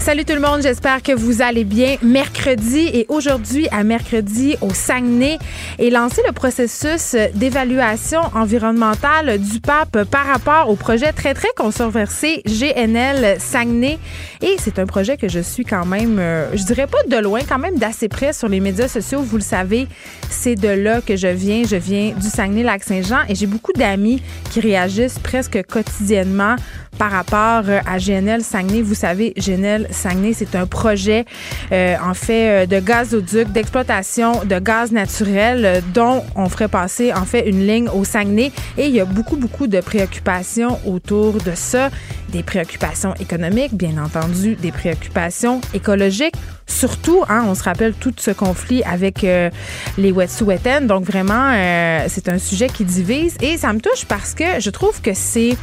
Salut tout le monde, j'espère que vous allez bien. Mercredi et aujourd'hui à mercredi au Saguenay est lancé le processus d'évaluation environnementale du pape par rapport au projet très très controversé GNL Saguenay et c'est un projet que je suis quand même euh, je dirais pas de loin quand même d'assez près sur les médias sociaux, vous le savez, c'est de là que je viens, je viens du Saguenay-Lac-Saint-Jean et j'ai beaucoup d'amis qui réagissent presque quotidiennement par rapport à GNL Saguenay. Vous savez, GNL Saguenay, c'est un projet, euh, en fait, euh, de gazoduc, d'exploitation de gaz naturel, euh, dont on ferait passer, en fait, une ligne au Saguenay. Et il y a beaucoup, beaucoup de préoccupations autour de ça. Des préoccupations économiques, bien entendu, des préoccupations écologiques. Surtout, hein, on se rappelle tout ce conflit avec les Wet'suwet'en. Donc, vraiment, c'est un sujet qui divise. Et ça me touche parce que je trouve que c'est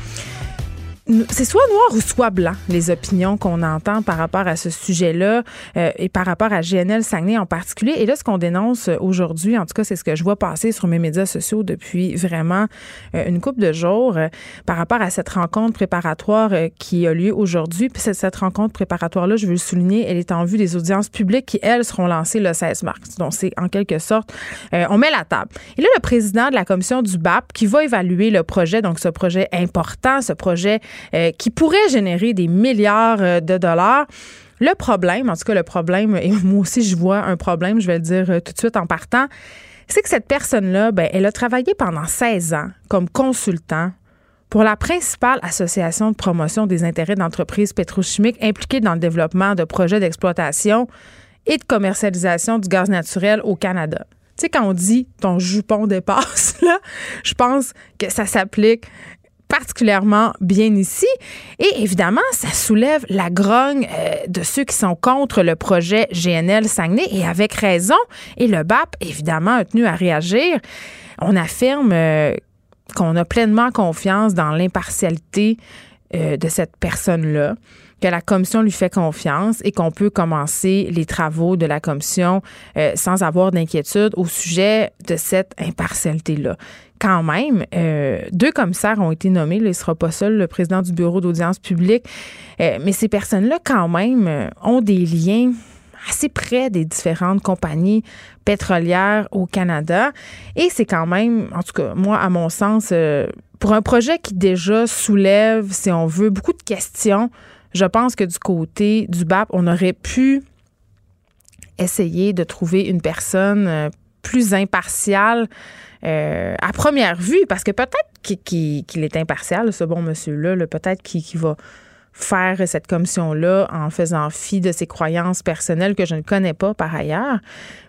c'est soit noir ou soit blanc, les opinions qu'on entend par rapport à ce sujet-là euh, et par rapport à GNL Saguenay en particulier. Et là, ce qu'on dénonce aujourd'hui, en tout cas, c'est ce que je vois passer sur mes médias sociaux depuis vraiment euh, une couple de jours euh, par rapport à cette rencontre préparatoire qui a lieu aujourd'hui. Puis cette, cette rencontre préparatoire-là, je veux le souligner, elle est en vue des audiences publiques qui, elles, seront lancées le 16 mars. Donc, c'est en quelque sorte, on met la table. Et là, le président de la commission du BAP qui va évaluer le projet, donc ce projet important, ce projet euh, qui pourrait générer des milliards euh, de dollars. Le problème, en tout cas le problème, et moi aussi je vois un problème, je vais le dire euh, tout de suite en partant, c'est que cette personne-là, ben, elle a travaillé pendant 16 ans comme consultant pour la principale association de promotion des intérêts d'entreprises pétrochimiques impliquées dans le développement de projets d'exploitation et de commercialisation du gaz naturel au Canada. Tu sais, quand on dit ton jupon dépasse, là, je pense que ça s'applique particulièrement bien ici. Et évidemment, ça soulève la grogne euh, de ceux qui sont contre le projet GNL Saguenay et avec raison. Et le BAP, évidemment, a tenu à réagir. On affirme euh, qu'on a pleinement confiance dans l'impartialité euh, de cette personne-là que la commission lui fait confiance et qu'on peut commencer les travaux de la commission sans avoir d'inquiétude au sujet de cette impartialité-là. Quand même, euh, deux commissaires ont été nommés. Il ne sera pas seul, le président du bureau d'audience publique. Euh, mais ces personnes-là, quand même, euh, ont des liens assez près des différentes compagnies pétrolières au Canada. Et c'est quand même, en tout cas, moi, à mon sens, pour un projet qui déjà soulève, si on veut, beaucoup de questions, je pense que du côté du BAP, on aurait pu essayer de trouver une personne plus impartiale euh, à première vue, parce que peut-être qu'il est impartial, ce bon monsieur-là, là, peut-être qu'il qu'il va faire cette commission-là en faisant fi de ses croyances personnelles que je ne connais pas par ailleurs.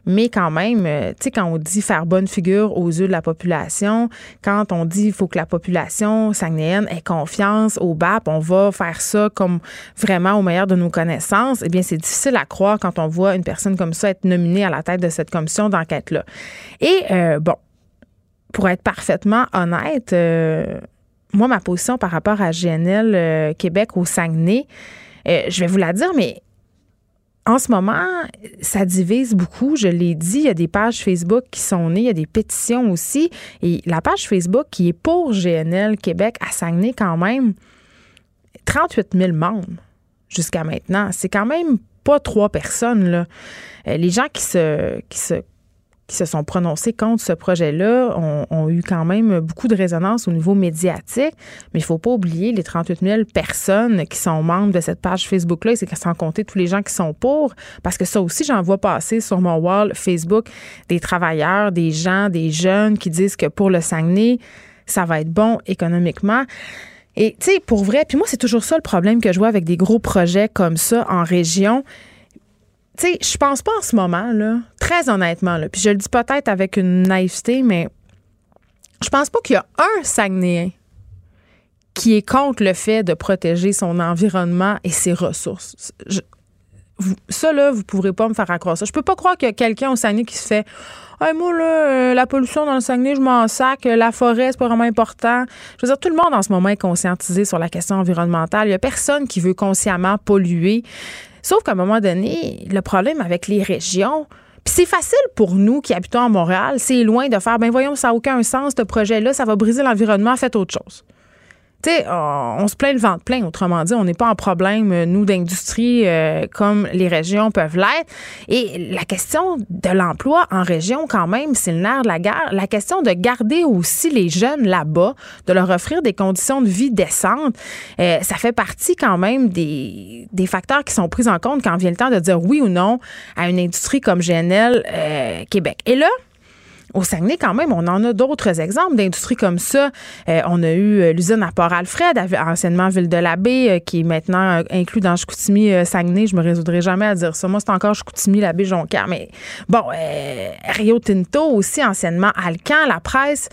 Mais quand même, euh, tu sais, quand on dit faire bonne figure aux yeux de la population, quand on dit il faut que la population saguenayenne ait confiance au BAP, on va faire ça comme vraiment au meilleur de nos connaissances, eh bien, c'est difficile à croire quand on voit une personne comme ça être nominée à la tête de cette commission d'enquête-là. Et euh, bon, pour être parfaitement honnête, euh, moi, ma position par rapport à GNL euh, Québec au Saguenay, euh, je vais vous la dire, mais en ce moment, ça divise beaucoup. Je l'ai dit, il y a des pages Facebook qui sont nées, il y a des pétitions aussi. Et la page Facebook qui est pour GNL Québec à Saguenay, quand même, 38 000 membres jusqu'à maintenant. C'est quand même pas trois personnes. Là. Euh, Les gens qui se, qui se qui se sont prononcés contre ce projet-là ont, eu quand même beaucoup de résonance au niveau médiatique. Mais il faut pas oublier les 38 000 personnes qui sont membres de cette page Facebook-là, et c'est sans compter tous les gens qui sont pour, parce que ça aussi, j'en vois passer sur mon wall Facebook des travailleurs, des gens, des jeunes qui disent que pour le Saguenay, ça va être bon économiquement. Et tu sais, pour vrai, puis moi, c'est toujours ça le problème que je vois avec des gros projets comme ça en région tu sais, je pense pas en ce moment, là, très honnêtement, là, puis je le dis peut-être avec une naïveté, mais je pense pas qu'il y a un Saguenéen qui est contre le fait de protéger son environnement et ses ressources. Je- ça, là, vous pourrez pas me faire accroire ça. Je peux pas croire qu'il y a quelqu'un au Saguenay qui se fait hey, moi, euh, la pollution dans le Saguenay, je m'en sac. La forêt, c'est pas vraiment important. Je veux dire, tout le monde en ce moment est conscientisé sur la question environnementale. Il y a personne qui veut consciemment polluer. Sauf qu'à un moment donné, le problème avec les régions, puis c'est facile pour nous qui habitons à Montréal, c'est loin de faire, ben voyons, ça n'a aucun sens, ce projet-là, ça va briser l'environnement, faites autre chose on, se plaint le vent plein. Autrement dit, on n'est pas en problème, euh, nous, d'industrie euh, comme les régions peuvent l'être. Et la question de l'emploi en région, quand même, c'est le nerf de la guerre. La question de garder aussi les jeunes là-bas, de leur offrir des conditions de vie décentes, euh, ça fait partie quand même des, des, facteurs qui sont pris en compte quand vient le temps de dire oui ou non à une industrie comme GNL Québec. Et là, au Saguenay, quand même, on en a d'autres exemples d'industries comme ça. Euh, on a eu euh, l'usine à Port-Alfred, anciennement Ville de la Baie, euh, qui est maintenant inclus dans Chicoutimi Saguenay. Je me résoudrai jamais à dire ça. Moi, c'est encore Chicoutimi, la baie Jonquière. Mais bon, Rio Tinto aussi, anciennement Alcan, la presse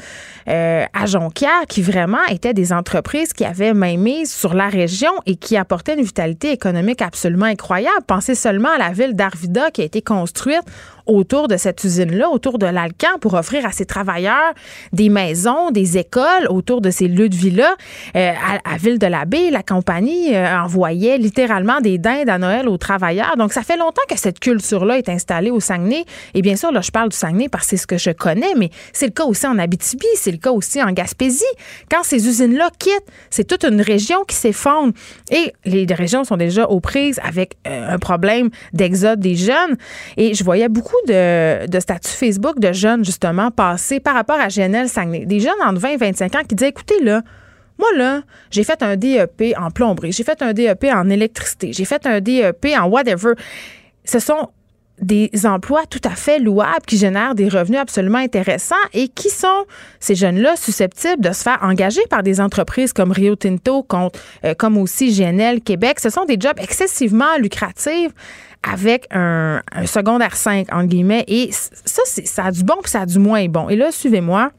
à Jonquière, qui vraiment étaient des entreprises qui avaient main mise sur la région et qui apportaient une vitalité économique absolument incroyable. Pensez seulement à la ville d'Arvida qui a été construite autour de cette usine-là, autour de l'Alcan, pour offrir à ses travailleurs des maisons, des écoles autour de ces lieux de vie-là. Euh, à, Ville de la Baie, la compagnie euh, envoyait littéralement des dindes à Noël aux travailleurs. Donc, ça fait longtemps que cette culture-là est installée au Saguenay. Et bien sûr, là, je parle du Saguenay parce que c'est ce que je connais, mais c'est le cas aussi en Abitibi, c'est le cas aussi en Gaspésie. Quand ces usines-là quittent, c'est toute une région qui s'effondre. Et les régions sont déjà aux prises avec euh, un problème d'exode des jeunes. Et je voyais beaucoup de, de statuts Facebook de jeunes, justement, passés par rapport à GNL Saguenay. Des jeunes entre 20 et 25 ans qui disaient, écoutez, là, moi, là, j'ai fait un DEP en plomberie, j'ai fait un DEP en électricité, j'ai fait un DEP en whatever. Ce sont des emplois tout à fait louables qui génèrent des revenus absolument intéressants et qui sont ces jeunes-là susceptibles de se faire engager par des entreprises comme Rio Tinto, euh, comme aussi GNL Québec. Ce sont des jobs excessivement lucratifs avec un, secondaire 5, entre guillemets. Et ça, ça a du bon puis ça a du moins bon. Et là, suivez-moi.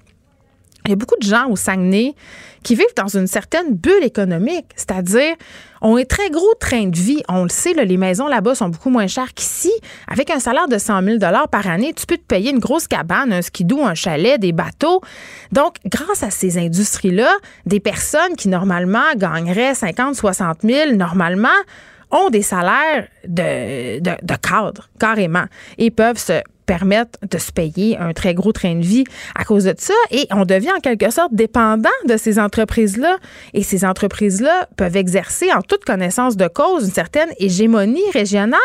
Il y a beaucoup de gens au Saguenay qui vivent dans une certaine bulle économique, c'est-à-dire ont un très gros train de vie. On le sait, les maisons là-bas sont beaucoup moins chères qu'ici. Avec un salaire de 100 000 par année, tu peux te payer une grosse cabane, un skidoo, un chalet, des bateaux. Donc, grâce à ces industries-là, des personnes qui normalement gagneraient 50, 60 000, normalement, ont des salaires de, de, cadre, carrément, et peuvent se permettre de se payer un très gros train de vie à cause de ça. Et on devient en quelque sorte dépendant de ces entreprises-là. Et ces entreprises-là peuvent exercer en toute connaissance de cause une certaine hégémonie régionale.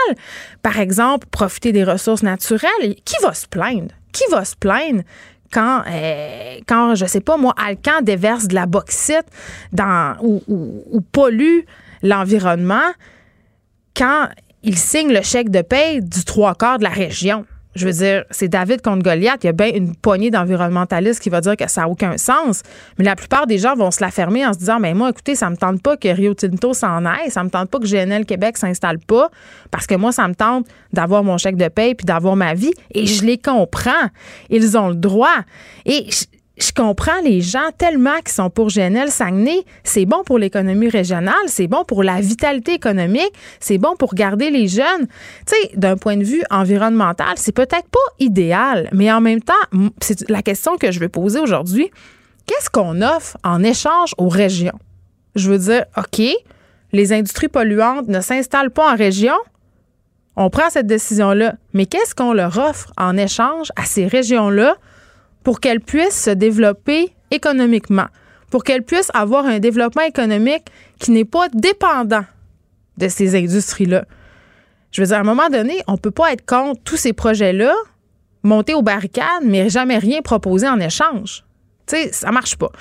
Par exemple, profiter des ressources naturelles. Qui va se plaindre? Qui va se plaindre quand, euh, quand je sais pas, moi, Alcan déverse de la bauxite dans, ou, ou pollue l'environnement? Quand il signe le chèque de paie du trois quarts de la région. Je veux dire, c'est David contre Goliath. Il y a bien une poignée d'environnementalistes qui va dire que ça n'a aucun sens. Mais la plupart des gens vont se la fermer en se disant Mais moi, écoutez, ça me tente pas que Rio Tinto s'en aille. Ça me tente pas que GNL Québec s'installe pas. Parce que moi, ça me tente d'avoir mon chèque de paie puis d'avoir ma vie. Et je les comprends. Ils ont le droit. Et comprends les gens tellement qui sont pour GNL Saguenay. C'est bon pour l'économie régionale, c'est bon pour la vitalité économique, c'est bon pour garder les jeunes. Tu sais, d'un point de vue environnemental, c'est peut-être pas idéal, mais en même temps, c'est la question que je vais poser aujourd'hui. Qu'est-ce qu'on offre en échange aux régions? Je veux dire, OK, les industries polluantes ne s'installent pas en région. On prend cette décision-là. Mais qu'est-ce qu'on leur offre en échange à ces régions-là? Pour qu'elles puissent se développer économiquement, pour qu'elles puissent avoir un développement économique qui n'est pas dépendant de ces industries-là. Je veux dire, à un moment donné, on ne peut pas être contre tous ces projets-là, monter aux barricades, mais jamais rien proposer en échange. Tu sais, ça marche pas.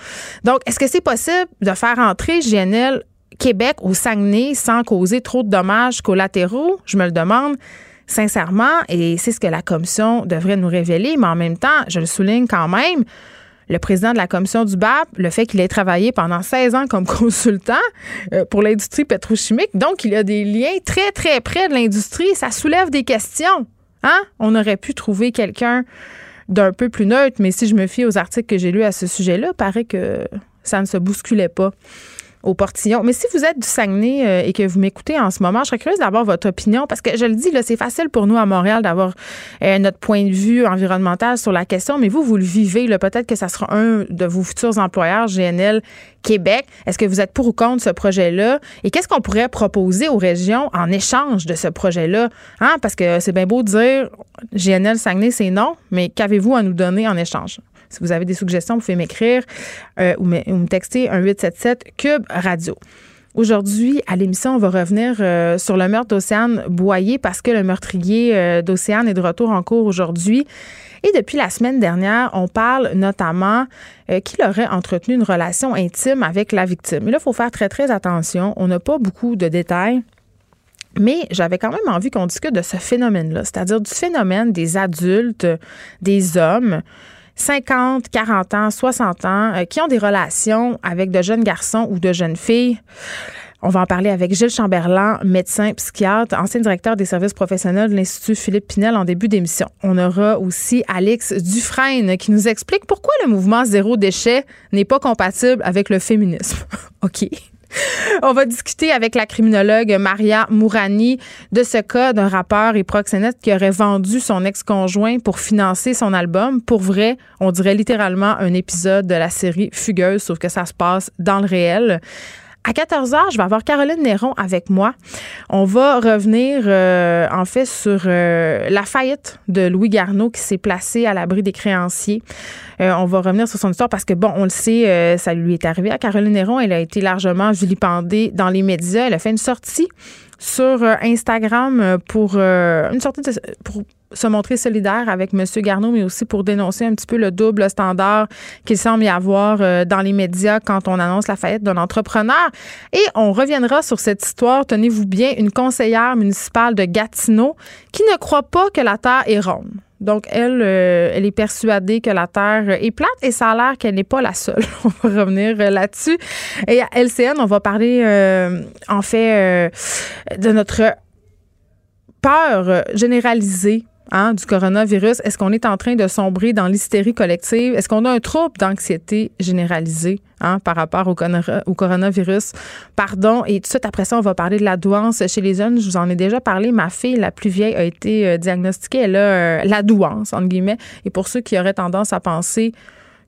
Donc, est-ce que c'est possible de faire entrer GNL Québec au Saguenay sans causer trop de dommages collatéraux? Je me le demande sincèrement, et c'est ce que la commission devrait nous révéler, mais en même temps, je le souligne quand même, le président de la commission du BAP, le fait qu'il ait travaillé pendant 16 ans comme consultant euh, pour l'industrie pétrochimique, donc il a des liens très, très près de l'industrie, ça soulève des questions. Hein? On aurait pu trouver quelqu'un d'un peu plus neutre, mais si je me fie aux articles que j'ai lus à ce sujet-là, paraît que ça ne se bousculait pas Mais si vous êtes du Saguenay euh, et que vous m'écoutez en ce moment, je serais curieuse d'avoir votre opinion parce que je le dis, c'est facile pour nous à Montréal d'avoir euh, notre point de vue environnemental sur la question, mais vous, vous le vivez. Peut-être que ça sera un de vos futurs employeurs, GNL Québec. Est-ce que vous êtes pour ou contre ce projet-là? Et qu'est-ce qu'on pourrait proposer aux régions en échange de ce projet-là? Hein? Parce que c'est bien beau de dire GNL Saguenay, c'est non, mais qu'avez-vous à nous donner en échange? Si vous avez des suggestions, vous pouvez m'écrire euh, ou, me, texter un 877 Cube Radio. Aujourd'hui, à l'émission, on va revenir euh, sur le meurtre d'Océane Boyer parce que le meurtrier euh, d'Océane est de retour en cours aujourd'hui. Et depuis la semaine dernière, on parle notamment qu'il aurait entretenu une relation intime avec la victime. Et là, il faut faire très, très attention. On n'a pas beaucoup de détails. Mais j'avais quand même envie qu'on discute de ce phénomène-là, c'est-à-dire du phénomène des adultes, des hommes 50, 40 ans, 60 ans, euh, qui ont des relations avec de jeunes garçons ou de jeunes filles. On va en parler avec Gilles Chamberlain, médecin, psychiatre, ancien directeur des services professionnels de l'Institut Philippe Pinel en début d'émission. On aura aussi Alex Dufresne qui nous explique pourquoi le mouvement zéro déchet n'est pas compatible avec le féminisme. OK. On va discuter avec la criminologue Maria Mourani de ce cas d'un rappeur et proxénète qui aurait vendu son ex-conjoint pour financer son album. Pour vrai, on dirait littéralement un épisode de la série Fugueuse, sauf que ça se passe dans le réel. À 14 h, je vais avoir Caroline Néron avec moi. On va revenir euh, en fait sur euh, la faillite de Louis Garneau qui s'est placé à l'abri des créanciers. Euh, on va revenir sur son histoire parce que bon, on le sait, ça lui est arrivé à Caroline Néron. Elle a été largement vilipendée dans les médias. Elle a fait une sortie sur Instagram pour une sortie de, pour se montrer solidaire avec M. Garneau, mais aussi pour dénoncer un petit peu le double standard qu'il semble y avoir euh, dans les médias quand on annonce la faillite d'un entrepreneur. Et on reviendra sur cette histoire, tenez-vous bien, une conseillère municipale de Gatineau qui ne croit pas que la Terre est ronde. Donc, elle, euh, elle est persuadée que la Terre est plate et ça a l'air qu'elle n'est pas la seule. on va revenir euh, là-dessus. Et à LCN, on va parler, en fait, de notre peur généralisée Hein, du coronavirus. Est-ce qu'on est en train de sombrer dans l'hystérie collective? Est-ce qu'on a un trouble d'anxiété généralisée hein, par rapport au, coronavirus? Pardon. Et tout de suite après ça, on va parler de la douance chez les jeunes. Je vous en ai déjà parlé. Ma fille, la plus vieille, a été euh, diagnostiquée. Elle a euh, la douance, entre guillemets. Et pour ceux qui auraient tendance à penser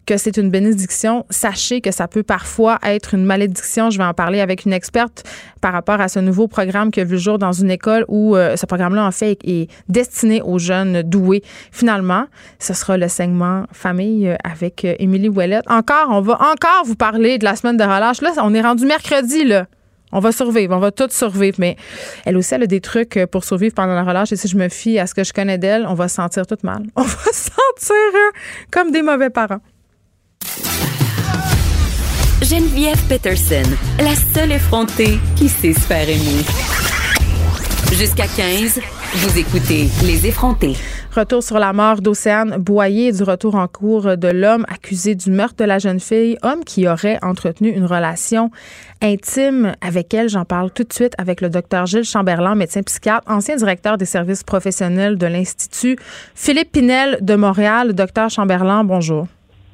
que c'est une bénédiction, sachez que ça peut parfois être une malédiction. Je vais en parler avec une experte par rapport à ce nouveau programme qui a vu le jour dans une école où euh, ce programme-là, en fait, est destiné aux jeunes doués. Finalement, ce sera le segment famille euh, avec euh, Émilie Ouellette. Encore, on va encore vous parler de la semaine de relâche. Là, on est rendu mercredi, là. On va survivre, on va tous survivre, mais elle aussi, elle a des trucs pour survivre pendant la relâche. Et si je me fie à ce que je connais d'elle, on va se sentir tout mal. On va se sentir comme des mauvais parents. Geneviève Peterson, la seule effrontée qui sait se faire. Jusqu'à 15, vous écoutez Les effrontés. Retour sur la mort d'Océane Boyer du retour en cours de l'homme accusé du meurtre de la jeune fille, homme qui aurait entretenu une relation intime avec elle. J'en parle tout de suite avec le docteur Gilles Chamberlain, médecin psychiatre, ancien directeur des services professionnels de l'Institut Philippe Pinel de Montréal. Docteur Chamberlain, bonjour.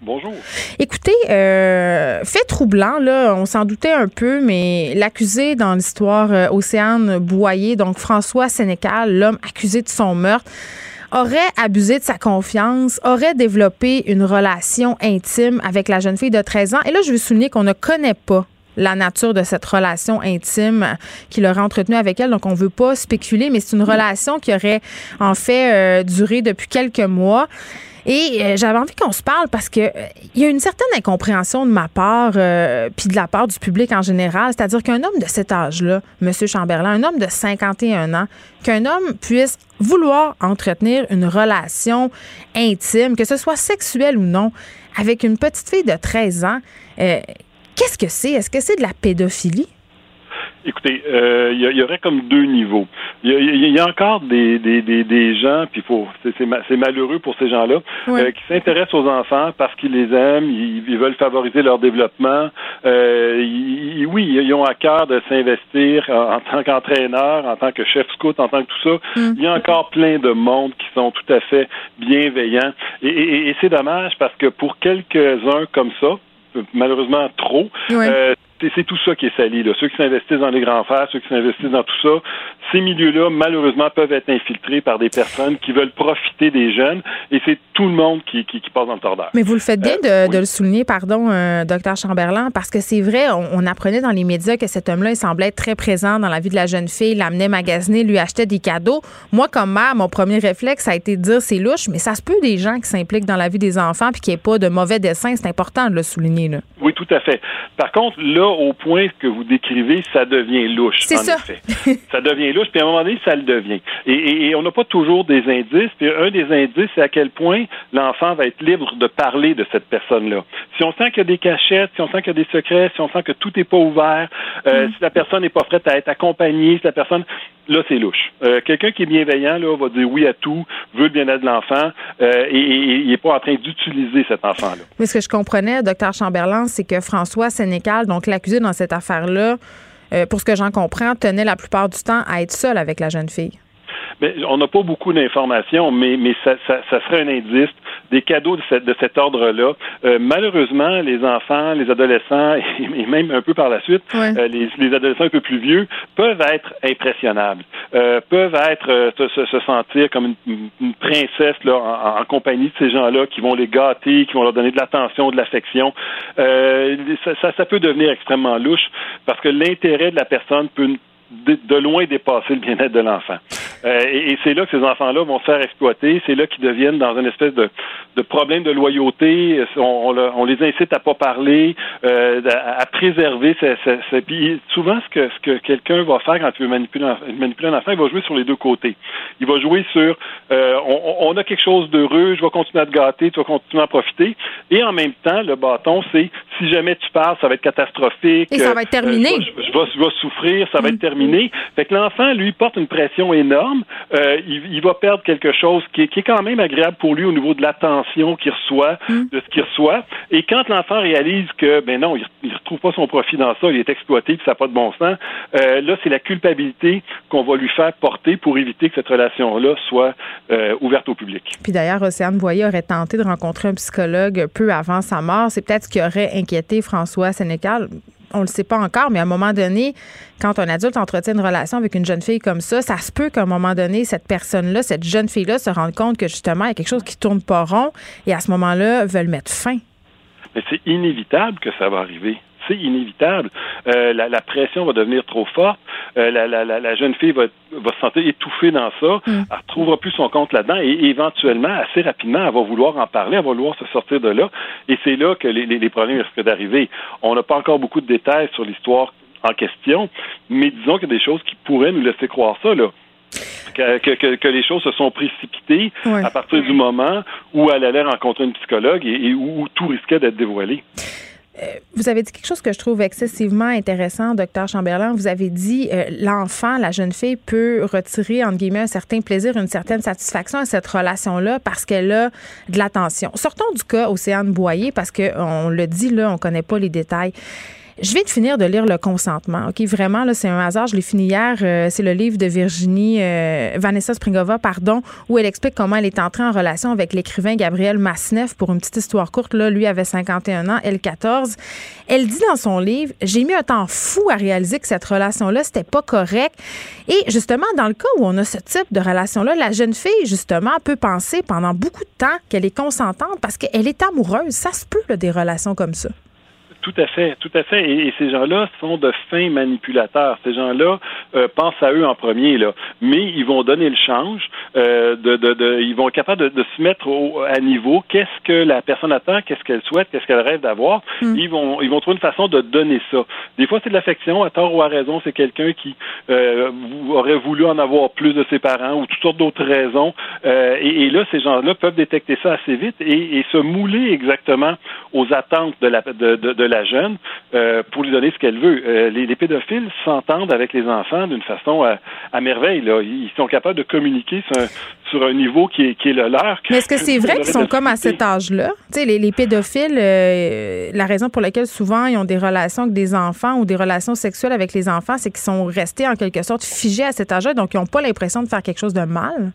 Bonjour. Écoutez, euh, fait troublant, là, on s'en doutait un peu, mais l'accusé dans l'histoire euh, Océane Boyer, donc François Sénécal, l'homme accusé de son meurtre, aurait abusé de sa confiance, aurait développé une relation intime avec la jeune fille de 13 ans. Et là, je veux souligner qu'on ne connaît pas la nature de cette relation intime qu'il aurait entretenue avec elle. Donc, on ne veut pas spéculer, mais c'est une relation qui aurait en fait euh, duré depuis quelques mois. Et euh, j'avais envie qu'on se parle parce que euh, il y a une certaine incompréhension de ma part, euh, puis de la part du public en général. C'est-à-dire qu'un homme de cet âge-là, M. Chamberlain, un homme de 51 ans, qu'un homme puisse vouloir entretenir une relation intime, que ce soit sexuelle ou non, avec une petite fille de 13 ans, qu'est-ce que c'est? Est-ce que c'est de la pédophilie? Écoutez, euh, il y, aurait comme deux niveaux. Il y, a encore des, des, des, des gens, puis faut, c'est malheureux pour ces gens-là, euh, qui s'intéressent aux enfants parce qu'ils les aiment, ils, veulent favoriser leur développement. Euh, oui, ils ont à cœur de s'investir en, tant qu'entraîneur, en tant que chef scout, en tant que tout ça. Mm. Il y a encore plein de monde qui sont tout à fait bienveillants. Et, et c'est dommage parce que pour quelques-uns comme ça, malheureusement trop, euh, c'est tout ça qui est sali. Là. Ceux qui s'investissent dans les grands frères, ceux qui s'investissent dans tout ça, ces milieux-là, malheureusement, peuvent être infiltrés par des personnes qui veulent profiter des jeunes et c'est tout le monde qui, qui, passe dans le tordeur. Mais vous le faites bien euh, de, le souligner, pardon, euh, docteur Chamberlain, parce que c'est vrai, on, apprenait dans les médias que cet homme-là, il semblait être très présent dans la vie de la jeune fille, l'amenait magasiner, lui achetait des cadeaux. Moi, comme mère, mon premier réflexe a été de dire c'est louche, mais ça se peut des gens qui s'impliquent dans la vie des enfants puis qui n'aient pas de mauvais dessin. C'est important de le souligner. Là. Oui, tout à fait. Par contre, là, au point que vous décrivez, ça devient louche. C'est ça. ça devient louche, puis à un moment donné, ça le devient. Et, on n'a pas toujours des indices. Puis un des indices, c'est à quel point l'enfant va être libre de parler de cette personne-là. Si on sent qu'il y a des cachettes, si on sent qu'il y a des secrets, si on sent que tout n'est pas ouvert, euh, mm. si la personne n'est pas prête à être accompagnée, si la personne là, c'est louche. Euh, quelqu'un qui est bienveillant là, va dire oui à tout, veut le bien-être de l'enfant euh, et, il n'est pas en train d'utiliser cet enfant-là. Mais ce que je comprenais, docteur Chamberlain, c'est que François Sénécal, donc l'accusé dans cette affaire-là, euh, pour ce que j'en comprends, tenait la plupart du temps à être seul avec la jeune fille. Mais on n'a pas beaucoup d'informations, mais, mais ça, ça, ça, serait un indice des cadeaux de, de cet ordre-là. Euh, malheureusement, les enfants, les adolescents et, même un peu par la suite, euh, les, les, adolescents un peu plus vieux peuvent être impressionnables, euh, peuvent être euh, se, se, sentir comme une, une princesse là, en, en, compagnie de ces gens-là qui vont les gâter, qui vont leur donner de l'attention, de l'affection. Ça, ça, ça peut devenir extrêmement louche parce que l'intérêt de la personne peut de, loin dépasser le bien-être de l'enfant. Euh, et, c'est là que ces enfants-là vont se faire exploiter. C'est là qu'ils deviennent dans une espèce de, de problème de loyauté. On, on, les incite à pas parler, euh, à, préserver. Puis souvent, ce que, ce que quelqu'un va faire quand il veut manipuler, manipuler un enfant, il va jouer sur les deux côtés. Il va jouer sur euh, on, on, a quelque chose d'heureux, je vais continuer à te gâter, tu vas continuer à profiter. Et en même temps, le bâton, c'est si jamais tu parles, ça va être catastrophique. Et ça va être terminé. je, vais, je, vais, souffrir, ça va être terminé fait que l'enfant, lui, porte une pression énorme. Euh, il, va perdre quelque chose qui est, quand même agréable pour lui au niveau de l'attention qu'il reçoit, mm. de ce qu'il reçoit. Et quand l'enfant réalise que, ben non, il, ne retrouve pas son profit dans ça, il est exploité, puis ça n'a pas de bon sens, euh, là, c'est la culpabilité qu'on va lui faire porter pour éviter que cette relation-là soit euh, ouverte au public. Puis d'ailleurs, Océane Boyer aurait tenté de rencontrer un psychologue peu avant sa mort. C'est peut-être ce qui aurait inquiété François Sénécal on le sait pas encore, mais à un moment donné, quand un adulte entretient une relation avec une jeune fille comme ça, ça se peut qu'à un moment donné, cette personne-là, cette jeune fille-là, se rende compte que justement, il y a quelque chose qui tourne pas rond et à ce moment-là, veulent mettre fin. Mais c'est inévitable que ça va arriver c'est inévitable. Euh, la, pression va devenir trop forte. Euh, la, jeune fille va, se sentir étouffée dans ça. Mm. Elle ne retrouvera plus son compte là-dedans et éventuellement, assez rapidement, elle va vouloir en parler, elle va vouloir se sortir de là. Et c'est là que les, problèmes risquent d'arriver. On n'a pas encore beaucoup de détails sur l'histoire en question, mais disons qu'il y a des choses qui pourraient nous laisser croire ça. Là. Que, les choses se sont précipitées à partir du moment où elle allait rencontrer une psychologue et où tout risquait d'être dévoilé. Euh, vous avez dit quelque chose que je trouve excessivement intéressant, docteur Chamberlain. Vous avez dit euh, l'enfant, la jeune fille peut retirer entre guillemets un certain plaisir, une certaine satisfaction à cette relation-là parce qu'elle a de l'attention. Sortons du cas Océane Boyer parce que on le dit là, on connaît pas les détails. Je viens de finir de lire Le consentement. OK, vraiment, là, c'est un hasard. Je l'ai fini hier. Euh, c'est le livre de Virginie, euh, Vanessa Springova, pardon, où elle explique comment elle est entrée en relation avec l'écrivain Gabriel Masneff pour une petite histoire courte. Là, lui avait 51 ans, elle 14. Elle dit dans son livre J'ai mis un temps fou à réaliser que cette relation-là, c'était pas correct. Et justement, dans le cas où on a ce type de relation-là, la jeune fille, justement, peut penser pendant beaucoup de temps qu'elle est consentante parce qu'elle est amoureuse. Ça se peut, là, des relations comme ça. Tout à fait, tout à fait. Et, ces gens-là sont de fins manipulateurs. Ces gens-là euh, pensent à eux en premier, là. Mais ils vont donner le change. Euh, de, de, de, ils vont être capables de, se mettre au, à niveau. Qu'est-ce que la personne attend? Qu'est-ce qu'elle souhaite? Qu'est-ce qu'elle rêve d'avoir? Mm. Ils vont, ils vont trouver une façon de donner ça. Des fois, c'est de l'affection. À tort ou à raison, c'est quelqu'un qui euh, aurait voulu en avoir plus de ses parents ou toutes sortes d'autres raisons. Euh, et, et, là, ces gens-là peuvent détecter ça assez vite et, et se mouler exactement aux attentes de la, de, de, de la jeune euh, pour lui donner ce qu'elle veut. Euh, les, pédophiles s'entendent avec les enfants d'une façon à, à, merveille. Là. Ils sont capables de communiquer sur un, sur un niveau qui est, qui est le leur. Mais est-ce que c'est vrai qu'ils sont comme à cet âge-là? Les, les pédophiles, euh, la raison pour laquelle souvent ils ont des relations avec des enfants ou des relations sexuelles avec les enfants, c'est qu'ils sont restés en quelque sorte figés à cet âge-là, donc ils n'ont pas l'impression de faire quelque chose de mal?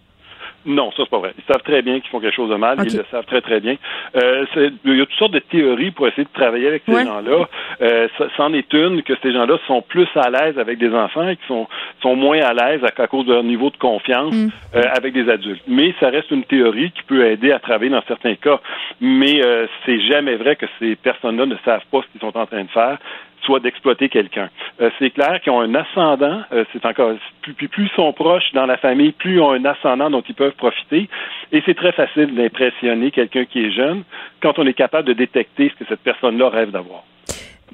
Non, ça c'est pas vrai. Ils savent très bien qu'ils font quelque chose de mal. Ils le savent très très bien. Euh, il y a toutes sortes de théories pour essayer de travailler avec ces gens-là. Euh, c'en est une que ces gens-là sont plus à l'aise avec des enfants et qui sont sont moins à l'aise à, cause de leur niveau de confiance mm. euh, avec des adultes. Mais ça reste une théorie qui peut aider à travailler dans certains cas. Mais euh, c'est jamais vrai que ces personnes-là ne savent pas ce qu'ils sont en train de faire soit d'exploiter quelqu'un. Euh, c'est clair qu'ils ont un ascendant, euh, c'est encore plus, plus, ils sont proches dans la famille, plus ils ont un ascendant dont ils peuvent profiter. Et c'est très facile d'impressionner quelqu'un qui est jeune quand on est capable de détecter ce que cette personne-là rêve d'avoir.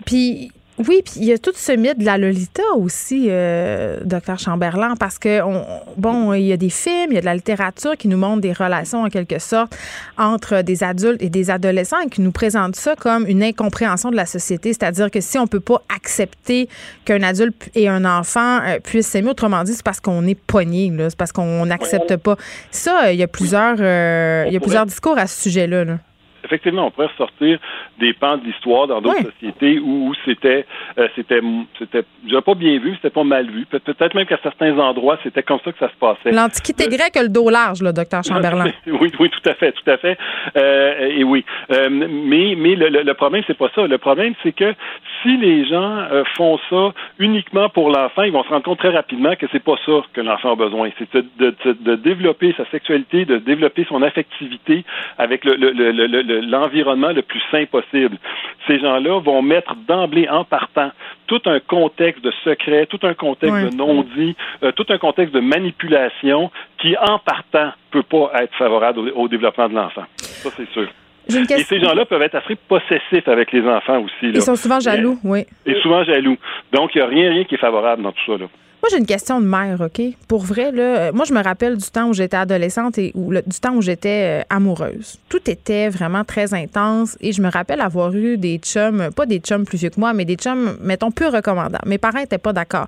Puis oui, puis il y a tout ce mythe de la Lolita aussi, euh, docteur Chamberlain, parce que bon, il y a des films, il y a de la littérature qui nous montre des relations en quelque sorte entre des adultes et des adolescents et qui nous présentent ça comme une incompréhension de la société, c'est-à-dire que si on peut pas accepter qu'un adulte et un enfant euh, puissent s'aimer, autrement dit, c'est parce qu'on est pogné, c'est parce qu'on n'accepte pas. Ça, il y a plusieurs, euh, il y a plusieurs discours à ce sujet-là. là effectivement, on pourrait ressortir des pans de l'histoire dans d'autres sociétés où, c'était, euh, c'était, c'était, pas bien vu, c'était pas mal vu. Peut-être même qu'à certains endroits, c'était comme ça que ça se passait. L'Antiquité euh, grecque a le dos large, le docteur Chamberlain. oui, oui, tout à fait, tout à fait. Euh, et oui. mais mais le, le, problème, c'est pas ça. Le problème, c'est que si les gens font ça uniquement pour l'enfant, ils vont se rendre compte très rapidement que c'est pas ça que l'enfant a besoin. C'est de, de, de, développer sa sexualité, de développer son affectivité avec le, le, le l'environnement le plus sain possible. Ces gens-là vont mettre d'emblée en partant tout un contexte de secret, tout un contexte de non-dit, euh, tout un contexte de manipulation qui, en partant, peut pas être favorable au, développement de l'enfant. Ça, c'est sûr. Et ces gens-là peuvent être assez possessifs avec les enfants aussi. Ils sont souvent jaloux, oui. Et souvent jaloux. Donc, il n'y a rien, rien qui est favorable dans tout ça. Là. Moi, j'ai une question de mère, OK? Pour vrai, là, moi, je me rappelle du temps où j'étais adolescente et du temps où j'étais euh, amoureuse. Tout était vraiment très intense et je me rappelle avoir eu des chums, pas des chums plus vieux que moi, mais des chums, mettons, peu recommandables. Mes parents n'étaient pas d'accord.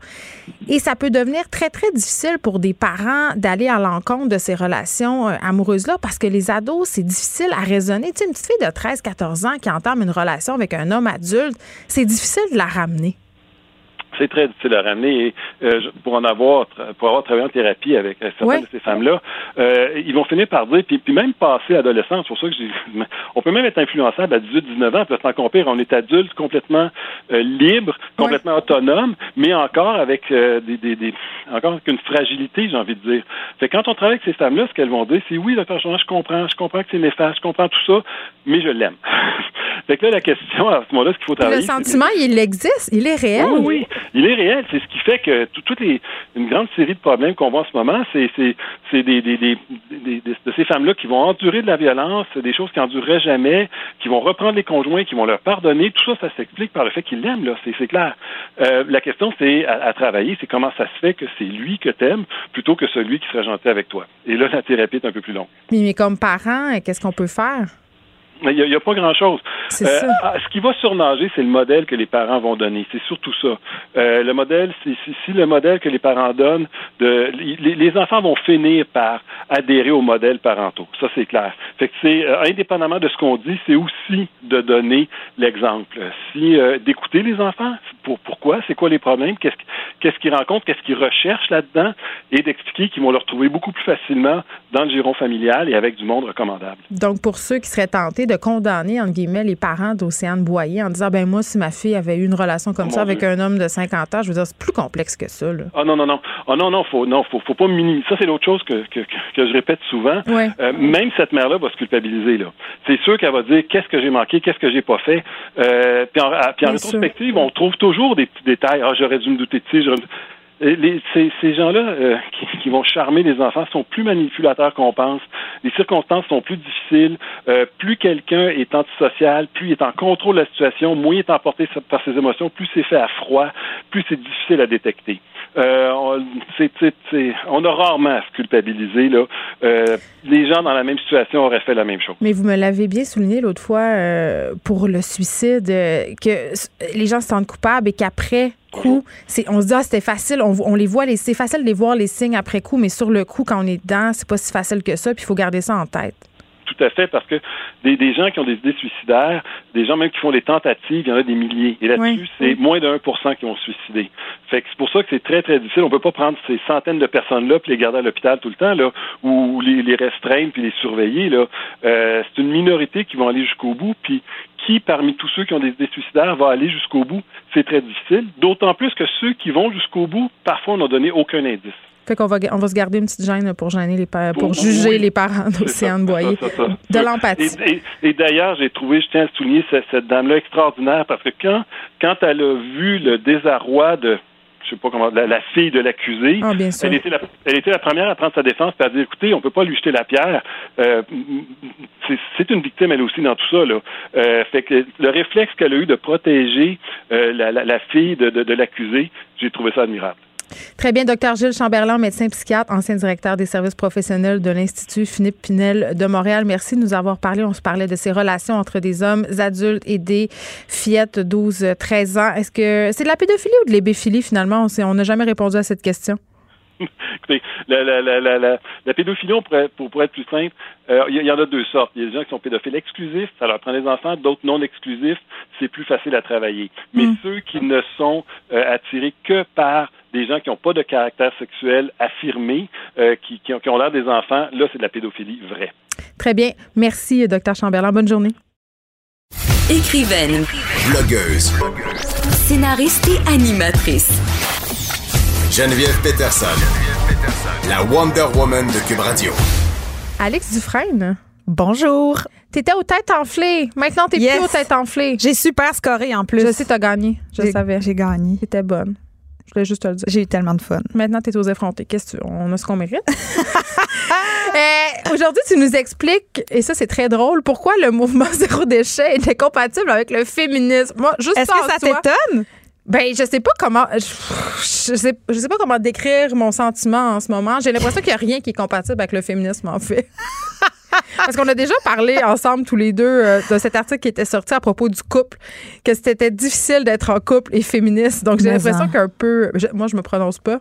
Et ça peut devenir très, très difficile pour des parents d'aller à l'encontre de ces relations euh, amoureuses-là parce que les ados, c'est difficile à raisonner. Tu sais, une petite fille de 13, 14 ans qui entame une relation avec un homme adulte, c'est difficile de la ramener c'est très difficile à ramener. Et euh, pour en avoir, pour avoir travaillé en thérapie avec certaines de ces femmes-là, euh, ils vont finir par dire, puis, même passer adolescent, c'est pour ça que j'ai, on peut même être influençable à 18-19 ans, puis encore pire, on est adulte complètement euh, libre, complètement autonome, mais encore avec des, des, des, encore avec une fragilité, j'ai envie de dire. Fait quand on travaille avec ces femmes-là, ce qu'elles vont dire, c'est oui, docteur je comprends, je comprends que c'est néfaste, je comprends tout ça, mais je l'aime. fait que là, la question à ce moment-là, ce qu'il faut travailler. Le sentiment, il existe, il est réel. Oui, oui il est réel. C'est ce qui fait que toutes les une grande série de problèmes qu'on voit en ce moment, c'est c'est des, de ces femmes-là qui vont endurer de la violence, des choses qui endureraient jamais, qui vont reprendre les conjoints, qui vont leur pardonner. Tout ça, ça s'explique par le fait qu'ils l'aiment. Là, c'est clair. Euh, la question, c'est à, travailler, c'est comment ça se fait que c'est lui que t'aimes plutôt que celui qui serait gentil avec toi. Et là, la thérapie est un peu plus longue. mais comme parent, qu'est-ce qu'on peut faire? Il n'y a, pas grand-chose. Euh, ah, ce qui va surnager, c'est le modèle que les parents vont donner. C'est surtout ça. Euh, le modèle, c'est si, le modèle que les parents donnent, de, les, enfants vont finir par adhérer aux modèles parentaux. Ça, c'est clair. Fait que c'est euh, indépendamment de ce qu'on dit, c'est aussi de donner l'exemple. Si d'écouter les enfants, pour, pourquoi, c'est quoi les problèmes, qu'est-ce qu'est-ce qu'ils rencontrent, qu'est-ce qu'ils recherchent là-dedans, et d'expliquer qu'ils vont le retrouver beaucoup plus facilement dans le giron familial et avec du monde recommandable. Donc, pour ceux qui seraient tentés de condamner, entre guillemets, les parents d'Océane Boyer en disant, ben moi, si ma fille avait eu une relation comme oh ça avec un homme de 50 ans, je veux dire, c'est plus complexe que ça. Là. Ah non, non, non. Ah non, non, faut, non, faut, faut pas minimiser. Ça, c'est l'autre chose que, que, que, je répète souvent. Euh, même cette mère-là va se culpabiliser. Là. C'est sûr qu'elle va dire, qu'est-ce que j'ai manqué, qu'est-ce que j'ai pas fait. Euh, puis en, puis en rétrospective, on trouve toujours des petits détails. Ah, j'aurais dû me douter de ça. Les, ces, ces gens-là euh, qui, qui, vont charmer les enfants sont plus manipulateurs qu'on pense. Les circonstances sont plus difficiles. Euh, plus quelqu'un est antisocial, plus il est en contrôle de la situation, moins il est emporté par ses émotions, plus c'est fait à froid, plus c'est difficile à détecter. Euh, on, on, a rarement à se culpabiliser. Là. Euh, les gens dans la même situation auraient fait la même chose. Mais vous me l'avez bien souligné l'autre fois euh, pour le suicide, que les gens se sentent coupables et qu'après coup, c'est, on se dit, ah, c'était facile, on, on les voit, les, c'est facile de les voir les signes après coup, mais sur le coup, quand on est dedans, c'est pas si facile que ça, puis il faut garder ça en tête. Tout à fait, parce que des, des gens qui ont des idées suicidaires, des gens même qui font des tentatives, il y en a des milliers. Et là-dessus, c'est moins de 1% qui vont se suicider. Fait que c'est pour ça que c'est très, très difficile. On peut pas prendre ces centaines de personnes-là puis les garder à l'hôpital tout le temps, là, ou les, les restreindre puis les surveiller, là. Euh, c'est une minorité qui vont aller jusqu'au bout, puis qui, parmi tous ceux qui ont des idées suicidaires, va aller jusqu'au bout, c'est très difficile. D'autant plus que ceux qui vont jusqu'au bout, parfois, n'ont donné aucun indice. Fait qu'on va, on va se garder une petite gêne pour gêner les pour juger les parents d'Océane Boyer. de l'empathie. Et, d'ailleurs, j'ai trouvé, je tiens à souligner cette, dame-là extraordinaire parce que quand, quand elle a vu le désarroi de je sais pas comment, la, fille de l'accusé. Ah, elle, était la, elle était la première à prendre sa défense et à dire, écoutez, on peut pas lui jeter la pierre. Euh, c'est une victime, elle aussi, dans tout ça. Là. Euh, fait que le réflexe qu'elle a eu de protéger euh, la, la, fille de, de l'accusé, j'ai trouvé ça admirable. Très bien, docteur Gilles Chamberlain, médecin psychiatre, ancien directeur des services professionnels de l'Institut Philippe Pinel de Montréal. Merci de nous avoir parlé. On se parlait de ces relations entre des hommes adultes et des fillettes 12-13 ans. Est-ce que c'est de la pédophilie ou de l'ébéphilie finalement? On n'a jamais répondu à cette question. Écoutez, la, la, la, la, pédophilie, pour, pour être plus simple, euh, il y, en a deux sortes. Il y a des gens qui sont pédophiles exclusifs, ça leur prend des enfants, d'autres non exclusifs, c'est plus facile à travailler. Mais mm. ceux qui ne sont euh, attirés que par des gens qui n'ont pas de caractère sexuel affirmé, euh, qui, qui, ont, l'air des enfants, là, c'est de la pédophilie vraie. Très bien. Merci, Dr Chamberlain. Bonne journée. Écrivaine. Blogueuse. Scénariste et animatrice. Geneviève Peterson. La Wonder Woman de Cube Radio. Alex Dufresne. Bonjour. T'étais aux têtes enflées. Maintenant, t'es plus aux têtes enflées. J'ai super scoré en plus. Je sais, t'as gagné. Je savais. J'ai gagné. T'étais bonne. Je voulais juste te le dire. J'ai eu tellement de fun. Maintenant, tu es aux effrontés. Qu'est-ce que On a ce qu'on mérite? Euh, aujourd'hui, tu nous expliques, et ça, c'est très drôle, pourquoi le mouvement zéro déchet est incompatible avec le féminisme. Moi, juste Est-ce que ça t'étonne? Ben, je sais pas comment. Je, sais, je sais pas comment décrire mon sentiment en ce moment. J'ai l'impression qu'il n'y a rien qui est compatible avec le féminisme, en fait. Parce qu'on a déjà parlé ensemble tous les deux euh, de cet article qui était sorti à propos du couple, que c'était difficile d'être en couple et féministe. Donc j'ai l'impression qu'un peu, moi je me prononce pas.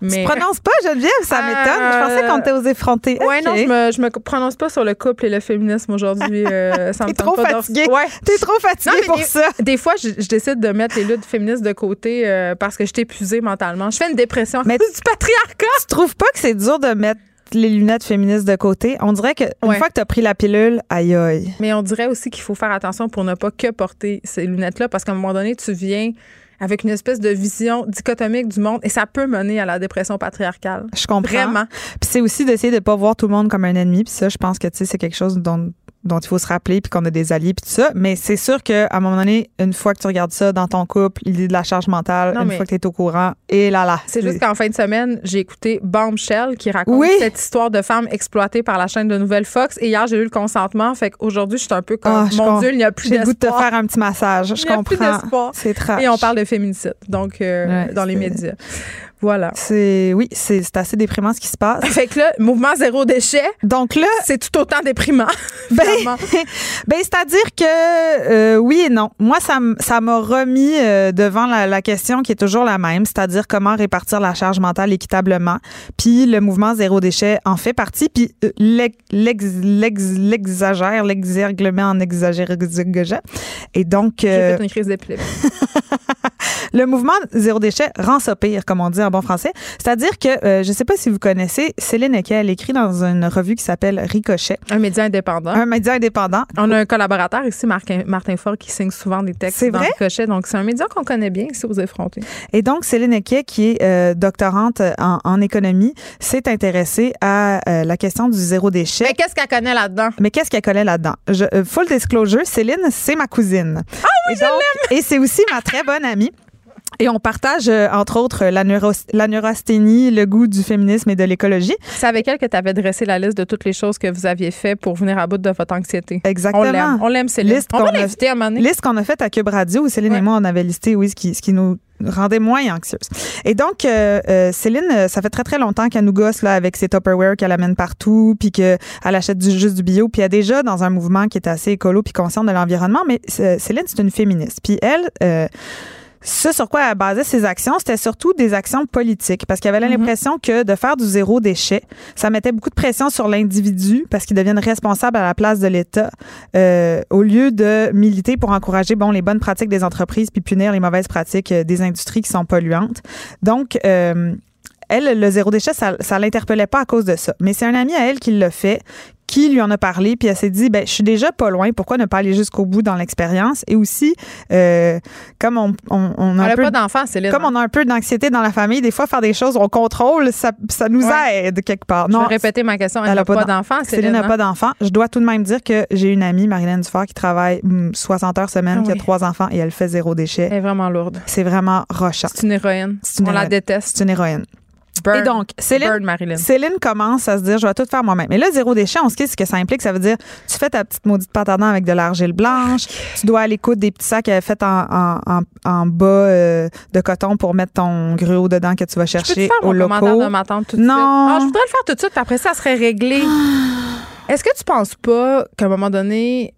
Mais... Tu prononces pas, Geneviève, ça m'étonne. Je pensais qu'on était aux effrontés. Ouais, non, je me, je me prononce pas sur le couple et le féminisme aujourd'hui. Euh, T'es trop fatiguée. Ouais. T'es trop fatiguée pour ça. Des fois, je, décide de mettre les luttes féministes de côté euh, parce que je suis épuisée mentalement. Je fais une dépression mais du patriarcat. Tu trouves pas que c'est dur de mettre les lunettes féministes de côté. On dirait que une fois que tu as pris la pilule, aïe aïe. Mais on dirait aussi qu'il faut faire attention pour ne pas que porter ces lunettes-là parce qu'à un moment donné, tu viens avec une espèce de vision dichotomique du monde et ça peut mener à la dépression patriarcale. Je comprends. Vraiment. Puis c'est aussi d'essayer de pas voir tout le monde comme un ennemi. Puis ça, je pense que tu sais, c'est quelque chose dont dont il faut se rappeler puis qu'on a des alliés puis tout ça. Mais c'est sûr que à un moment donné une fois que tu regardes ça dans ton couple l'idée de la charge mentale une fois que tu es au courant et là là. C'est juste qu'en fin de semaine j'ai écouté Bombshell qui raconte cette histoire de femme exploitée par la chaîne de nouvelles Fox. Et hier j'ai eu le consentement. Fait qu'aujourd'hui je suis un peu comme ah, mon dieu il n'y a plus d'espoir j'ai le goût de te faire un petit massage je comprends. c'est très et on parle de féminicide donc euh, dans les médias voilà. C'est oui, c'est assez déprimant ce qui se passe. Fait que là, mouvement zéro déchet. Donc là, c'est tout autant déprimant. Ben, ben c'est-à-dire que euh, oui et non. Moi, ça ça m'a remis euh, devant la, question qui est toujours la même, c'est-à-dire comment répartir la charge mentale équitablement. Puis le mouvement zéro déchet en fait partie. Puis euh, l'exagère, l'exerglement en exagère. Et donc. J'ai fait une crise d'épilepsie. le mouvement zéro déchet rend ça pire, comme on dit en bon français. C'est-à-dire que, euh, je ne sais pas si vous connaissez, Céline Eke, elle écrit dans une revue qui s'appelle Ricochet. Un média indépendant. Un média indépendant. On a un collaborateur ici, Martin, Martin Fort, qui signe souvent des textes dans Ricochet. Donc, c'est un média qu'on connaît bien ici aux effrontés. Et donc, Céline Eke, qui est euh, doctorante en, économie, s'est intéressée à euh, la question du zéro déchet. Mais qu'est-ce qu'elle connaît là-dedans? Mais qu'est-ce qu'elle connaît là-dedans? full disclosure, Céline, c'est ma cousine. Ah oui, je l'aime! Et c'est aussi ma très bonne amie. Et on partage, euh, entre autres, la, la neurasthénie, le goût du féminisme et de l'écologie. C'est avec elle que tu avais dressé la liste de toutes les choses que vous aviez fait pour venir à bout de votre anxiété. Exactement. On l'aime. Céline. Liste on va l'inviter à un Liste qu'on a faite à Cube Radio où Céline et moi, on avait listé, oui, ce qui, ce qui nous rendait moins anxieuses. Et donc, euh, euh, Céline, ça fait très, très longtemps qu'elle nous gosse là, avec ses Tupperware qu'elle amène partout, puis qu'elle achète du, juste du bio, puis elle est déjà dans un mouvement qui est assez écolo puis conscient de l'environnement. Mais Céline, c'est une féministe. Puis elle ce sur quoi elle basait ses actions, c'était surtout des actions politiques, parce qu'elle avait Mhm. l'impression que de faire du zéro déchet, ça mettait beaucoup de pression sur l'individu, parce qu'il devienne responsable à la place de l'État, euh, au lieu de militer pour encourager bon les bonnes pratiques des entreprises puis punir les mauvaises pratiques euh, des industries qui sont polluantes. Donc euh, elle, le zéro déchet, ça, ça l'interpellait pas à cause de ça. Mais c'est un ami à elle qui l'a fait, qui lui en a parlé, puis elle s'est dit, ben, je suis déjà pas loin, pourquoi ne pas aller jusqu'au bout dans l'expérience? Et aussi, euh, comme on, on, on a Elle un peu... pas d'enfant, Céline. Comme on a un peu d'anxiété dans la famille, des fois, faire des choses au contrôle, ça, ça nous Ouais. aide quelque part. Je Non, vais répéter ma question. Elle n'a pas pas d'en- d'enfant, Céline Céline. n'a hein? pas d'enfant. Je dois tout de même dire que j'ai une amie, Marilyn Dufort, qui travaille hum, 60 heures semaine, qui a trois enfants et elle fait zéro déchet. Elle est vraiment lourde. C'est vraiment rochant. C'est une héroïne. Une On la déteste. C'est une héroïne. Burn. Et donc, Céline, Burn. Céline commence à se dire, je vais tout faire moi-même. Mais là, zéro déchet, on se dit ce que ça implique. Ça veut dire, tu fais ta petite maudite pâte à dents avec de l'argile blanche. Tu dois aller coudre des petits sacs euh, faits en, en, en, en bas euh, de coton pour mettre ton gruau dedans que tu vas Je peux chercher au locaux. de ma tante tout de Non. suite? Ah, je voudrais le faire tout de suite, après ça, ça serait réglé. Est-ce que tu penses pas qu'à un moment donné,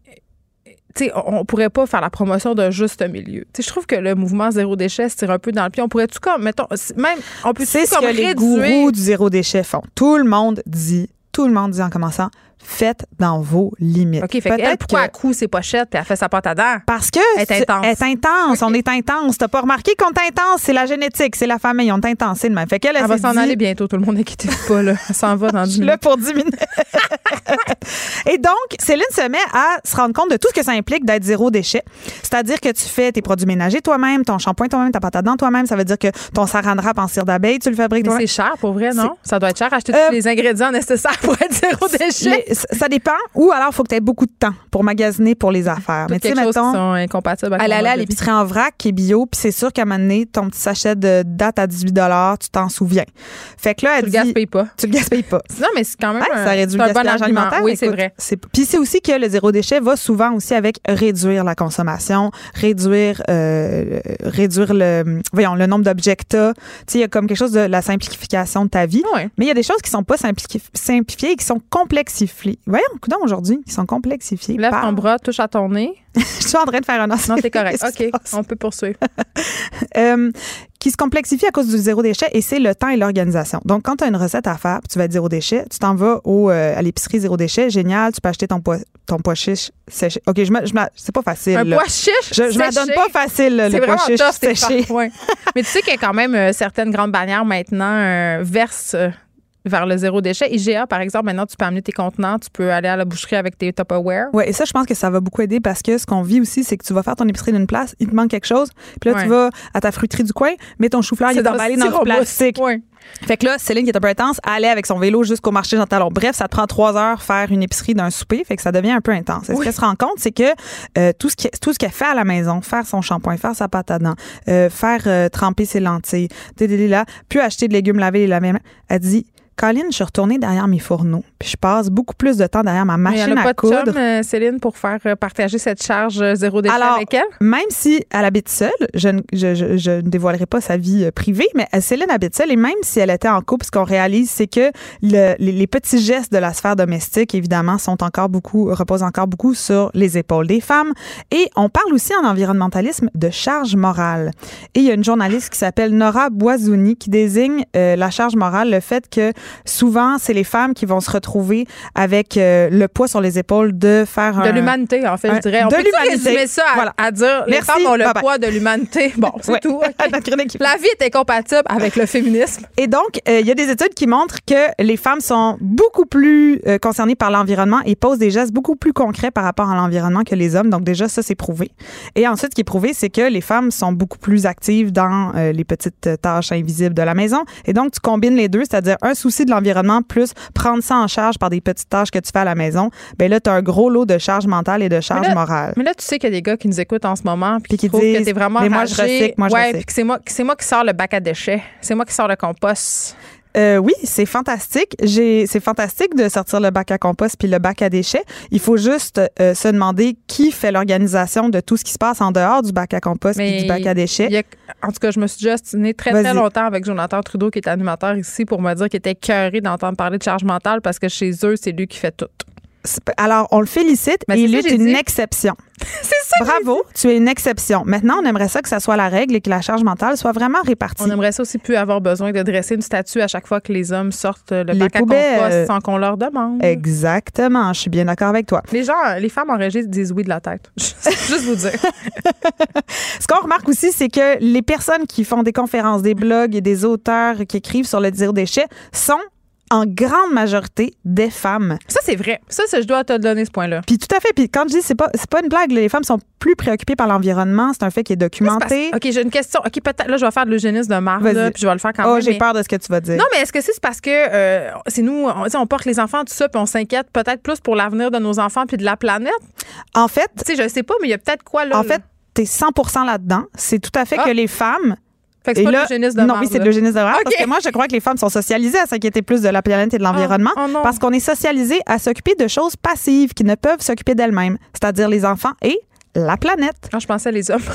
on, on pourrait pas faire la promotion d'un juste milieu? Je trouve que le mouvement zéro déchet se tire un peu dans le pied. On pourrait tout comme, mettons, même, on peut C'est ce comme que les gourous du zéro déchet font. Tout le monde dit, tout le monde dit en commençant, faites dans vos limites. OK, fait Peut-être pourquoi que- elle coud ses pochettes puis elle fait sa pâte à dents? Parce que Elle est intense. est intense. On est intense. T'as pas remarqué qu'on est intense? C'est la génétique, c'est la famille. On est intense, c'est le même. Fait qu'elle, elle Elle va s'en dit- aller bientôt, tout le monde inquiétez pas, là. Elle s'en va dans Je 10 suis là minutes. pour 10 minutes. Et donc, Céline se met à se rendre compte de tout ce que ça implique d'être zéro déchet. C'est-à-dire que tu fais tes produits ménagers toi-même, ton shampoing toi-même, ta pâte à dents toi-même. Ça veut dire que ton saran wrap en cire d'abeille, tu le fabriques toi-même. c'est cher, pour vrai, non? Ça doit être cher, acheter Euh, tous les ingrédients nécessaires pour être zéro déchet. Les- ça dépend. Ou alors, il faut que tu aies beaucoup de temps pour magasiner pour les affaires. Mais tu sais, chose qui mettons, sont incompatibles à de vie. l'épicerie en vrac qui est bio, puis c'est sûr qu'à un moment donné, ton petit sachet de date à 18 tu t'en souviens. Fait que là, elle Tu le dit... gaspilles pas. Tu le gaspilles pas. Non, mais c'est quand même Ouais, un, ça réduit le bon gaspillage alimentaire. Oui, c'est vrai. Puis c'est aussi que le zéro déchet va souvent aussi avec réduire la consommation, réduire euh, réduire le voyons le nombre d'objets que. Tu sais, il y a comme quelque chose de la simplification de ta vie. Ouais. Mais il y a des choses qui sont pas simplifi- simplifiées et qui sont complexifiées. Voyons, coudonc, aujourd'hui, qui sont complexifiées. Lève par- ton bras, touche à ton nez. Je suis en train de faire un Non, t'es correct. OK, on peut poursuivre. Euh, qui se complexifie à cause du zéro déchet et c'est le temps et l'organisation. Donc, quand tu as une recette à faire, tu vas être zéro déchet, tu t'en vas au, euh, à l'épicerie zéro déchet, génial, tu peux acheter ton pois, ton pois chiche séché. OK, je me, je me- c'est pas facile. Un là. pois chiche. je je m'adonne pas facile, le pois chiche tough, séché. Mais tu sais qu'il y a quand même euh, certaines grandes bannières maintenant euh, versent vers le zéro déchet. IGA, par exemple, maintenant, tu peux amener tes contenants, tu peux aller à la boucherie avec tes Tupperware. Ouais, et ça, je pense que ça va beaucoup aider parce que ce qu'on vit aussi, c'est que tu vas faire ton épicerie d'une place, il te manque quelque chose, puis là, Ouais. tu vas à ta fruiterie du coin, mais ton chou-fleur, il est emballé dans du styromousse. plastique. Ouais. Fait que là, Céline, qui est un peu intense, allait avec son vélo jusqu'au marché Jean Talon. Bref, ça te prend trois heures faire une épicerie d'un souper. Fait que ça devient un peu intense. Et ce Oui. qu'elle se rend compte, c'est que euh, tout ce qui- tout ce qu'elle fait à la maison, faire son shampoing, faire sa pâte à dents, euh, faire euh, tremper ses lentilles, là, puis acheter de légumes lavés et laver, elle dit Colline, je suis retournée derrière mes fourneaux, puis je passe beaucoup plus de temps derrière ma Mais il y en machine a à pas de coudre. chum, euh, Céline, pour faire euh, partager cette charge euh, zéro déchet Alors, avec elle? Même si elle habite seule, je, ne- je, je- je ne dévoilerai pas sa vie privée, mais Céline habite seule et même si elle était en couple, ce qu'on réalise, c'est que le- les, les petits gestes de la sphère domestique, évidemment, sont encore beaucoup, reposent encore beaucoup sur les épaules des femmes. Et on parle aussi en environnementalisme de charge morale. Et il y a une journaliste qui s'appelle Nora Boisouni qui désigne euh, la charge morale, le fait que souvent, c'est les femmes qui vont se retrouver avec euh, le poids sur les épaules de faire De un... l'humanité, en fait, un- je dirais. On de peut l'humanité. résumer ça à, Voilà. à dire les femmes ont le Bye bye. poids de l'humanité? Bon, c'est Ouais. tout. La vie est incompatible avec le féminisme. Et donc, euh, il y a des études qui montrent que les femmes sont beaucoup plus euh, concernées par l'environnement et posent des gestes beaucoup plus concrets par rapport à l'environnement que les hommes. Donc déjà, ça, c'est prouvé. Et ensuite, ce qui est prouvé, c'est que les femmes sont beaucoup plus actives dans les petites tâches invisibles de la maison. Et donc, tu combines les deux, c'est-à-dire un souci de l'environnement plus prendre ça en charge par des petites tâches que tu fais à la maison. Ben là, tu as un gros lot de charge mentale et de charge là, morale. Mais là, tu sais qu'il y a des gars qui nous écoutent en ce moment puis Puis qui qui trouvent que disent, t'es vraiment Mais moi, je recycle, moi, je ouais, recycle. puis que c'est moi, que c'est moi qui sors le bac à déchets. C'est moi qui sors le compost. Euh, oui, c'est fantastique. J'ai, c'est fantastique de sortir le bac à compost puis le bac à déchets. Il faut juste euh, se demander qui fait l'organisation de tout ce qui se passe en dehors du bac à compost puis du bac à déchets. a- en tout cas, je me suis déjà ostinée très, très longtemps avec Jonathan Trudeau, qui est animateur ici, pour me dire qu'il était cœuré d'entendre parler de charge mentale parce que chez eux, c'est lui qui fait tout. Alors, on le félicite Ben, et c'est il est une dit. exception. C'est ça. Bravo, tu es une exception. Maintenant, on aimerait ça que ça soit la règle et que la charge mentale soit vraiment répartie. On aimerait ça aussi plus avoir besoin de dresser une statue à chaque fois que les hommes sortent le Les bac à sans qu'on leur demande. Exactement, je suis bien d'accord avec toi. Les gens, les femmes en régie disent oui de la tête. Juste vous dire. Ce qu'on remarque aussi, c'est que les personnes qui font des conférences, des blogs et des auteurs qui écrivent sur le zéro déchet sont en grande majorité des femmes. Ça, c'est vrai. Ça, je dois te donner ce point-là. Puis tout à fait. Puis quand je dis c'est pas pas une blague, les femmes sont plus préoccupées par l'environnement. C'est un fait qui est documenté. OK, j'ai une question. OK, peut-être, là, je vais faire de l'eugénisme de là, puis je vais le faire quand Oh, même. j'ai mais- peur de ce que tu vas dire. Non, mais est-ce que c'est parce que euh, c'est nous, on, on porte les enfants, tout ça, puis on s'inquiète peut-être plus pour l'avenir de nos enfants puis de la planète? En fait, Tu sais, je sais pas, mais il y a peut-être quoi là? en là? fait, t'es 100% là-dedans. C'est tout à fait Ah. que les femmes Fait que c'est pas là, de l'eugénisme de non, oui, c'est de l'eugénisme de race. OK. Parce que moi, je crois que les femmes sont socialisées à s'inquiéter plus de la planète et de l'environnement. oh parce qu'on est socialisées à s'occuper de choses passives qui ne peuvent s'occuper d'elles-mêmes, c'est-à-dire les enfants et la planète. Ah, je pensais les hommes.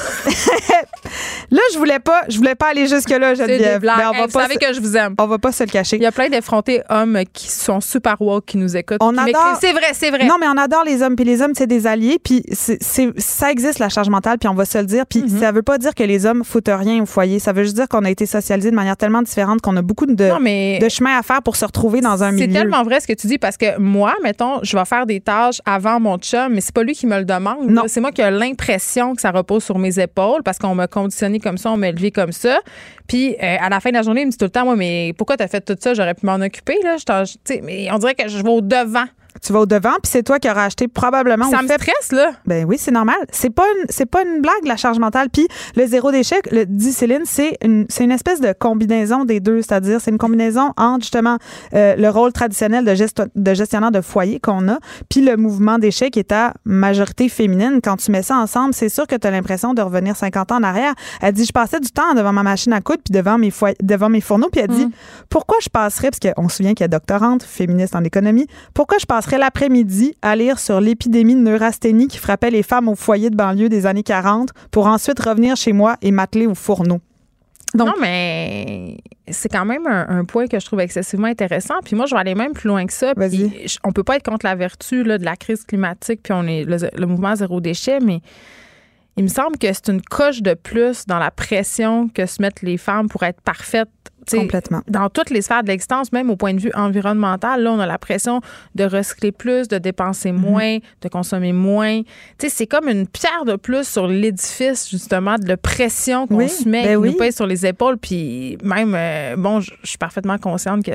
Là, je voulais pas, je voulais pas aller jusque-là, c'est des Geneviève. Mais on Hey, va vous pas savez se- que je vous aime. on va pas se le cacher. Il y a plein d'effrontés hommes qui sont super woke, qui nous écoutent. On adore-. C'est vrai, c'est vrai. Non, mais on adore les hommes, puis les hommes, c'est des alliés, puis c'est, c'est- ça existe, la charge mentale, puis on va se le dire, puis Mm-hmm. ça veut pas dire que les hommes foutent rien au foyer, ça veut juste dire qu'on a été socialisés de manière tellement différente qu'on a beaucoup de, Non, mais- de chemin à faire pour se retrouver dans un C'est milieu. tellement vrai ce que tu dis parce que moi, mettons, je vais faire des tâches avant mon chum, mais c'est pas lui qui me le demande. Non. là. C'est moi qui l'impression que ça repose sur mes épaules parce qu'on m'a conditionné comme ça, on m'a élevé comme ça. Puis euh, à la fin de la journée, il me dit tout le temps, moi, mais pourquoi t'as fait tout ça? J'aurais pu m'en occuper. Là. Je mais on dirait que je vais au devant. Tu vas au devant, puis c'est toi qui auras acheté probablement Ça me fait stresse, là. Ben oui, c'est normal. C'est pas une, c'est pas une blague la charge mentale. Puis le zéro déchet, le dit Céline, c'est une, c'est une espèce de combinaison des deux, c'est-à-dire c'est une combinaison entre justement euh, le rôle traditionnel de, gesto- de gestionnaire de foyer qu'on a, puis le mouvement déchets qui est à majorité féminine. Quand tu mets ça ensemble, c'est sûr que tu as l'impression de revenir 50 ans en arrière. Elle dit, je passais du temps devant ma machine à coudre puis devant mes foy- devant mes fourneaux, puis elle dit, pourquoi je passerais, parce qu'on se souvient qu'elle est doctorante, féministe en économie, pourquoi je passerais l'après-midi à lire sur l'épidémie de neurasthénie qui frappait les femmes au foyer de banlieue des années 40 pour ensuite revenir chez moi et m'atteler au fourneau? Donc- non, mais c'est quand même un, un point que je trouve excessivement intéressant. Puis moi, je vais aller même plus loin que ça. Puis je- on peut pas être contre la vertu là, de la crise climatique, puis on est le, le mouvement zéro déchet, mais il me semble que c'est une coche de plus dans la pression que se mettent les femmes pour être parfaites. Complètement. Dans toutes les sphères de l'existence, même au point de vue environnemental, là, on a la pression de recycler plus, de dépenser Mhm. moins, de consommer moins. Tu sais, c'est comme une pierre de plus sur l'édifice, justement, de la pression qu'on Oui, se met, ben qui oui. nous pèse sur les épaules. Puis même, euh, bon, je je suis parfaitement consciente que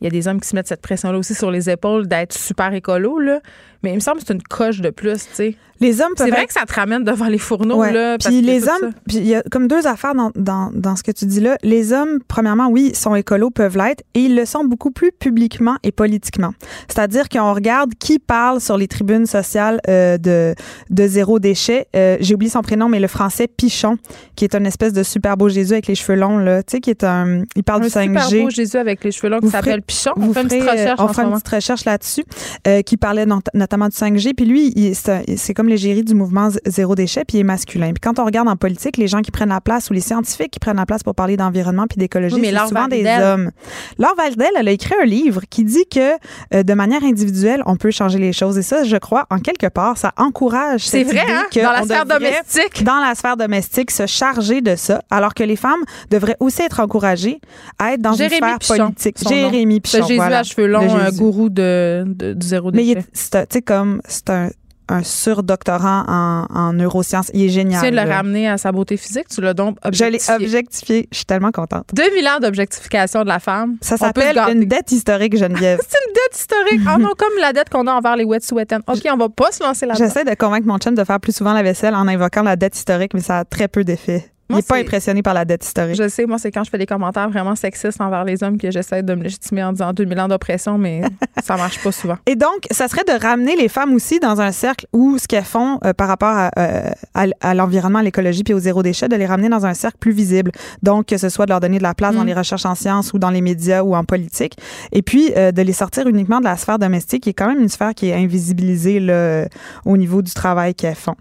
il y a des hommes qui se mettent cette pression-là aussi sur les épaules d'être super écolo, là. Mais il me semble que c'est une coche de plus, tu sais. Les hommes C'est vrai être- que ça te ramène devant les fourneaux, Ouais. là. Puis les hommes, puis il y a comme deux affaires dans, dans, dans ce que tu dis là. Les hommes, premièrement, oui, sont écolos, peuvent l'être, et ils le sont beaucoup plus publiquement et politiquement. C'est-à-dire qu'on regarde qui parle sur les tribunes sociales euh, de, de zéro déchet. Euh, J'ai oublié son prénom, mais le français Pichon, qui est une espèce de super beau Jésus avec les cheveux longs, là. Tu sais, qui est un. Il parle Un du super 5G. beau Jésus avec les cheveux longs qui s'appelle Pichon. Vous On fait une petite euh, recherche on en ce fera une moment. petite recherche là-dessus euh, qui parlait not- notamment du 5G. Puis lui, c'est comme l'égérie du mouvement zéro déchet, puis il est masculin. Puis quand on regarde en politique, les gens qui prennent la place ou les scientifiques qui prennent la place pour parler d'environnement puis d'écologie, Oui, mais c'est souvent des hommes. Laure Valdel, elle a écrit un livre qui dit que euh, de manière individuelle, on peut changer les choses. Et ça, je crois, en quelque part, ça encourage cette vrai, idée hein? que Dans la sphère domestique. Dans la sphère domestique, se charger de ça, alors que les femmes devraient aussi être encouragées à être dans Jérémy une sphère Pichon, politique. Jérémy Pichon, Jésus voilà. à cheveux longs, un gourou de, de- du zéro Mais déchet. tu sais, comme, c'est un, un surdoctorant en, en neurosciences. Il est Tu génial. viens de le ramener à sa beauté physique, tu l'as donc Je l'ai objectifié. objectifié. Je suis tellement contente. 2000 ans d'objectification de la femme. Ça s'appelle une dette historique, Geneviève. C'est une dette historique. Ah non, comme la dette qu'on a envers les wet sweaters. OK, on va pas se lancer là-dedans. J'essaie de convaincre mon chum de faire plus souvent la vaisselle en invoquant la dette historique, mais ça a très peu d'effet. Il n'est pas impressionné par la dette historique. Je sais, moi, c'est quand je fais des commentaires vraiment sexistes envers les hommes que j'essaie de me légitimer en disant 2000 ans d'oppression, mais ça marche pas souvent. Et donc, ça serait de ramener les femmes aussi dans un cercle où ce qu'elles font euh, par rapport à, euh, à, à l'environnement, à l'écologie puis au zéro déchet, de les ramener dans un cercle plus visible. Donc, que ce soit de leur donner de la place dans Mm. les recherches en sciences ou dans les médias ou en politique. Et puis, euh, de les sortir uniquement de la sphère domestique, qui est quand même une sphère qui est invisibilisée là, au niveau du travail qu'elles font.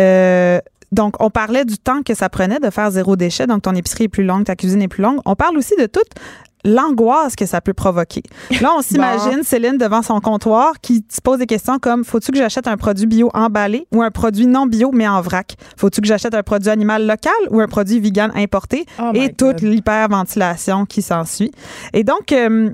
Euh, donc, on parlait du temps que ça prenait de faire zéro déchet. Donc, ton épicerie est plus longue, ta cuisine est plus longue. On parle aussi de toute l'angoisse que ça peut provoquer. Là, on s'imagine Céline devant son comptoir qui se pose des questions comme faut-tu que j'achète un produit bio emballé ou un produit non bio mais en vrac? Faut-tu que j'achète un produit animal local ou un produit vegan importé? Oh Et toute l'hyperventilation qui s'ensuit. Et donc, euh,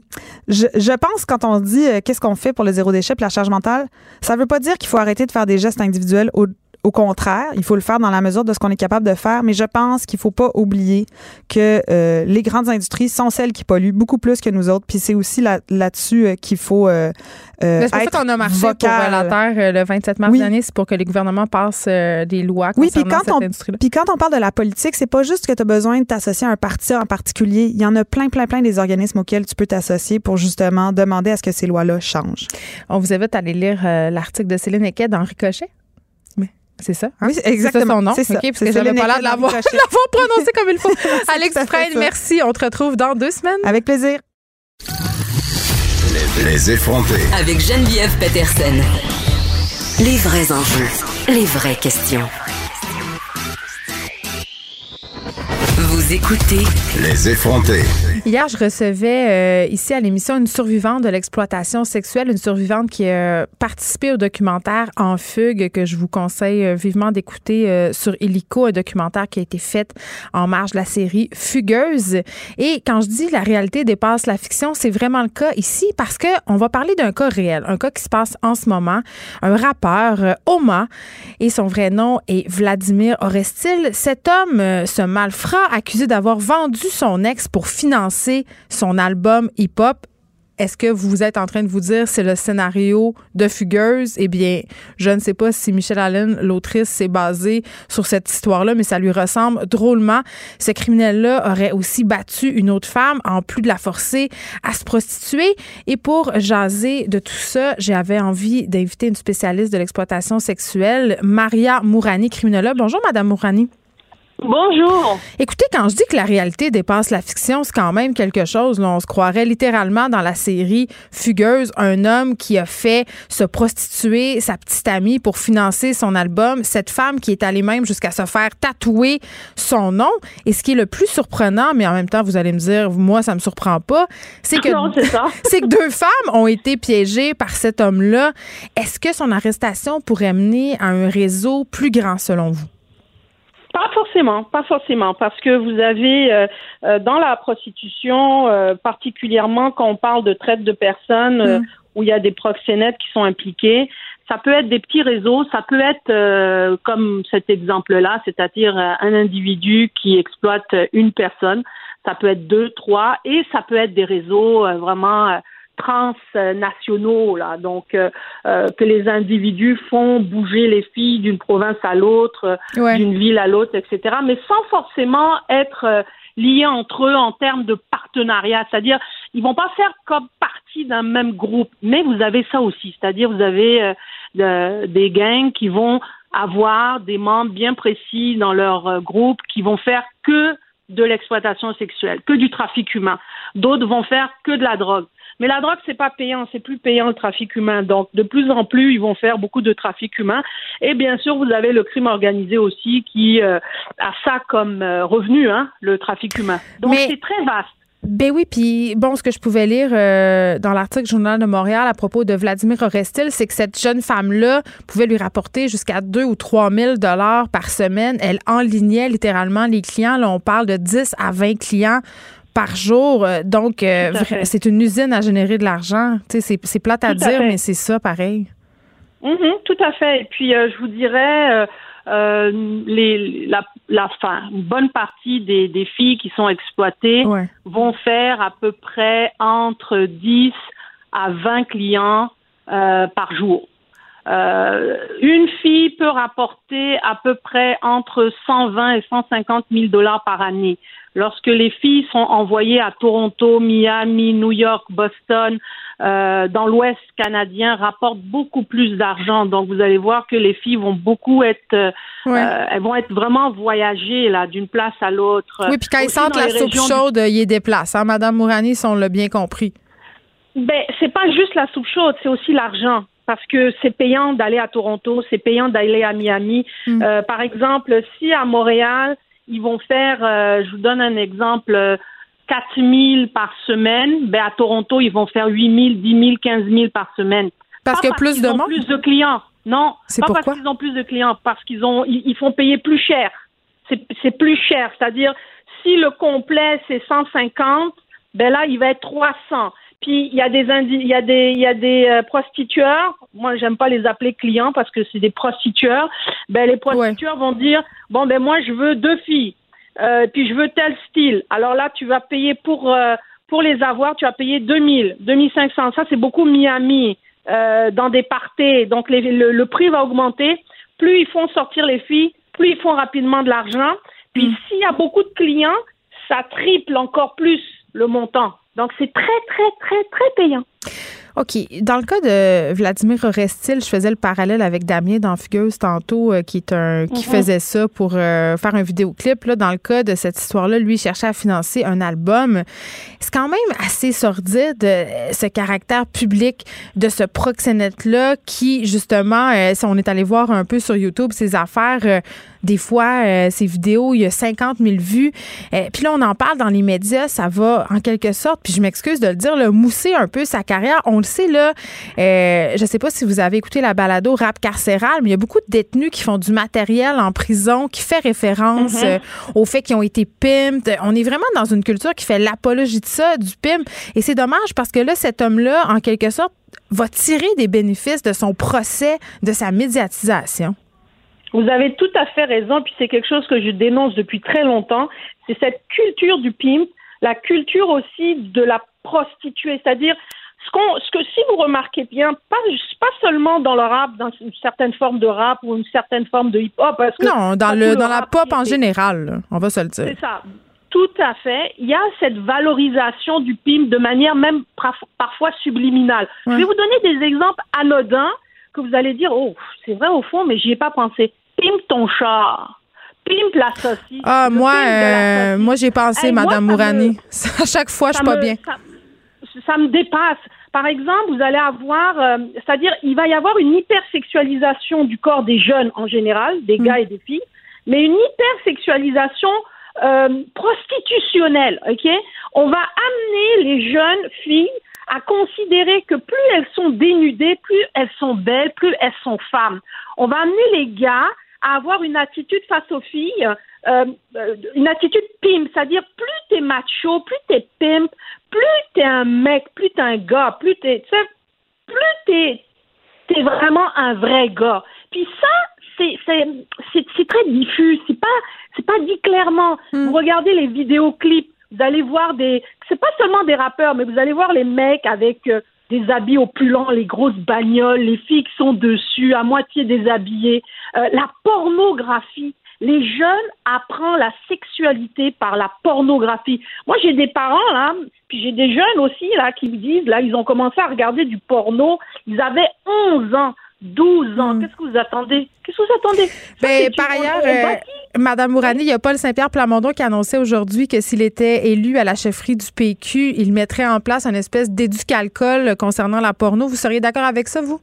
je, je pense quand on dit euh, qu'est-ce qu'on fait pour le zéro déchet puis la charge mentale, ça veut pas dire qu'il faut arrêter de faire des gestes individuels au au contraire, il faut le faire dans la mesure de ce qu'on est capable de faire, mais je pense qu'il faut pas oublier que euh, les grandes industries sont celles qui polluent beaucoup plus que nous autres, puis c'est aussi là- là-dessus euh, qu'il faut euh, euh, C'est pour ça qu'on a marché pour vocal. euh, la Terre le 27 mars Oui. dernier, c'est pour que les gouvernements passent des lois Oui, puis concernant quand cette on industrie-là. puis quand on parle de la politique, c'est pas juste que tu as besoin de t'associer à un parti en particulier. Il y en a plein, plein, plein des organismes auxquels tu peux t'associer pour justement demander à ce que ces lois-là changent. On vous invite à aller lire l'article de Céline Equet dans Ricochet. C'est ça? hein? Oui, c'est exactement. C'est ça son nom? C'est ça. OK, parce que j'avais pas l'air de l'avoir prononcé comme il faut. Alex ça. merci. On te retrouve dans deux semaines. Avec plaisir. Les effrontés. Avec Geneviève Peterson. Les vrais enjeux, les vraies questions. Vous écoutez Les effrontés. Hier, je recevais euh, ici à l'émission une survivante de l'exploitation sexuelle, une survivante qui a participé au documentaire En fugue que je vous conseille euh, vivement d'écouter euh, sur Illico, un documentaire qui a été fait en marge de la série Fugueuse. Et quand je dis la réalité dépasse la fiction, c'est vraiment le cas ici parce que on va parler d'un cas réel, un cas qui se passe en ce moment. Un rappeur, euh, Oma, et son vrai nom est Vladimir Orestil. Cet homme, euh, ce malfrat, accusé d'avoir vendu son ex pour financer son album hip-hop. Est-ce que vous êtes en train de vous dire c'est le scénario de Fugueuse? Eh bien, je ne sais pas si Michelle Allen, l'autrice, s'est basée sur cette histoire-là, mais ça lui ressemble drôlement. Ce criminel-là aurait aussi battu une autre femme, en plus de la forcer à se prostituer. Et pour jaser de tout ça, j'avais envie d'inviter une spécialiste de l'exploitation sexuelle, Maria Mourani, criminologue. Bonjour, Madame Mourani. Bonjour. Écoutez, quand je dis que la réalité dépasse la fiction, c'est quand même quelque chose. là. On se croirait littéralement dans la série Fugueuse, un homme qui a fait se prostituer sa petite amie pour financer son album. Cette femme qui est allée même jusqu'à se faire tatouer son nom. Et ce qui est le plus surprenant, mais en même temps, vous allez me dire, moi, ça me surprend pas, c'est que Non, c'est ça. c'est que deux femmes ont été piégées par cet homme-là. Est-ce que son arrestation pourrait mener à un réseau plus grand selon vous? Pas forcément, pas forcément, parce que vous avez euh, euh, dans la prostitution, euh, particulièrement quand on parle de traite de personnes, euh, où il y a des proxénètes qui sont impliqués, ça peut être des petits réseaux, ça peut être euh, comme cet exemple-là, c'est-à-dire euh, un individu qui exploite une personne, ça peut être deux, trois, et ça peut être des réseaux euh, vraiment euh, transnationaux là, donc euh, euh, que les individus font bouger les filles d'une province à l'autre, euh, Ouais. d'une ville à l'autre, etc. Mais sans forcément être euh, liés entre eux en termes de partenariat, c'est-à-dire ils vont pas faire comme partie d'un même groupe, mais vous avez ça aussi, c'est-à-dire vous avez euh, de- des gangs qui vont avoir des membres bien précis dans leur euh, groupe qui vont faire que de l'exploitation sexuelle, que du trafic humain. D'autres vont faire que de la drogue. Mais la drogue, c'est pas payant, c'est plus payant le trafic humain. Donc, de plus en plus, ils vont faire beaucoup de trafic humain. Et bien sûr, vous avez le crime organisé aussi qui euh, a ça comme euh, revenu, hein, le trafic humain. Donc, Mais- c'est très vaste. Ben oui, puis bon, ce que je pouvais lire euh, dans l'article Journal de Montréal à propos de Vladimir Orestil, c'est que cette jeune femme-là pouvait lui rapporter jusqu'à 2 ou 3 000 dollars par semaine. Elle enlignait littéralement les clients. Là, on parle de 10 à 20 clients par jour. Euh, Donc, euh, c'est une usine à générer de l'argent. C'est- plate à Tout dire, mais c'est ça pareil. Mhm, tout à fait. Et puis, euh, je vous dirais, euh, les, la, la fin, une bonne partie des, des filles qui sont exploitées Ouais. vont faire à peu près entre 10 à 20 clients par jour. Euh, une fille peut rapporter à peu près entre 120 et 150 000 dollars par année. Lorsque les filles sont envoyées à Toronto, Miami, New York, Boston, euh, dans l'Ouest canadien, rapportent beaucoup plus d'argent. Donc, vous allez voir que les filles vont beaucoup être, euh, Ouais. euh, elles vont être vraiment voyagées là d'une place à l'autre. oui, puis quand ils sentent la soupe régions du chaude, ils déplacent. Hein, Madame Mourani, si on l'a bien compris. Ben, c'est pas juste la soupe chaude, c'est aussi l'argent. Parce que c'est payant d'aller à Toronto, c'est payant d'aller à Miami. Mm. Euh, par exemple, si à Montréal, ils vont faire, euh, je vous donne un exemple, euh, 4 000 par semaine, ben à Toronto, ils vont faire 8 000, 10 000, 15 000 par semaine. Parce que plus de ont monde? plus de clients. Non, pas pourquoi? parce qu'ils ont plus de clients, parce qu'ils ont, ils, ils font payer plus cher. C'est c'est plus cher, c'est-à-dire si le complet c'est 150, ben là il va être 300. Puis il y a des indi- il y a des il y a des euh, prostitueurs. Moi j'aime pas les appeler clients parce que c'est des prostitueurs. Ben les prostitueurs vont dire bon ben moi je veux deux filles, euh, puis je veux tel style. Alors là tu vas payer pour euh, pour les avoir, tu vas payer 2000, 2500. Ça c'est beaucoup Miami euh, dans des parties. Donc les- le, le prix va augmenter. Plus ils font sortir les filles, plus ils font rapidement de l'argent. Puis s'il y a beaucoup de clients, ça triple encore plus le montant. Donc c'est très très très très payant. OK. Dans le cas de Vladimir Orestil, je faisais le parallèle avec Damien Danfugueuse tantôt, euh, qui est un qui Mhm. faisait ça pour euh, faire un vidéoclip. Là, dans le cas de cette histoire-là, lui il cherchait à financer un album. C'est quand même assez sordide euh, ce caractère public de ce proxénète-là qui, justement, si on est allé voir un peu sur YouTube ses affaires, des fois, euh, ses vidéos, il y a 50 000 vues. Euh, puis là, on en parle dans les médias, ça va en quelque sorte, puis je m'excuse de le dire, le mousser un peu sa carrière. On le sait, là, euh, je sais pas si vous avez écouté la balado Rap carcéral, mais il y a beaucoup de détenus qui font du matériel en prison qui fait référence euh, au fait qu'ils ont été pimped. On est vraiment dans une culture qui fait l'apologie de ça, du pimp. Et c'est dommage parce que là, cet homme-là, en quelque sorte, va tirer des bénéfices de son procès, de sa médiatisation. Vous avez tout à fait raison, puis c'est quelque chose que je dénonce depuis très longtemps. C'est cette culture du pimp, la culture aussi de la prostituée, c'est-à-dire ce, qu'on, ce que si vous remarquez bien, pas, pas seulement dans le rap, dans une certaine forme de rap ou une certaine forme de hip-hop, parce que Non, dans, le, dans la pop en général, là, on va se le dire. c'est ça. Tout à fait. Il y a cette valorisation du pimp de manière même parf- parfois subliminale. Ouais. Je vais vous donner des exemples anodins que vous allez dire, oh, c'est vrai au fond, mais j'y ai pas pensé. Pimp ton char. Pimp la saucisse. Ah, moi, euh, moi j'ai pensé, Hey, moi, Madame me- Mourani. à chaque fois, je suis pas me- bien. Ça, ça me dépasse. Par exemple, vous allez avoir, euh, c'est-à-dire, il va y avoir une hypersexualisation du corps des jeunes en général, des gars et des filles, mais une hypersexualisation euh, prostitutionnelle. Ok? On va amener les jeunes filles à considérer que plus elles sont dénudées, plus elles sont belles, plus elles sont femmes. On va amener les gars à avoir une attitude face aux filles, euh, euh, une attitude pimp, c'est-à-dire plus t'es macho, plus t'es pimp, plus t'es un mec, plus t'es un gars, plus t'es, plus t'es, t'es vraiment un vrai gars. Puis ça, c'est, c'est, c'est, c'est très diffus, c'est pas, c'est pas dit clairement. Vous regardez les vidéoclips, vous allez voir des, c'est pas seulement des rappeurs, mais vous allez voir les mecs avec euh, des habits opulents, les grosses bagnoles, les filles qui sont dessus, à moitié déshabillées, Euh, la pornographie. Les jeunes apprennent la sexualité par la pornographie. Moi, j'ai des parents, là, puis j'ai des jeunes aussi, là, qui me disent, là, ils ont commencé à regarder du porno. Ils avaient 11 ans, 12 ans. Qu'est-ce que vous attendez? Qu'est-ce que vous attendez? Ça. Ben, par ailleurs, euh, Madame Mourani, il y a Paul Saint-Pierre Plamondon qui annonçait aujourd'hui que s'il était élu à la chefferie du PQ, il mettrait en place une espèce d'éducalcool concernant la porno. Vous seriez d'accord avec ça, vous?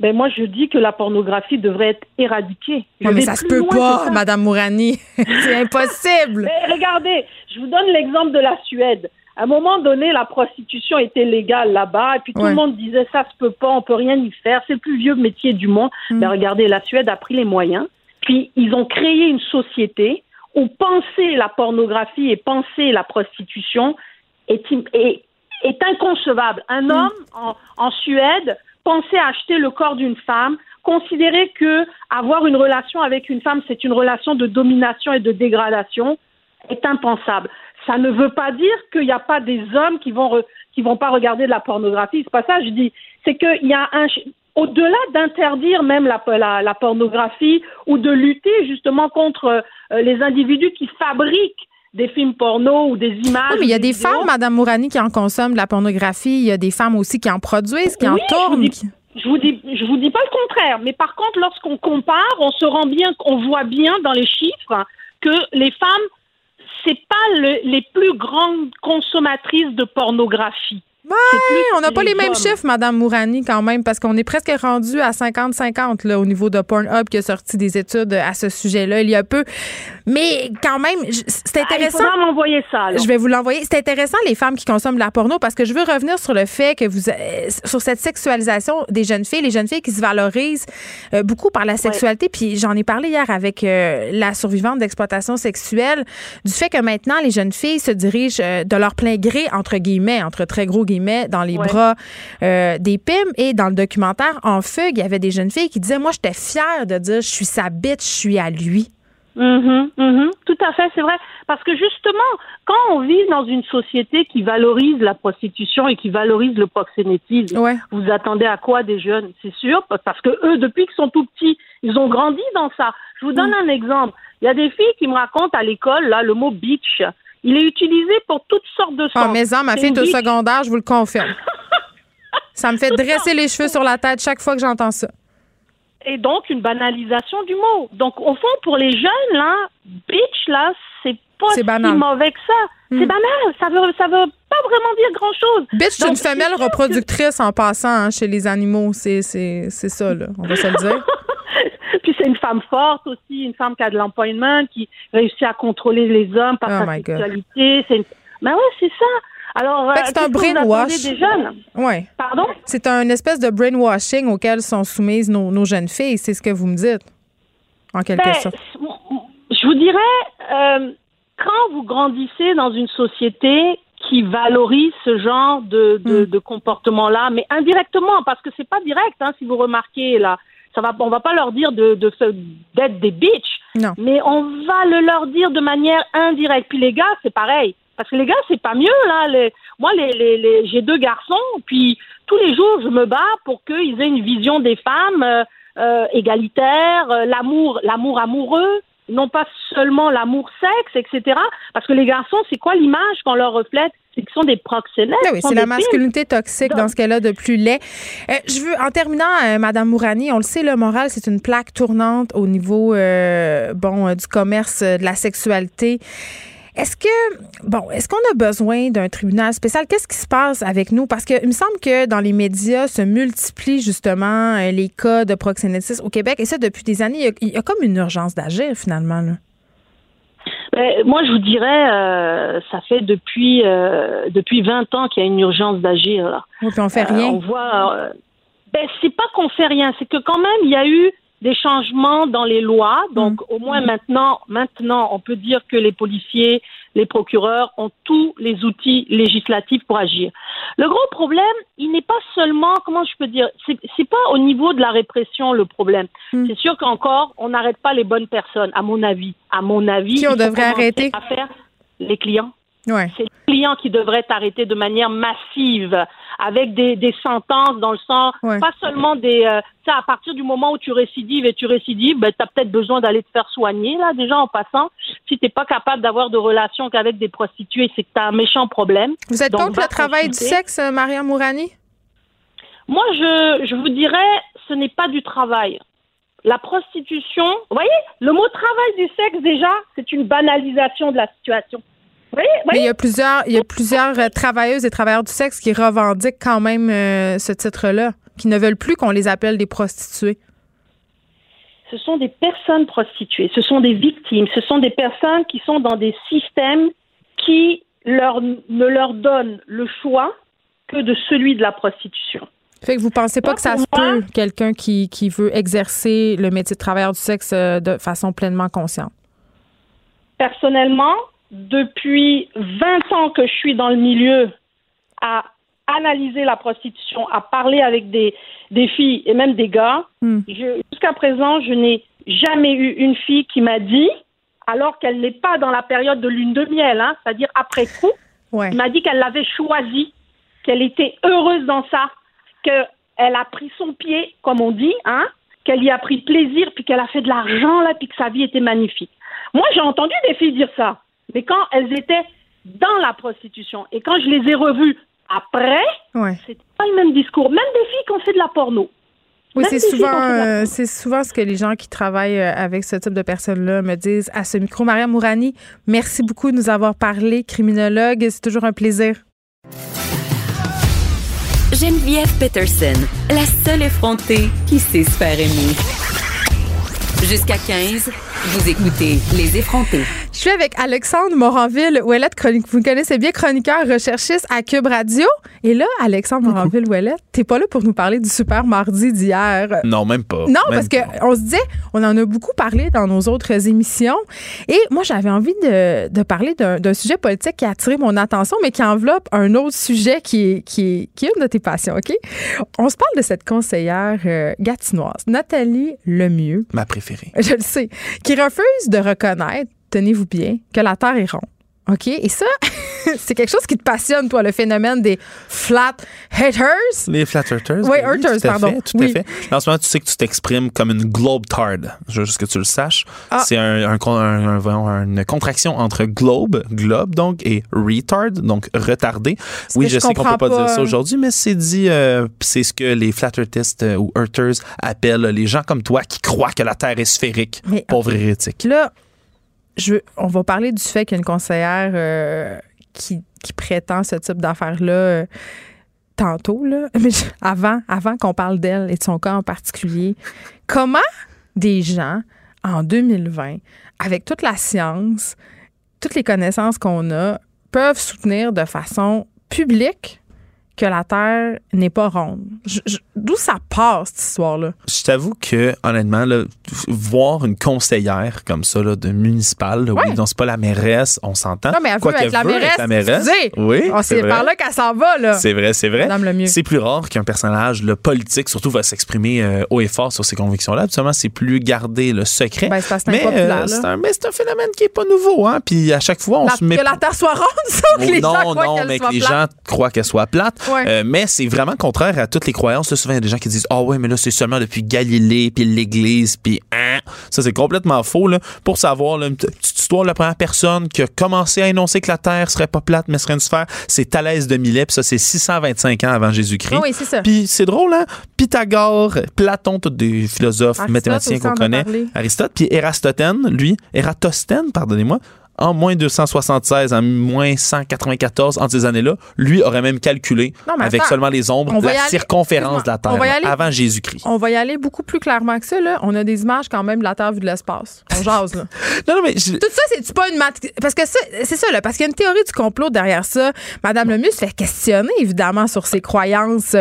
Ben moi, je dis que la pornographie devrait être éradiquée. Je Non, mais ça se peut pas. Madame Mourani. C'est impossible. Mais regardez, je vous donne l'exemple de la Suède. À un moment donné, la prostitution était légale là-bas, et puis tout Ouais. le monde disait ça se peut pas, on peut rien y faire, c'est le plus vieux métier du monde. Mm. Mais regardez, la Suède a pris les moyens, puis ils ont créé une société où penser la pornographie et penser la prostitution est, est, est inconcevable. Un Mm. homme en, en Suède pensait acheter le corps d'une femme, considérer que avoir une relation avec une femme, c'est une relation de domination et de dégradation, est impensable. Ça ne veut pas dire qu'il n'y a pas des hommes qui vont re- qui vont pas regarder de la pornographie. C'est pas ça, je dis. C'est qu'il y a un au-delà d'interdire même la, la, la pornographie ou de lutter justement contre euh, les individus qui fabriquent des films porno ou des images. Oui, mais il y a des femmes, Madame Mourani, qui en consomment de la pornographie. Il y a des femmes aussi qui en produisent, qui en Oui, tournent. Je vous dis, je vous dis pas le contraire, mais par contre, lorsqu'on compare, on se rend bien, on voit bien dans les chiffres que les femmes, c'est pas le- les plus grandes consommatrices de pornographie. On n'a pas les, mêmes chiffres, Madame Mourani, quand même, parce qu'on est presque rendu à 50-50 au niveau de Pornhub qui a sorti des études à ce sujet-là il y a peu. Mais quand même, c'est ah, intéressant. il m'envoyer ça. Je vais vous l'envoyer. C'est intéressant les femmes qui consomment de la porno parce que je veux revenir sur le fait que vous, euh, sur cette sexualisation des jeunes filles, les jeunes filles qui se valorisent euh, beaucoup par la sexualité. Puis j'en ai parlé hier avec euh, la survivante d'exploitation sexuelle du fait que maintenant les jeunes filles se dirigent de leur plein gré entre guillemets, entre très gros guillemets, dans les bras des pimes. Et dans le documentaire En fugue, il y avait des jeunes filles qui disaient moi j'étais fière de dire je suis sa bite, je suis à lui. Mhm, mhm. Tout à fait, c'est vrai. Parce que justement, quand on vit dans une société qui valorise la prostitution et qui valorise le proxénétisme, vous attendez à quoi des jeunes? C'est sûr, parce que eux, depuis qu'ils sont tout petits, ils ont grandi dans ça. Je vous donne mm. un exemple. Il y a des filles qui me racontent à l'école, là, le mot bitch. Il est utilisé pour toutes sortes de ah, sens. mais ça, ma fille est au secondaire, je vous le confirme. ça me fait dresser les cheveux sur la tête chaque fois que j'entends ça et donc une banalisation du mot. Donc au fond, pour les jeunes là, bitch là, c'est pas si mauvais que ça. C'est hmm. banal. Ça veut ça veut pas vraiment dire grand chose. Bitch, c'est une femelle reproductrice en passant hein, chez les animaux. C'est c'est c'est ça là. On va se le dire. C'est une femme forte aussi, une femme qui a de l'employment, qui réussit à contrôler les hommes par oh sa sexualité. C'est une... Ben ouais, c'est ça. Alors, c'est un brainwash. Des jeunes? Ouais. Pardon? C'est un espèce de brainwashing auquel sont soumises nos, jeunes filles. C'est ce que vous me dites, en quelque ben, sorte. Je vous dirais, euh, quand vous grandissez dans une société qui valorise ce genre de, de, hmm. comportement-là, mais indirectement, parce que c'est pas direct, hein, si vous remarquez là. Ça va, on va pas leur dire de, d'être des bitches, non. mais on va le leur dire de manière indirecte. Puis les gars, c'est pareil. Parce que les gars, c'est pas mieux, là. moi, les, les, j'ai deux garçons, puis tous les jours, je me bats pour qu'ils aient une vision des femmes euh, euh, égalitaire, euh, l'amour, l'amour amoureux, non pas seulement l'amour sexe, etc. Parce que les garçons, c'est quoi l'image qu'on leur reflète? C'est qu'ils sont des proxénètes. Ah oui, c'est la masculinité toxique dans ce cas-là de plus laid. je veux, en terminant, Madame Mourani, on le sait, le moral, c'est une plaque tournante au niveau bon du commerce de la sexualité. Est-ce que, bon, est-ce qu'on a besoin d'un tribunal spécial? Qu'est-ce qui se passe avec nous? Parce qu'il me semble que dans les médias se multiplient justement euh, les cas de proxénétisme au Québec. Et ça, depuis des années, il y a, comme une urgence d'agir finalement. Ben, moi, je vous dirais, euh, ça fait depuis euh, depuis 20 ans qu'il y a une urgence d'agir. Puis on fait rien? on voit. ben, c'est pas qu'on fait rien, c'est que quand même, il y a eu des changements dans les lois. Donc, mm. au moins maintenant, maintenant, on peut dire que les policiers, les procureurs ont tous les outils législatifs pour agir. Le gros problème, il n'est pas seulement, comment je peux dire, c'est pas au niveau de la répression le problème. Mm. C'est sûr qu'encore, on n'arrête pas les bonnes personnes, à mon avis. À mon avis, on devrait arrêter à faire les clients. Ouais. C'est les clients qui devraient arrêter de manière massive avec des, des sentences dans le sens, pas seulement des... Euh, ça, à partir du moment où tu récidives et tu récidives, ben, tu as peut-être besoin d'aller te faire soigner, là, déjà en passant. Si tu pas capable d'avoir de relations qu'avec des prostituées, c'est que tu as un méchant problème. Vous êtes contre le travail du sexe, euh, Maria Mourani? Moi, je, je vous dirais, ce n'est pas du travail. La prostitution, vous voyez, le mot travail du sexe, déjà, c'est une banalisation de la situation. Oui, oui. il y a plusieurs, il y a plusieurs euh, travailleuses et travailleurs du sexe qui revendiquent quand même euh, ce titre-là, qui ne veulent plus qu'on les appelle des prostituées. Ce sont des personnes prostituées, ce sont des victimes, ce sont des personnes qui sont dans des systèmes qui leur, ne leur donnent le choix que de celui de la prostitution. Fait que vous pensez pas que ça se peut, quelqu'un qui, qui veut exercer le métier de travailleur du sexe euh, de façon pleinement consciente? Personnellement, depuis 20 ans que je suis dans le milieu à analyser la prostitution, à parler avec des, des filles et même des gars, hmm. jusqu'à présent, je n'ai jamais eu une fille qui m'a dit, alors qu'elle n'est pas dans la période de lune de miel, hein, c'est-à-dire après coup, ouais. m'a dit qu'elle l'avait choisi, qu'elle était heureuse dans ça, qu'elle a pris son pied, comme on dit, hein, qu'elle y a pris plaisir, puis qu'elle a fait de l'argent là, puis que sa vie était magnifique. Moi, j'ai entendu des filles dire ça. Mais quand elles étaient dans la prostitution et quand je les ai revues après, ouais. c'était pas le même discours. Même des filles qui ont fait de la porno. Oui, c'est souvent, euh, c'est souvent ce que les gens qui travaillent euh, avec ce type de personnes-là me disent à ce micro. Maria Mourani, merci beaucoup de nous avoir parlé, criminologue. C'est toujours un plaisir. Geneviève Peterson, la seule effrontée qui sait se faire aimer. Jusqu'à 15, vous écoutez Les effrontés. Je suis avec Alexandre Moranville, Ouellette, chronique. Vous connaissez bien, chroniqueur, recherchiste à Cube Radio. Et là, Alexandre Moranville, Ouellette, t'es pas là pour nous parler du super mardi d'hier. Non, même pas. Non, Même parce que on se disait, on en a beaucoup parlé dans nos autres émissions. Et moi, j'avais envie de, de parler d'un d'un sujet politique qui a attiré mon attention, mais qui enveloppe un autre sujet qui est, qui est, qui est une de tes passions, OK? On se parle de cette conseillère euh, gatinoise, Nathalie Lemieux, Ma préférée. je le sais, qui refuse de reconnaître, tenez-vous bien, que la Terre est ronde. OK? Et ça, c'est quelque chose qui te passionne, toi, le phénomène des flat haters. Les Flat Earthers. Oui, tout à pardon. fait, tout Oui. à fait. En ce moment, tu sais que tu t'exprimes comme une globe tard. Je veux juste que tu le saches. Ah. C'est un, un un- une contraction entre globe, globe donc, et retard, donc retardé. Oui, je, je sais qu'on comprends peut pas, pas. dire ça aujourd'hui, mais c'est dit, euh, c'est ce que les flat earthistes euh, ou earthers appellent les gens comme toi qui croient que la Terre est sphérique. Mais- Pauvre hérétique. Là, on va parler du fait qu'il y a une conseillère euh, qui, qui prétend ce type d'affaires-là euh, tantôt, là. Mais avant, avant qu'on parle d'elle et de son cas en particulier, comment des gens, en 2020, avec toute la science, toutes les connaissances qu'on a, peuvent soutenir de façon publique que la Terre n'est pas ronde? D'où ça part, cette histoire-là? Je t'avoue que, honnêtement, là, voir une conseillère comme ça, là, de municipale, là, Ouais. oui, non, c'est pas la mairesse, on s'entend. Non, mais elle Quoi veut être la veut mairesse. être la mairesse. Excusez. Oui, Oh, c'est par là qu'elle s'en va, là. C'est vrai, c'est vrai. C'est plus rare qu'un personnage le politique, surtout, va s'exprimer euh, haut et fort sur ses convictions-là. Habituellement, c'est plus garder le secret. Ben, c'est mais euh, c'est un, phénomène qui est pas nouveau. Hein? Puis à chaque fois, on La- se met. que la Terre soit ronde, ça, que les non, gens non, qu'elle mais que les plate? gens croient qu'elle soit plate. Ouais. Euh, mais c'est vraiment contraire à toutes les croyances. Là, souvent, il y a des gens qui disent Ah ouais, mais là, c'est seulement depuis Galilée, puis l'Église, puis hein. Ça, c'est complètement faux. Là. Pour savoir, là, une petite histoire, la première personne qui a commencé à énoncer que la Terre serait pas plate, mais serait une sphère, c'est Thalès de Milet, puis ça, c'est 625 ans avant Jésus-Christ. Ah oui, c'est ça. Puis c'est drôle, hein? Pythagore, Platon, tous des philosophes, Aristote mathématiciens qu'on connaît. Aristote, puis Érastostène, lui, Ératosthène, pardonnez-moi, en moins 276, en moins 194, entre ces années-là, lui aurait même calculé, Non, avec seulement les ombres, la aller- circonférence de la Terre, aller- avant Jésus-Christ. On va y aller beaucoup plus clairement que ça, là. On a des images quand même de la Terre vue de l'espace. On jase, là. Non, non, mais je- Tout ça, c'est pas une mat... Parce que ça, c'est ça, là. Parce qu'il y a une théorie du complot derrière ça. Madame Lemieux se fait questionner, évidemment, sur ses croyances.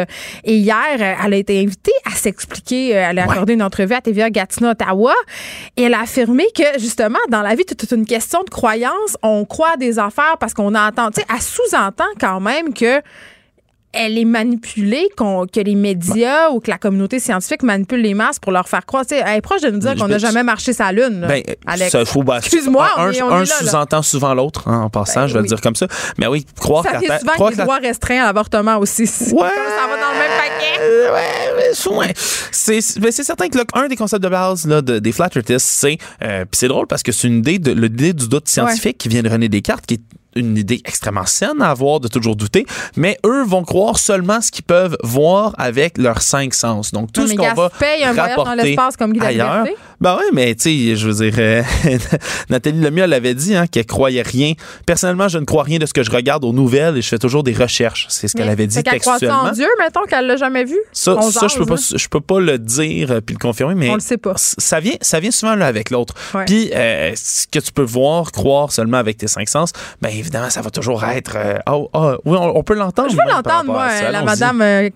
Et hier, elle a été invitée à s'expliquer. Euh, Elle a accordé une entrevue à TVA Gatineau, Ottawa. Et elle a affirmé que, justement, dans la vie, tout est une question de croyance. On croit des affaires parce qu'on entend. Tu sais, elle sous-entend quand même que elle est manipulée, qu'on- que les médias ou que la communauté scientifique manipule les masses pour leur faire croire. Elle est proche de nous dire qu'on n'a jamais marché sa lune. Ben, Alex. ben, Excuse-moi, un, on on un là. sous-entend souvent l'autre, hein, en passant, Ben je vais oui. le dire comme ça. Mais oui, croire que la Terre. souvent croire que droits restreints à l'avortement aussi. Ouais. ça va dans le même paquet. Euh, ouais, ouais, c'est- certain que là, un des concepts de base là, de- des flat earthists, c'est euh, puis c'est drôle parce que c'est une idée de l'idée du doute scientifique qui vient de René Descartes, qui est une idée extrêmement saine à avoir de toujours douter, mais eux vont croire seulement ce qu'ils peuvent voir avec leurs cinq sens. Donc tout Non, ce qu'on va paye un voyage dans rapporter l'espace comme Guy ailleurs. Ben oui, mais tu sais, je veux dire, euh, Nathalie Lemieux elle avait dit hein, qu'elle croyait rien. Personnellement, je ne crois rien de ce que je regarde aux nouvelles et je fais toujours des recherches. C'est ce qu'elle avait dit ça textuellement. en Dieu, mettons qu'elle l'a jamais vu? Ça, On ça je peux pas, je peux pas le dire euh, puis le confirmer, mais On le sait pas. ça vient, ça vient souvent l'un avec l'autre. Ouais. Puis euh, ce que tu peux voir, croire seulement avec tes cinq sens, ben évidemment, ça va toujours être. euh, oh, oh, oui, on, on peut l'entendre. Je veux par l'entendre, moi, ça. la madame. euh,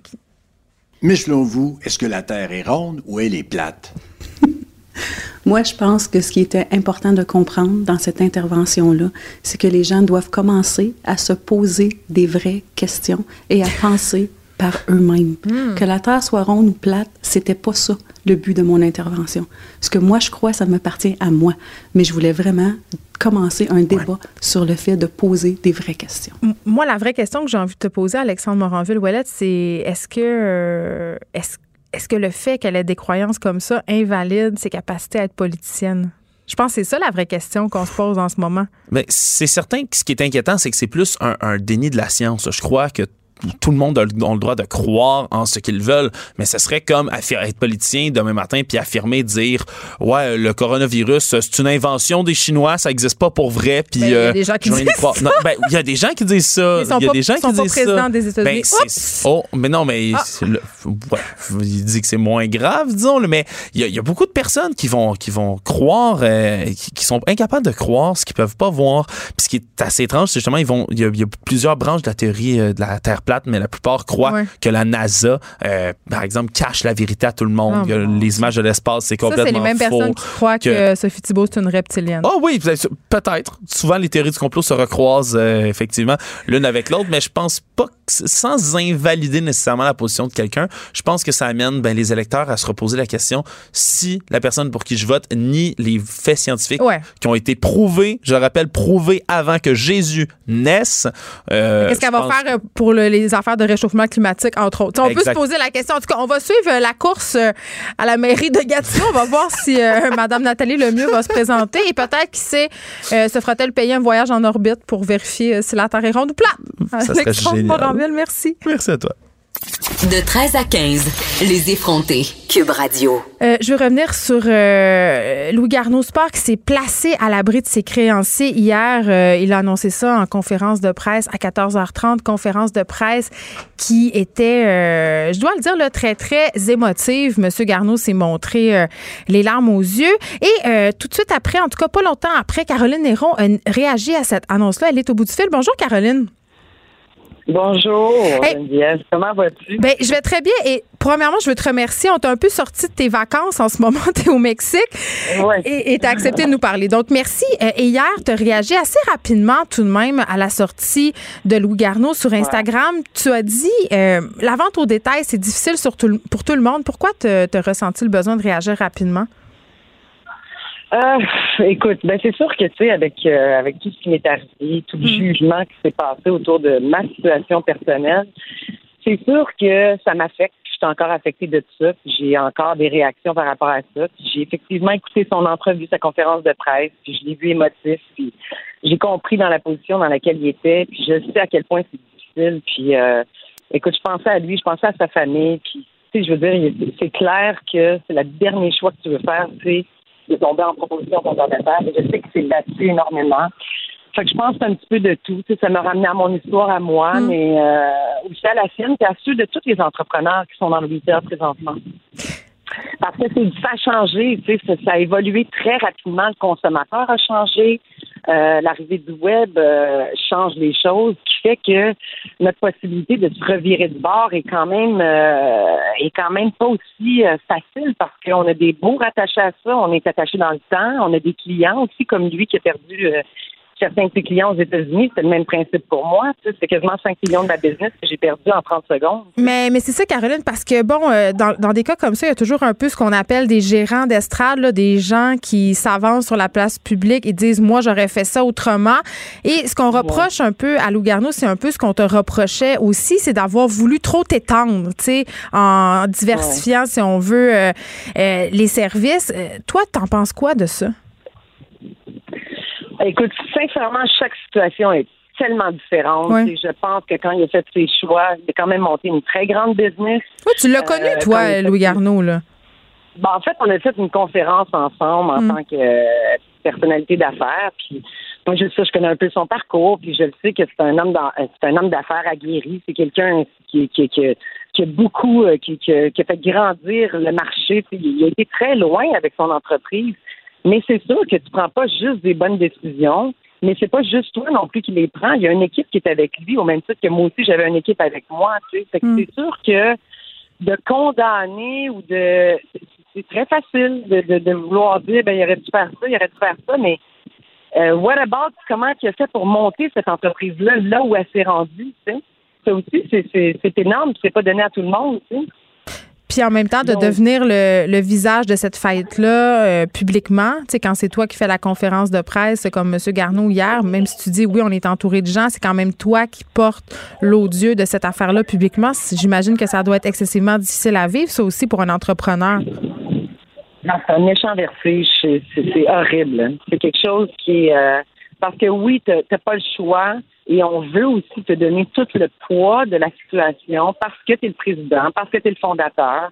Mais selon vous, est-ce que la Terre est ronde ou elle est plate? Moi, je pense que ce qui était important de comprendre dans cette intervention-là, c'est que les gens doivent commencer à se poser des vraies questions et à penser par eux-mêmes. Que la Terre soit ronde ou plate, c'était pas ça le but de mon intervention. Ce que moi je crois, ça m'appartient à moi. Mais je voulais vraiment commencer un débat sur le fait de poser des vraies questions. M- Moi, la vraie question que j'ai envie de te poser, Alexandre Moranville-Ouellette, c'est est-ce que, euh, est-ce, est-ce que le fait qu'elle ait des croyances comme ça invalide ses capacités à être politicienne? Je pense que c'est ça la vraie question qu'on se pose en ce moment. Mais c'est certain que ce qui est inquiétant, c'est que c'est plus un, un déni de la science. Je crois que tout le monde a, le droit de croire en ce qu'ils veulent, mais ce serait comme être politicien demain matin puis affirmer, dire, ouais, le coronavirus, c'est une invention des Chinois, ça n'existe pas pour vrai. Puis, ben, il y a des gens qui disent ça. Ben, il y a des gens qui disent ça. Il y a des gens qui disent ça. des États-Unis. oh, mais non, mais ah. il dit que c'est moins grave, disons, mais il y, a, beaucoup de personnes qui vont, qui vont croire, euh, qui, sont incapables de croire ce qu'ils peuvent pas voir. Puis ce qui est assez étrange, c'est justement, ils vont, il y, a, plusieurs branches de la théorie euh, de la Terre plate, mais la plupart croient que la NASA, euh, par exemple, cache la vérité à tout le monde. Oh, les images de l'espace, c'est complètement faux. c'est les mêmes personnes qui croient que, Sophie Thibault, c'est une reptilienne. Oh oui, peut-être. Souvent, les théories du complot se recroisent effectivement l'une avec l'autre, mais je pense pas que, sans invalider nécessairement la position de quelqu'un, je pense que ça amène ben, les électeurs à se reposer la question si la personne pour qui je vote nie les faits scientifiques qui ont été prouvés, je le rappelle, prouvés avant que Jésus naisse. Euh, Qu'est-ce qu'elle va faire pour les affaires de réchauffement climatique, entre autres? on peut se poser la question. En tout cas, on va suivre la course euh, à la mairie de Gatineau. On va voir si euh, Mme Nathalie Lemieux va se présenter et peut-être, qui sait, se fera-t-elle payer un voyage en orbite pour vérifier si la Terre est ronde ou plate? Ça serait génial. Merci. Merci à toi. De 13 à 15, les effrontés. Cube Radio. Euh, je veux revenir sur euh, Louis Garneau Sport qui s'est placé à l'abri de ses créanciers hier. Euh, il a annoncé ça en conférence de presse à 14h30, conférence de presse qui était, je dois le dire, là, très, très émotive. Monsieur Garneau s'est montré les larmes aux yeux. Et tout de suite après, en tout cas pas longtemps après, Caroline Néron a réagi à cette annonce-là. Elle est au bout du fil. Bonjour, Caroline. Bonjour, Geneviève. Comment vas-tu? Ben, je vais très bien. Et premièrement, je veux te remercier. On t'a un peu sorti de tes vacances en ce moment. Tu es au Mexique. Et tu as accepté de nous parler. Donc, merci. Euh, et hier, tu as réagi assez rapidement, tout de même, à la sortie de Louis Garneau sur Instagram. Tu as dit euh, la vente au détail, c'est difficile pour tout le monde. Pourquoi tu as ressenti le besoin de réagir rapidement? Euh, écoute, ben c'est sûr que tu sais, avec euh, avec tout ce qui m'est arrivé, tout le mm. jugement qui s'est passé autour de ma situation personnelle, c'est sûr que ça m'affecte. Je suis encore affectée de tout ça. J'ai encore des réactions par rapport à ça. J'ai effectivement écouté son entrevue, sa conférence de presse, puis je l'ai vu émotif, puis j'ai compris dans la position dans laquelle il était, puis je sais à quel point c'est difficile. Puis euh, écoute, je pensais à lui, je pensais à sa famille, puis tu sais, je veux dire, c'est clair que c'est le dernier choix que tu veux faire, c'est de tomber en proposition fondamentale. Et je sais que c'est battu énormément. Fait que je pense un petit peu de tout. ça m'a ramené à mon histoire à moi, mm. mais euh, aussi à la sienne, et à ceux de tous les entrepreneurs qui sont dans le retail présentement. Parce que c'est ça a changé, tu sais, ça a évolué très rapidement. Le consommateur a changé. Euh, l'arrivée du web euh, change les choses, qui fait que notre possibilité de se revirer de bord est quand même euh, est quand même pas aussi facile parce qu'on a des beaux rattachés à ça, on est attaché dans le temps, on a des clients aussi comme lui qui a perdu certains de ses clients aux États-Unis, c'est le même principe pour moi. C'est quasiment 5 millions de ma business que j'ai perdu en 30 secondes. Mais, mais c'est ça, Caroline, parce que, bon, euh, dans, dans, des cas comme ça, il y a toujours un peu ce qu'on appelle des gérants d'estrade, des gens qui s'avancent sur la place publique et disent, moi, j'aurais fait ça autrement. Et ce qu'on reproche un peu à Lou Garneau, c'est un peu ce qu'on te reprochait aussi, c'est d'avoir voulu trop t'étendre, tu sais, en diversifiant, si on veut, euh, euh, les services. toi, t'en penses quoi de ça? Écoute, sincèrement, chaque situation est tellement différente. je pense que quand il a fait ses choix, il a quand même monté une très grande business. Oui, tu l'as connu, euh, toi, Louis Garneau, là? Ben, en fait, on a fait une conférence ensemble en mm. tant que euh, personnalité d'affaires. Puis moi, je sais, je connais un peu son parcours, puis je le sais que c'est un homme c'est un homme d'affaires aguerri. C'est quelqu'un qui, qui, qui, qui, a beaucoup, euh, qui, qui, a fait grandir le marché. Puis il a été très loin avec son entreprise. Mais c'est sûr que tu prends pas juste des bonnes décisions, mais c'est pas juste toi non plus qui les prends. Il y a une équipe qui est avec lui, au même titre que moi aussi, j'avais une équipe avec moi. Tu sais. Hmm. C'est sûr que de condamner ou de... C'est très facile de, de, vouloir dire, ben, il aurait dû faire ça, il aurait dû faire ça, mais euh, what about comment il a fait pour monter cette entreprise-là, là où elle s'est rendue, tu sais? Ça aussi, c'est énorme, c'est pas donné à tout le monde, tu sais. Puis en même temps, de devenir le, visage de cette fête-là euh, publiquement, tu sais, quand c'est toi qui fais la conférence de presse, comme M. Garneau hier, même si tu dis oui, on est entouré de gens, c'est quand même toi qui portes l'odieux de cette affaire-là publiquement. J'imagine que ça doit être excessivement difficile à vivre, ça aussi, pour un entrepreneur. Non, c'est un méchant vertige. C'est horrible. C'est quelque chose qui est. Euh, Parce que oui, tu n'as pas le choix et on veut aussi te donner tout le poids de la situation parce que tu es le président, parce que tu es le fondateur.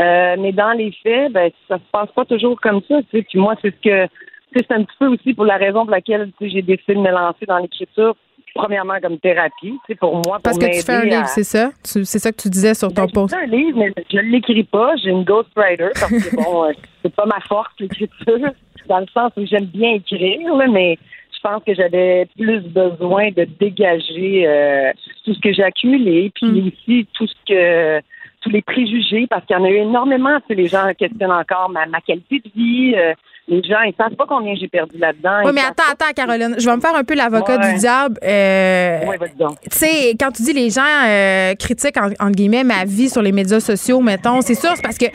Euh, mais dans les faits, ben, ça se passe pas toujours comme ça. Tu sais. Puis moi, c'est ce que c'est un petit peu aussi pour la raison pour laquelle j'ai décidé de me lancer dans l'écriture premièrement comme thérapie, c'est pour moi. Parce que tu fais un livre, c'est ça? C'est ça que tu disais sur ton ben, post. Je fais un livre, mais je ne l'écris pas. J'ai une ghostwriter parce que bon, euh, c'est pas ma force, l'écriture, dans le sens où j'aime bien écrire, mais pense que j'avais plus besoin de dégager euh, tout ce que j'ai accumulé, puis mm. aussi tout ce que tous les préjugés, parce qu'il y en a eu énormément. Tu les gens questionnent encore ma, ma qualité de vie. Euh, les gens, ils savent pas combien j'ai perdu là-dedans. Oui, mais attends, attends, Caroline. Je vais me faire un peu l'avocat du diable. Euh, oui, donc. Tu sais, quand tu dis les gens euh, critiquent, en, guillemets, ma vie sur les médias sociaux, mettons, c'est sûr, c'est parce que,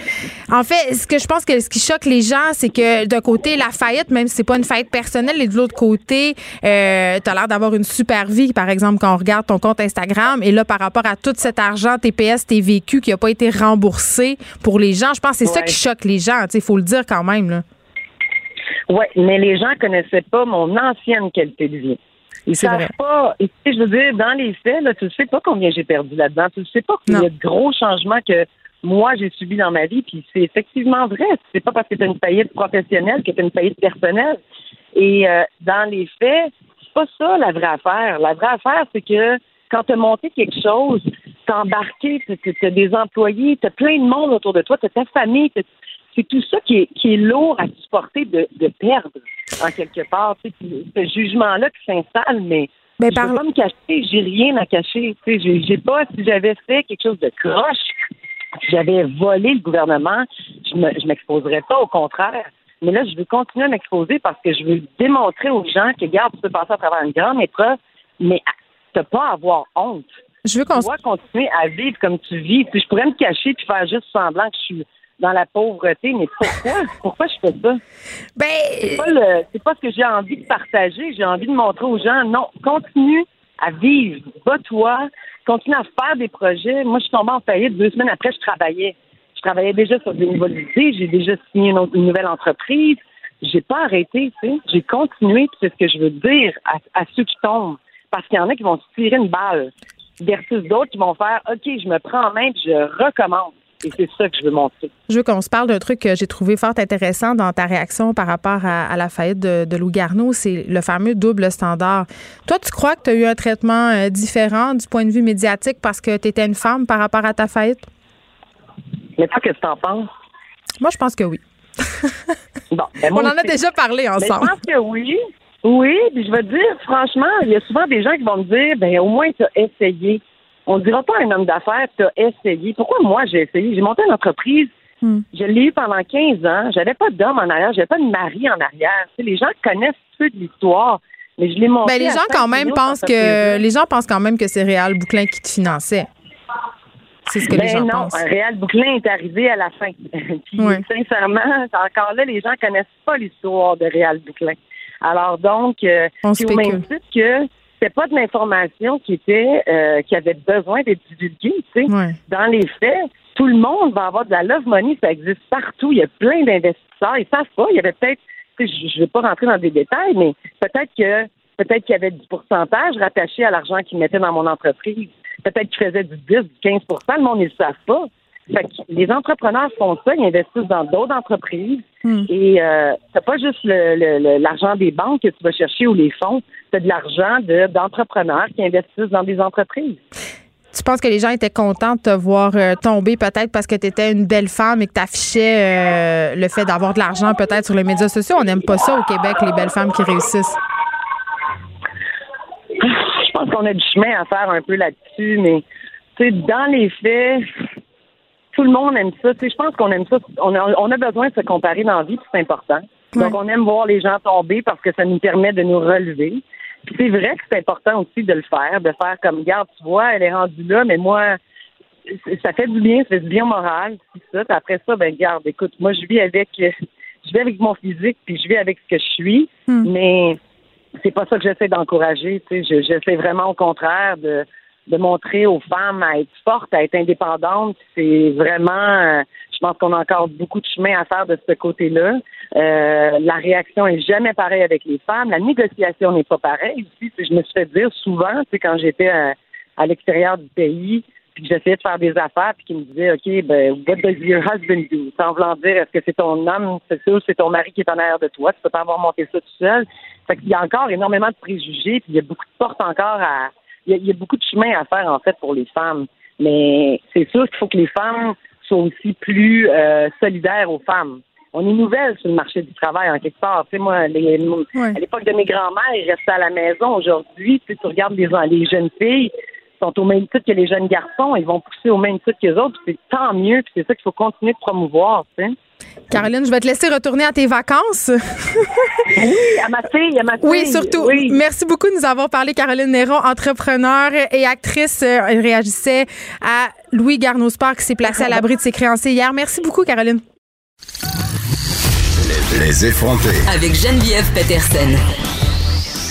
en fait, ce que je pense que ce qui choque les gens, c'est que d'un côté, la faillite, même si c'est pas une faillite personnelle, et de l'autre côté, euh, tu as l'air d'avoir une super vie, par exemple, quand on regarde ton compte Instagram. Et là, par rapport à tout cet argent TPS, TVQ qui n'a pas été remboursé pour les gens, je pense que c'est ça qui choque les gens. Il faut le dire quand même. Là. Oui, mais les gens connaissaient pas mon ancienne qualité de vie. Ils savent pas. Et, je veux dire, dans les faits, là, tu ne sais pas combien j'ai perdu là-dedans. Tu ne sais pas qu'il y a de gros changements que moi j'ai subis dans ma vie. Puis c'est effectivement vrai. C'est pas parce que tu as une faillite professionnelle que tu as une faillite personnelle. Et euh, dans les faits, c'est pas ça la vraie affaire. La vraie affaire, c'est que quand tu as monté quelque chose, tu as embarqué, tu as des employés, tu as plein de monde autour de toi, tu as ta famille, c'est tout ça qui est, qui est lourd à supporter de, de perdre, en quelque part. Tu sais, ce jugement-là qui s'installe, mais ben, je ne pas me cacher, j'ai rien à cacher. Tu sais, j'ai pas, si j'avais fait quelque chose de croche, si j'avais volé le gouvernement, je ne m'exposerais pas, au contraire. Mais là, je veux continuer à m'exposer parce que je veux démontrer aux gens que, regarde, tu peux passer à travers une grande épreuve, mais tu pas à avoir honte. Je veux qu'on continuer à vivre comme tu vis. Puis je pourrais me cacher puis faire juste semblant que je suis dans la pauvreté. Mais pourquoi? pourquoi je fais ça? Ben. C'est pas, le, c'est pas ce que j'ai envie de partager. J'ai envie de montrer aux gens, non, continue à vivre. Va-toi. Continue à faire des projets. Moi, je suis tombée en faillite. Deux semaines après, je travaillais. Je travaillais déjà sur des nouvelles idées. J'ai déjà signé une, nouvelle entreprise. J'ai pas arrêté, tu sais. J'ai continué. C'est ce que je veux dire à, à ceux qui tombent. Parce qu'il y en a qui vont se tirer une balle versus d'autres qui vont faire OK, je me prends en main et je recommence. Et c'est ça que je veux montrer. Je veux qu'on se parle d'un truc que j'ai trouvé fort intéressant dans ta réaction par rapport à, la faillite de, de Lou Garneau, c'est le fameux double standard. Toi, tu crois que tu as eu un traitement euh, différent du point de vue médiatique parce que tu étais une femme par rapport à ta faillite? Mais toi, qu'est-ce que tu en penses? Moi, je pense que oui. bon, ben, On en a déjà parlé ensemble. je pense que oui. Oui, puis je veux dire, franchement, il y a souvent des gens qui vont me dire, ben au moins tu as essayé. On ne dira pas à un homme d'affaires, tu as essayé. Pourquoi moi j'ai essayé? J'ai monté une entreprise, hmm. je l'ai eu pendant 15 ans, j'avais pas d'homme en arrière, j'avais pas de mari en arrière. les gens connaissent peu de l'histoire. Mais je l'ai monté. Ben, les gens quand même pensent que les gens pensent quand même que c'est Réal Bouclin qui te finançait. C'est ce que les ben gens non, pensent. Réal Bouclin est arrivé à la fin. Puis sincèrement, encore là, les gens connaissent pas l'histoire de Réal Bouclin. Alors donc, euh, On au même titre que c'était pas de l'information qui était euh, qui avait besoin d'être divulguée. Tu sais. Dans les faits, tout le monde va avoir de la love money, ça existe partout. Il y a plein d'investisseurs. Ils savent pas. Il y avait peut-être, je ne vais pas rentrer dans des détails, mais peut-être que peut-être qu'il y avait du pourcentage rattaché à l'argent qu'ils mettaient dans mon entreprise. Peut-être qu'ils faisaient du 10, du 15% Le monde ne le savent pas. Fait que les entrepreneurs font ça, ils investissent dans d'autres entreprises. Hmm. Et euh, c'est pas juste l'argent des banques que tu vas chercher ou les fonds, c'est de l'argent d'entrepreneurs qui investissent dans des entreprises. Tu penses que les gens étaient contents de te voir euh, tomber peut-être parce que tu étais une belle femme et que tu affichais euh, le fait d'avoir de l'argent peut-être sur les médias sociaux? On n'aime pas ça au Québec, les belles femmes qui réussissent. Je pense qu'on a du chemin à faire un peu là-dessus, mais dans les faits, tout le monde aime ça. je pense qu'on aime ça. On a, besoin de se comparer dans la vie, c'est important. Donc, on aime voir les gens tomber parce que ça nous permet de nous relever. Puis c'est vrai que c'est important aussi de le faire, de faire comme, regarde, tu vois, elle est rendue là, mais moi, ça fait du bien, ça fait du bien au moral, ça. Puis après ça, ben, regarde, écoute, moi, je vis avec, je vis avec mon physique, puis je vis avec ce que je suis, hmm. mais c'est pas ça que j'essaie d'encourager, tu sais. J'essaie vraiment au contraire de, de montrer aux femmes à être fortes, à être indépendantes. C'est vraiment, euh, je pense qu'on a encore beaucoup de chemin à faire de ce côté-là. Euh, la réaction est jamais pareille avec les femmes. La négociation n'est pas pareille aussi. Je me suis fait dire souvent, tu quand j'étais à, à l'extérieur du pays, puis que j'essayais de faire des affaires, puis qu'ils me disaient, OK, ben, what does your husband do? Sans vouloir dire, est-ce que c'est ton homme, c'est sûr, c'est ton mari qui est en arrière de toi, tu peux pas avoir monté ça tout seul. Fait qu'il y a encore énormément de préjugés, puis il y a beaucoup de portes encore à, il y, a, beaucoup de chemin à faire, en fait, pour les femmes. Mais c'est sûr qu'il faut que les femmes soient aussi plus euh, solidaires aux femmes. On est nouvelles sur le marché du travail, en quelque part. Tu sais, moi, les, à l'époque de mes grands-mères, ils restaient à la maison. Aujourd'hui, tu, tu regardes les, les jeunes filles, sont au même titre que les jeunes garçons, ils vont pousser au même titre que les autres, c'est tant mieux, puis c'est ça qu'il faut continuer de promouvoir, tu sais. Caroline, je vais te laisser retourner à tes vacances. oui, à ma fille, à ma fille. Oui, surtout. Merci beaucoup de nous avoir parlé, Caroline Néron, entrepreneur et actrice. Elle euh, réagissait à Louis garneau qui s'est placé à l'abri de ses créanciers hier. Merci beaucoup, Caroline. Les effronter. Avec Geneviève Peterson.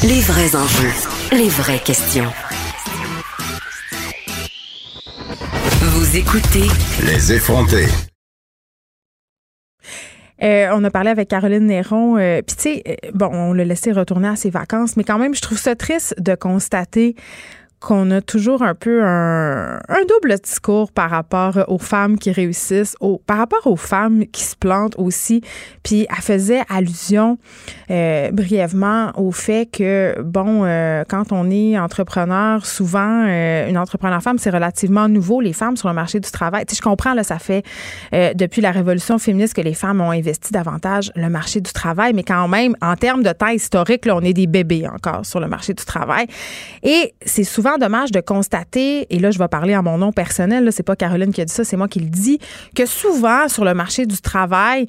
Les vrais enjeux, les vraies questions. Vous écoutez Les effronter. Euh, on a parlé avec Caroline Néron. Euh, Puis, tu sais, euh, bon, on l'a laissé retourner à ses vacances, mais quand même, je trouve ça triste de constater qu'on a toujours un peu un, double discours par rapport aux femmes qui réussissent, par rapport aux femmes qui se plantent aussi. Puis elle faisait allusion euh, brièvement au fait que, bon, euh, quand on est entrepreneur, souvent, euh, une entrepreneur femme, c'est relativement nouveau, les femmes sur le marché du travail. Tu sais, je comprends, là, ça fait depuis la révolution féministe que les femmes ont investi davantage le marché du travail, mais quand même, en termes de temps historique, là, on est des bébés encore sur le marché du travail. Et c'est souvent dommage de constater, et là, je vais parler en mon nom personnel, c'est pas Caroline qui a dit ça, c'est moi qui le dis, que souvent, sur le marché du travail,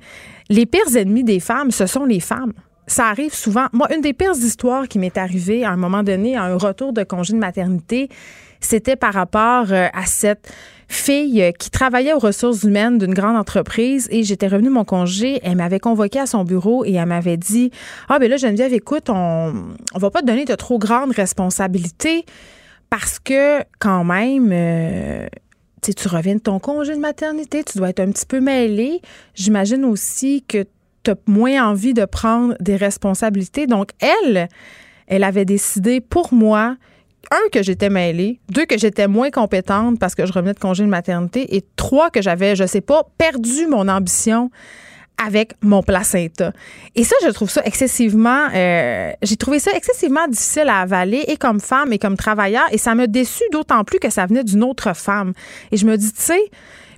les pires ennemis des femmes, ce sont les femmes ça arrive souvent. Moi, une des pires histoires qui m'est arrivée à un moment donné, à un retour de congé de maternité, c'était par rapport euh, à cette fille euh, qui travaillait aux ressources humaines d'une grande entreprise et j'étais revenue mon congé. Elle m'avait convoqué à son bureau et elle m'avait dit Ah, ben là, Geneviève, écoute, on, on va pas te donner de trop grandes responsabilités parce que quand même, euh, tu reviens de ton congé de maternité, tu dois être un petit peu mêlé. J'imagine aussi que tu as moins envie de prendre des responsabilités. Donc, elle, elle avait décidé pour moi un, que j'étais mêlée, deux, que j'étais moins compétente parce que je revenais de congé de maternité, et trois, que j'avais, je sais pas, perdu mon ambition avec mon placenta. Et ça, je trouve ça excessivement, euh, j'ai trouvé ça excessivement difficile à avaler et comme femme et comme travailleur. Et ça m'a déçu d'autant plus que ça venait d'une autre femme. Et je me dis, tu sais,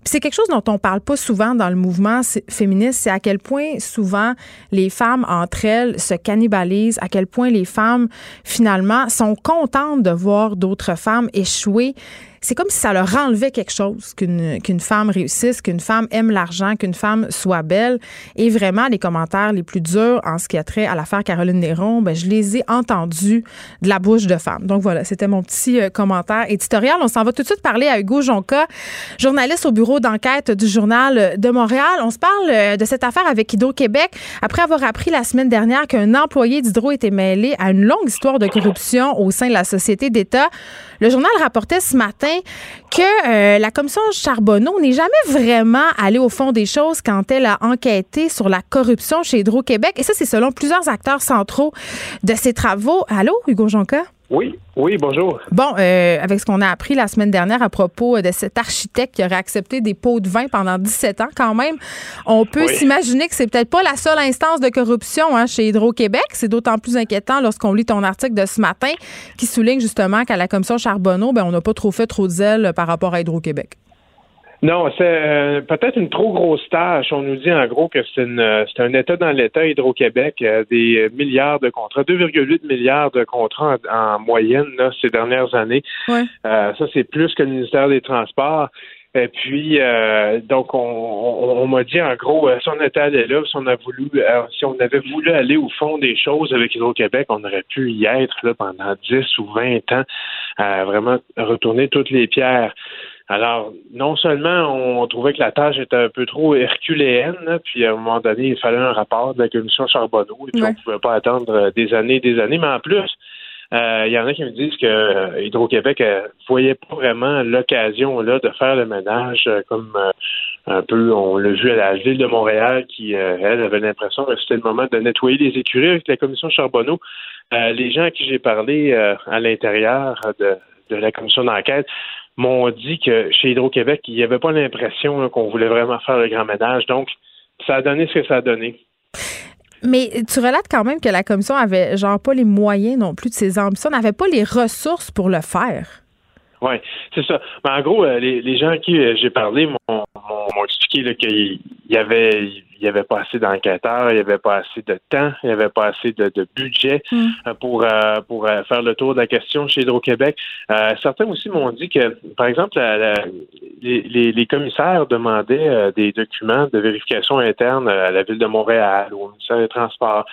c'est quelque chose dont on parle pas souvent dans le mouvement féministe, c'est à quel point souvent les femmes entre elles se cannibalisent, à quel point les femmes finalement sont contentes de voir d'autres femmes échouer c'est comme si ça leur enlevait quelque chose qu'une qu'une femme réussisse, qu'une femme aime l'argent, qu'une femme soit belle. Et vraiment, les commentaires les plus durs en ce qui a trait à l'affaire Caroline Néron, ben, je les ai entendus de la bouche de femmes. Donc voilà, c'était mon petit euh, commentaire éditorial. On s'en va tout de suite parler à Hugo Jonca, journaliste au bureau d'enquête du Journal de Montréal. On se parle euh, de cette affaire avec Hydro-Québec après avoir appris la semaine dernière qu'un employé d'Hydro était mêlé à une longue histoire de corruption au sein de la société d'État. Le journal rapportait ce matin que euh, la commission Charbonneau n'est jamais vraiment allée au fond des choses quand elle a enquêté sur la corruption chez Hydro-Québec. Et ça, c'est selon plusieurs acteurs centraux de ses travaux. Allô, Hugo Jonca? Oui, oui, bonjour. Bon, euh, avec ce qu'on a appris la semaine dernière à propos de cet architecte qui aurait accepté des pots de vin pendant 17 ans, quand même, on peut s'imaginer que c'est peut-être pas la seule instance de corruption hein, chez Hydro-Québec. C'est d'autant plus inquiétant lorsqu'on lit ton article de ce matin qui souligne justement qu'à la commission Charbonneau, ben, on n'a pas trop fait trop de zèle par rapport à Hydro-Québec. Non, c'est euh, peut-être une trop grosse tâche. On nous dit en gros que c'est euh, un État dans l'État, Hydro-Québec, euh, des milliards de contrats, 2,8 milliards de contrats en, moyenne là, ces dernières années. ça, c'est plus que le ministère des Transports. Et puis, donc, on, m'a dit en gros, si on était allé là, si on a voulu, si on avait voulu aller au fond des choses avec Hydro-Québec, on aurait pu y être là pendant 10 ou 20 ans, vraiment retourner toutes les pierres. Alors, non seulement on trouvait que la tâche était un peu trop herculéenne, puis à un moment donné, il fallait un rapport de la commission Charbonneau, et puis on ne pouvait pas attendre euh, des années et des années, mais en plus, euh, il y en a qui me disent que euh, Hydro-Québec ne voyait pas vraiment l'occasion là de faire le ménage comme un peu, on l'a vu à la ville de Montréal qui, elle, avait l'impression que c'était le moment de nettoyer les écuries avec la commission Charbonneau. Les gens à qui j'ai parlé à l'intérieur de, la commission d'enquête m'ont dit que chez Hydro-Québec, il n'y avait pas l'impression qu'on voulait vraiment faire le grand ménage. Donc, ça a donné ce que ça a donné. Mais tu relates quand même que la commission avait genre pas les moyens non plus de ses ambitions, n'avait pas les ressources pour le faire. Oui, c'est ça. Mais en gros, euh, les, les gens à qui euh, j'ai parlé m'ont expliqué qu'il y avait il n'y avait pas assez d'enquêteurs, il n'y avait pas assez de temps, il n'y avait pas assez de, budget mm. euh, pour pour faire le tour de la question chez Hydro-Québec. certains aussi m'ont dit que, par exemple, les, les, commissaires demandaient des documents de vérification interne à la ville de Montréal ou au ministère des Transports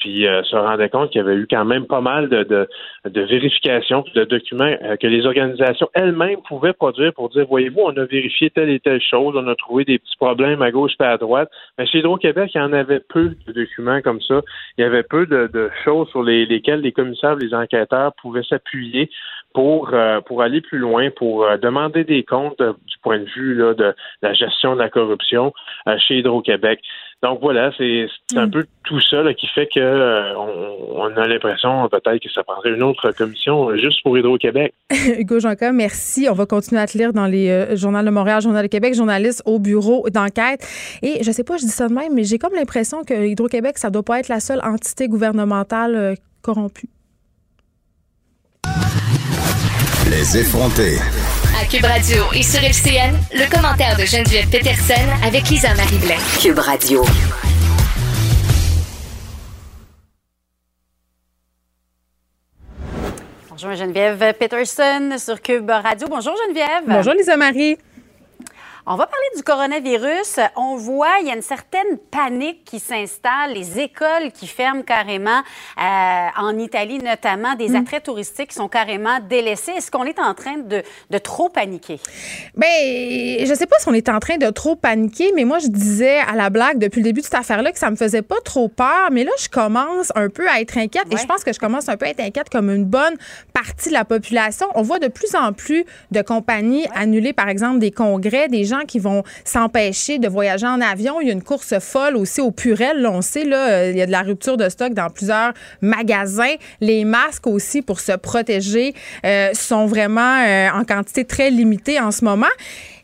puis euh, se rendait compte qu'il y avait eu quand même pas mal de, de, de vérifications, de documents euh, que les organisations elles-mêmes pouvaient produire pour dire, voyez-vous, on a vérifié telle et telle chose, on a trouvé des petits problèmes à gauche et à droite. Mais chez Hydro-Québec, il y en avait peu de documents comme ça. Il y avait peu de, de choses sur les, lesquelles les commissaires, les enquêteurs pouvaient s'appuyer pour euh, pour aller plus loin, pour demander des comptes du point de vue là, de la gestion de la corruption chez Hydro-Québec. Donc voilà, c'est un mm. peu tout ça qui fait que euh, on, a l'impression peut-être que ça prendrait une autre commission juste pour Hydro-Québec. Hugo Janka, merci. On va continuer à te lire dans les euh, journaux de Montréal, Journal de Québec, journaliste au bureau d'enquête. Et je sais pas, je dis ça de même, mais j'ai comme l'impression que Hydro-Québec, ça doit pas être la seule entité gouvernementale euh, corrompue. Les effrontés. À Cube Radio et sur FCN, le commentaire de Geneviève Peterson avec Lisa Marie Blais. Cube Radio. Bonjour Geneviève Peterson sur Cube Radio. Bonjour Geneviève. Bonjour Lisa Marie. On va parler du coronavirus. On voit, il y a une certaine panique qui s'installe, les écoles qui ferment carrément, euh, en Italie notamment, des mm. attraits touristiques qui sont carrément délaissés. Est-ce qu'on est en train de, de trop paniquer? Bien, je sais pas si on est en train de trop paniquer, mais moi, je disais à la blague depuis le début de cette affaire-là que ça me faisait pas trop peur, mais là, je commence un peu à être inquiète et je pense que je commence un peu à être inquiète comme une bonne partie de la population. On voit de plus en plus de compagnies annuler, par exemple, des congrès, des qui vont s'empêcher de voyager en avion. Il y a une course folle aussi au Purel. on sait, euh, il y a de la rupture de stock dans plusieurs magasins. Les masques aussi pour se protéger euh, sont vraiment euh, en quantité très limitée en ce moment.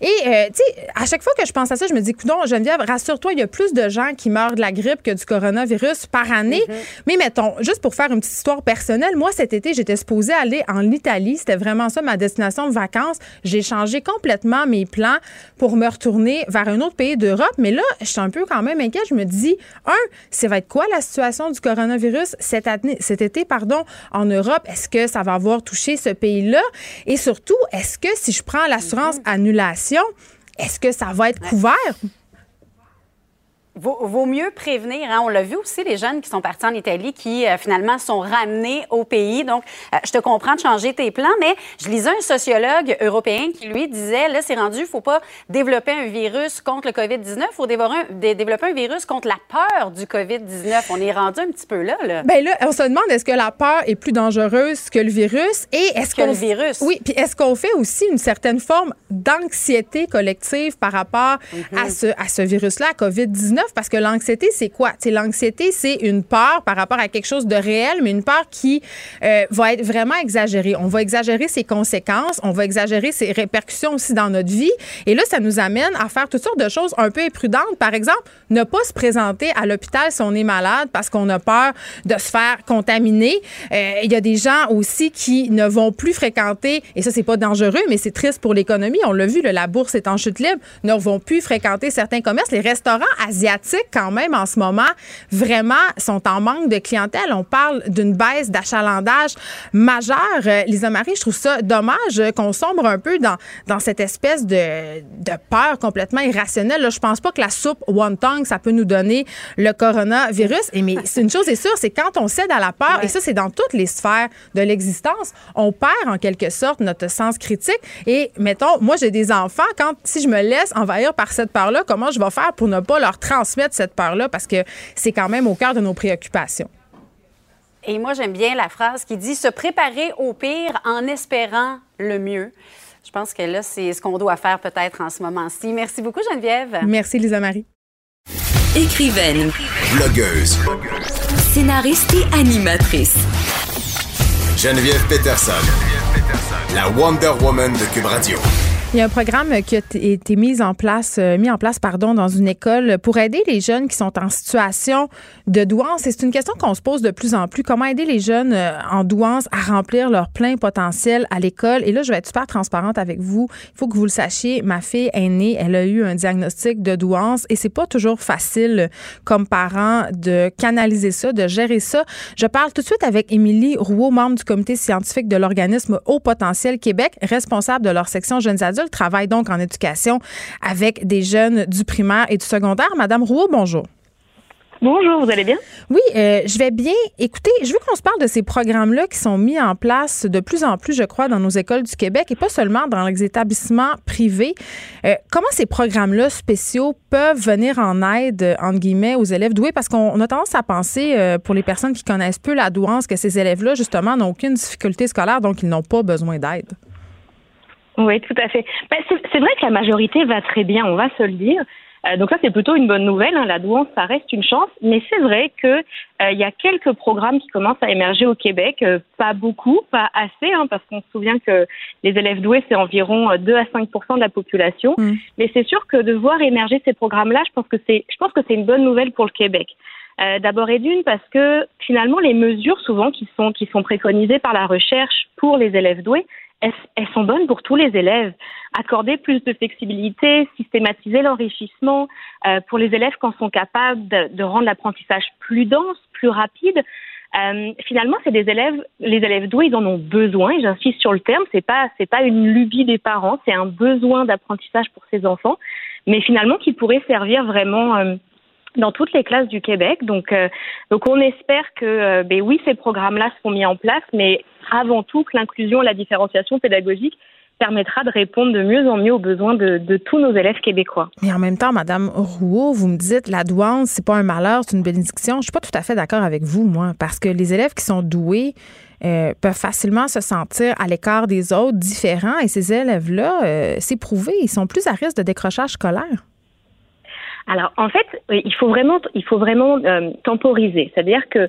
Et, euh, tu sais, à chaque fois que je pense à ça, je me dis, non, Geneviève, rassure-toi, il y a plus de gens qui meurent de la grippe que du coronavirus par année. Mm-hmm. Mais mettons, juste pour faire une petite histoire personnelle, moi, cet été, j'étais supposée aller en Italie. C'était vraiment ça, ma destination de vacances. J'ai changé complètement mes plans pour me retourner vers un autre pays d'Europe. Mais là, je suis un peu quand même inquiète. Je me dis, un, ça va être quoi la situation du coronavirus cette année, cet été, pardon, en Europe? Est-ce que ça va avoir touché ce pays-là? Et surtout, est-ce que si je prends l'assurance mm-hmm. annulation, est-ce que ça va être couvert? Vaut, mieux prévenir. Hein. On l'a vu aussi, les jeunes qui sont partis en Italie qui euh, finalement sont ramenés au pays. Donc, euh, je te comprends de changer tes plans, mais je lisais un sociologue européen qui, lui, disait, là, c'est rendu, il faut pas développer un virus contre le COVID-19, il faut développer un virus contre la peur du COVID-19. On est rendu un petit peu là. là. Bien là, on se demande, est-ce que la peur est plus dangereuse que le virus? Et est-ce que le virus? Oui, puis est-ce qu'on fait aussi une certaine forme d'anxiété collective par rapport à mhm. ce, à ce virus-là, COVID-19? Parce que l'anxiété, c'est quoi? l'anxiété, c'est une peur par rapport à quelque chose de réel, mais une peur qui euh, va être vraiment exagérée. On va exagérer ses conséquences, on va exagérer ses répercussions aussi dans notre vie. Et là, ça nous amène à faire toutes sortes de choses un peu imprudentes. Par exemple, ne pas se présenter à l'hôpital si on est malade parce qu'on a peur de se faire contaminer. Euh, il y a des gens aussi qui ne vont plus fréquenter, et ça, c'est pas dangereux, mais c'est triste pour l'économie. On l'a vu, la bourse est en chute libre, ne vont plus fréquenter certains commerces. Les restaurants asiatiques quand même en ce moment vraiment sont en manque de clientèle. On parle d'une baisse d'achalandage majeure. Euh, Lisa Marie, je trouve ça dommage qu'on sombre un peu dans, dans cette espèce de, de peur complètement irrationnelle. Là, je pense pas que la soupe wonton, ça peut nous donner le coronavirus. Et mais une chose est sûre, c'est quand on cède à la peur, et ça c'est dans toutes les sphères de l'existence, on perd en quelque sorte notre sens critique. Et mettons, moi j'ai des enfants, quand si je me laisse envahir par cette peur-là, comment je vais faire pour ne pas leur transmettre transmettre cette peur-là parce que c'est quand même au cœur de nos préoccupations. Et moi, j'aime bien la phrase qui dit se préparer au pire en espérant le mieux. Je pense que là, c'est ce qu'on doit faire peut-être en ce moment-ci. Merci beaucoup, Geneviève. Merci, Lisa Marie. Écrivaine, Blogueuse. scénariste et animatrice. Geneviève Peterson. La Wonder Woman de Cube Radio. Il y a un programme qui a été mis en place, euh, mis en place pardon, dans une école pour aider les jeunes qui sont en situation de douance. Et c'est une question qu'on se pose de plus en plus. Comment aider les jeunes euh, en douance à remplir leur plein potentiel à l'école? Et là, je vais être super transparente avec vous. Il faut que vous le sachiez. Ma fille aînée, elle a eu un diagnostic de douance et c'est pas toujours facile comme parent de canaliser ça, de gérer ça. Je parle tout de suite avec Émilie Rouault, membre du comité scientifique de l'organisme Haut Potentiel Québec, responsable de leur section jeunes adultes, travaille donc en éducation avec des jeunes du primaire et du secondaire. Madame Rouault, bonjour. Bonjour, vous allez bien? Oui, euh, je vais bien. Écoutez, je veux qu'on se parle de ces programmes-là qui sont mis en place de plus en plus, je crois, dans nos écoles du Québec et pas seulement dans les établissements privés. Euh, comment ces programmes-là spéciaux peuvent venir en aide, entre guillemets, aux élèves doués? Parce qu'on on a tendance à penser, euh, pour les personnes qui connaissent peu la douance, que ces élèves-là, justement, n'ont aucune difficulté scolaire, donc ils n'ont pas besoin d'aide. Oui, tout à fait. Ben, c'est vrai que la majorité va très bien, on va se le dire. Euh, donc ça, c'est plutôt une bonne nouvelle. hein. La douance, ça reste une chance. Mais c'est vrai que euh, il y a quelques programmes qui commencent à émerger au Québec. Euh, pas beaucoup, pas assez, hein, parce qu'on se souvient que les élèves doués, c'est environ euh, 2 à 5% de la population. Mais c'est sûr que de voir émerger ces programmes-là, je pense que c'est, je pense que c'est une bonne nouvelle pour le Québec. Euh, D'abord et d'une parce que finalement les mesures souvent qui sont qui sont préconisées par la recherche pour les élèves doués, elles, elles sont bonnes pour tous les élèves. Accorder plus de flexibilité, systématiser l'enrichissement euh, pour les élèves quand sont capables de, de rendre l'apprentissage plus dense, plus rapide. Euh, finalement, c'est des élèves, les élèves doués, ils en ont besoin. et J'insiste sur le terme. C'est pas, c'est pas une lubie des parents. C'est un besoin d'apprentissage pour ces enfants, mais finalement qui pourrait servir vraiment. Dans toutes les classes du Québec. Donc, euh, donc on espère que, euh, ben oui, ces programmes-là seront mis en place, mais avant tout que l'inclusion et la différenciation pédagogique permettra de répondre de mieux en mieux aux besoins de, tous nos élèves québécois. Mais en même temps, Madame Rouault, vous me dites la douance, c'est pas un malheur, c'est une bénédiction. Je suis pas tout à fait d'accord avec vous, moi, parce que les élèves qui sont doués euh, peuvent facilement se sentir à l'écart des autres, différents, et ces élèves-là, euh, c'est prouvé, ils sont plus à risque de décrochage scolaire. Alors, en fait, il faut vraiment, il faut vraiment euh, temporiser. C'est-à-dire que,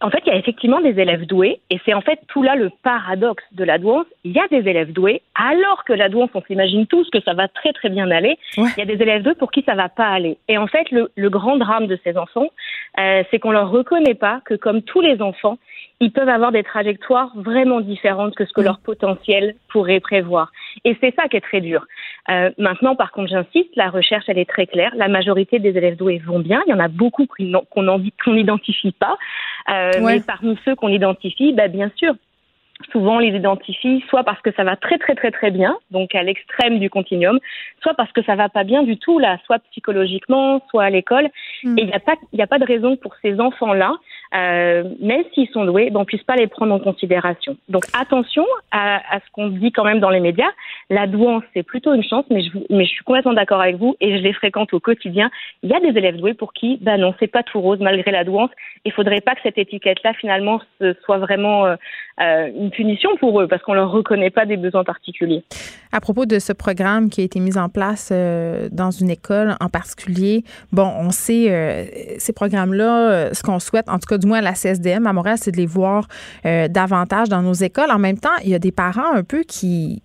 en fait, il y a effectivement des élèves doués, et c'est en fait tout là le paradoxe de la douance. Il y a des élèves doués, alors que la douance, on s'imagine tous que ça va très très bien aller. Il y a des élèves doués pour qui ça va pas aller. Et en fait, le, le grand drame de ces enfants, euh, c'est qu'on leur reconnaît pas que, comme tous les enfants, ils peuvent avoir des trajectoires vraiment différentes que ce que leur potentiel pourrait prévoir. Et c'est ça qui est très dur. Euh, maintenant, par contre, j'insiste, la recherche, elle est très claire. La majorité des élèves doués vont bien. Il y en a beaucoup qu'on qu'on n'identifie pas. Euh, Ouais. Mais parmi ceux qu'on identifie, bah, bien sûr, souvent on les identifie soit parce que ça va très très très très bien, donc à l'extrême du continuum, soit parce que ça va pas bien du tout là, soit psychologiquement, soit à l'école. Mm. Et il n'y a pas il y a pas de raison pour ces enfants-là, euh, même s'ils sont doués, ben, on puisse pas les prendre en considération. Donc attention à, ce qu'on dit quand même dans les médias. La douance c'est plutôt une chance, mais je mais suis complètement d'accord avec vous et je les fréquente au quotidien. Il y a des élèves doués pour qui, ben non, c'est pas tout rose malgré la douance. Il faudrait pas que cette étiquette-là finalement soit vraiment euh, euh, une punition pour eux parce qu'on leur reconnaît pas des besoins particuliers. À propos de ce programme qui a été mis en place euh, dans une école en particulier, bon, on sait ces programmes-là, ce qu'on souhaite, en tout cas du moins la CSDM à Montréal, c'est de les voir euh, davantage dans nos écoles. En même temps, il y a des parents un peu qui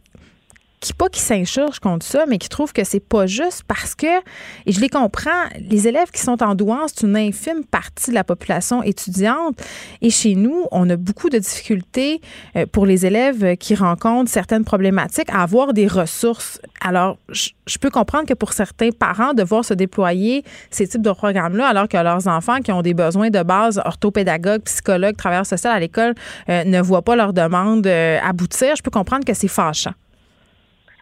qui pas qui s'insurgent contre ça, mais qui trouvent que c'est pas juste parce que, et je les comprends, les élèves qui sont en douance, c'est une infime partie de la population étudiante. Et chez nous, on a beaucoup de difficultés euh, pour les élèves qui rencontrent certaines problématiques à avoir des ressources. Alors, je, peux comprendre que pour certains parents, de voir se déployer ces types de programmes-là, alors que leurs enfants qui ont des besoins de base, orthopédagogues, psychologues, travailleurs sociaux à l'école, euh, ne voient pas leur demande euh, aboutir, je peux comprendre que c'est fâchant.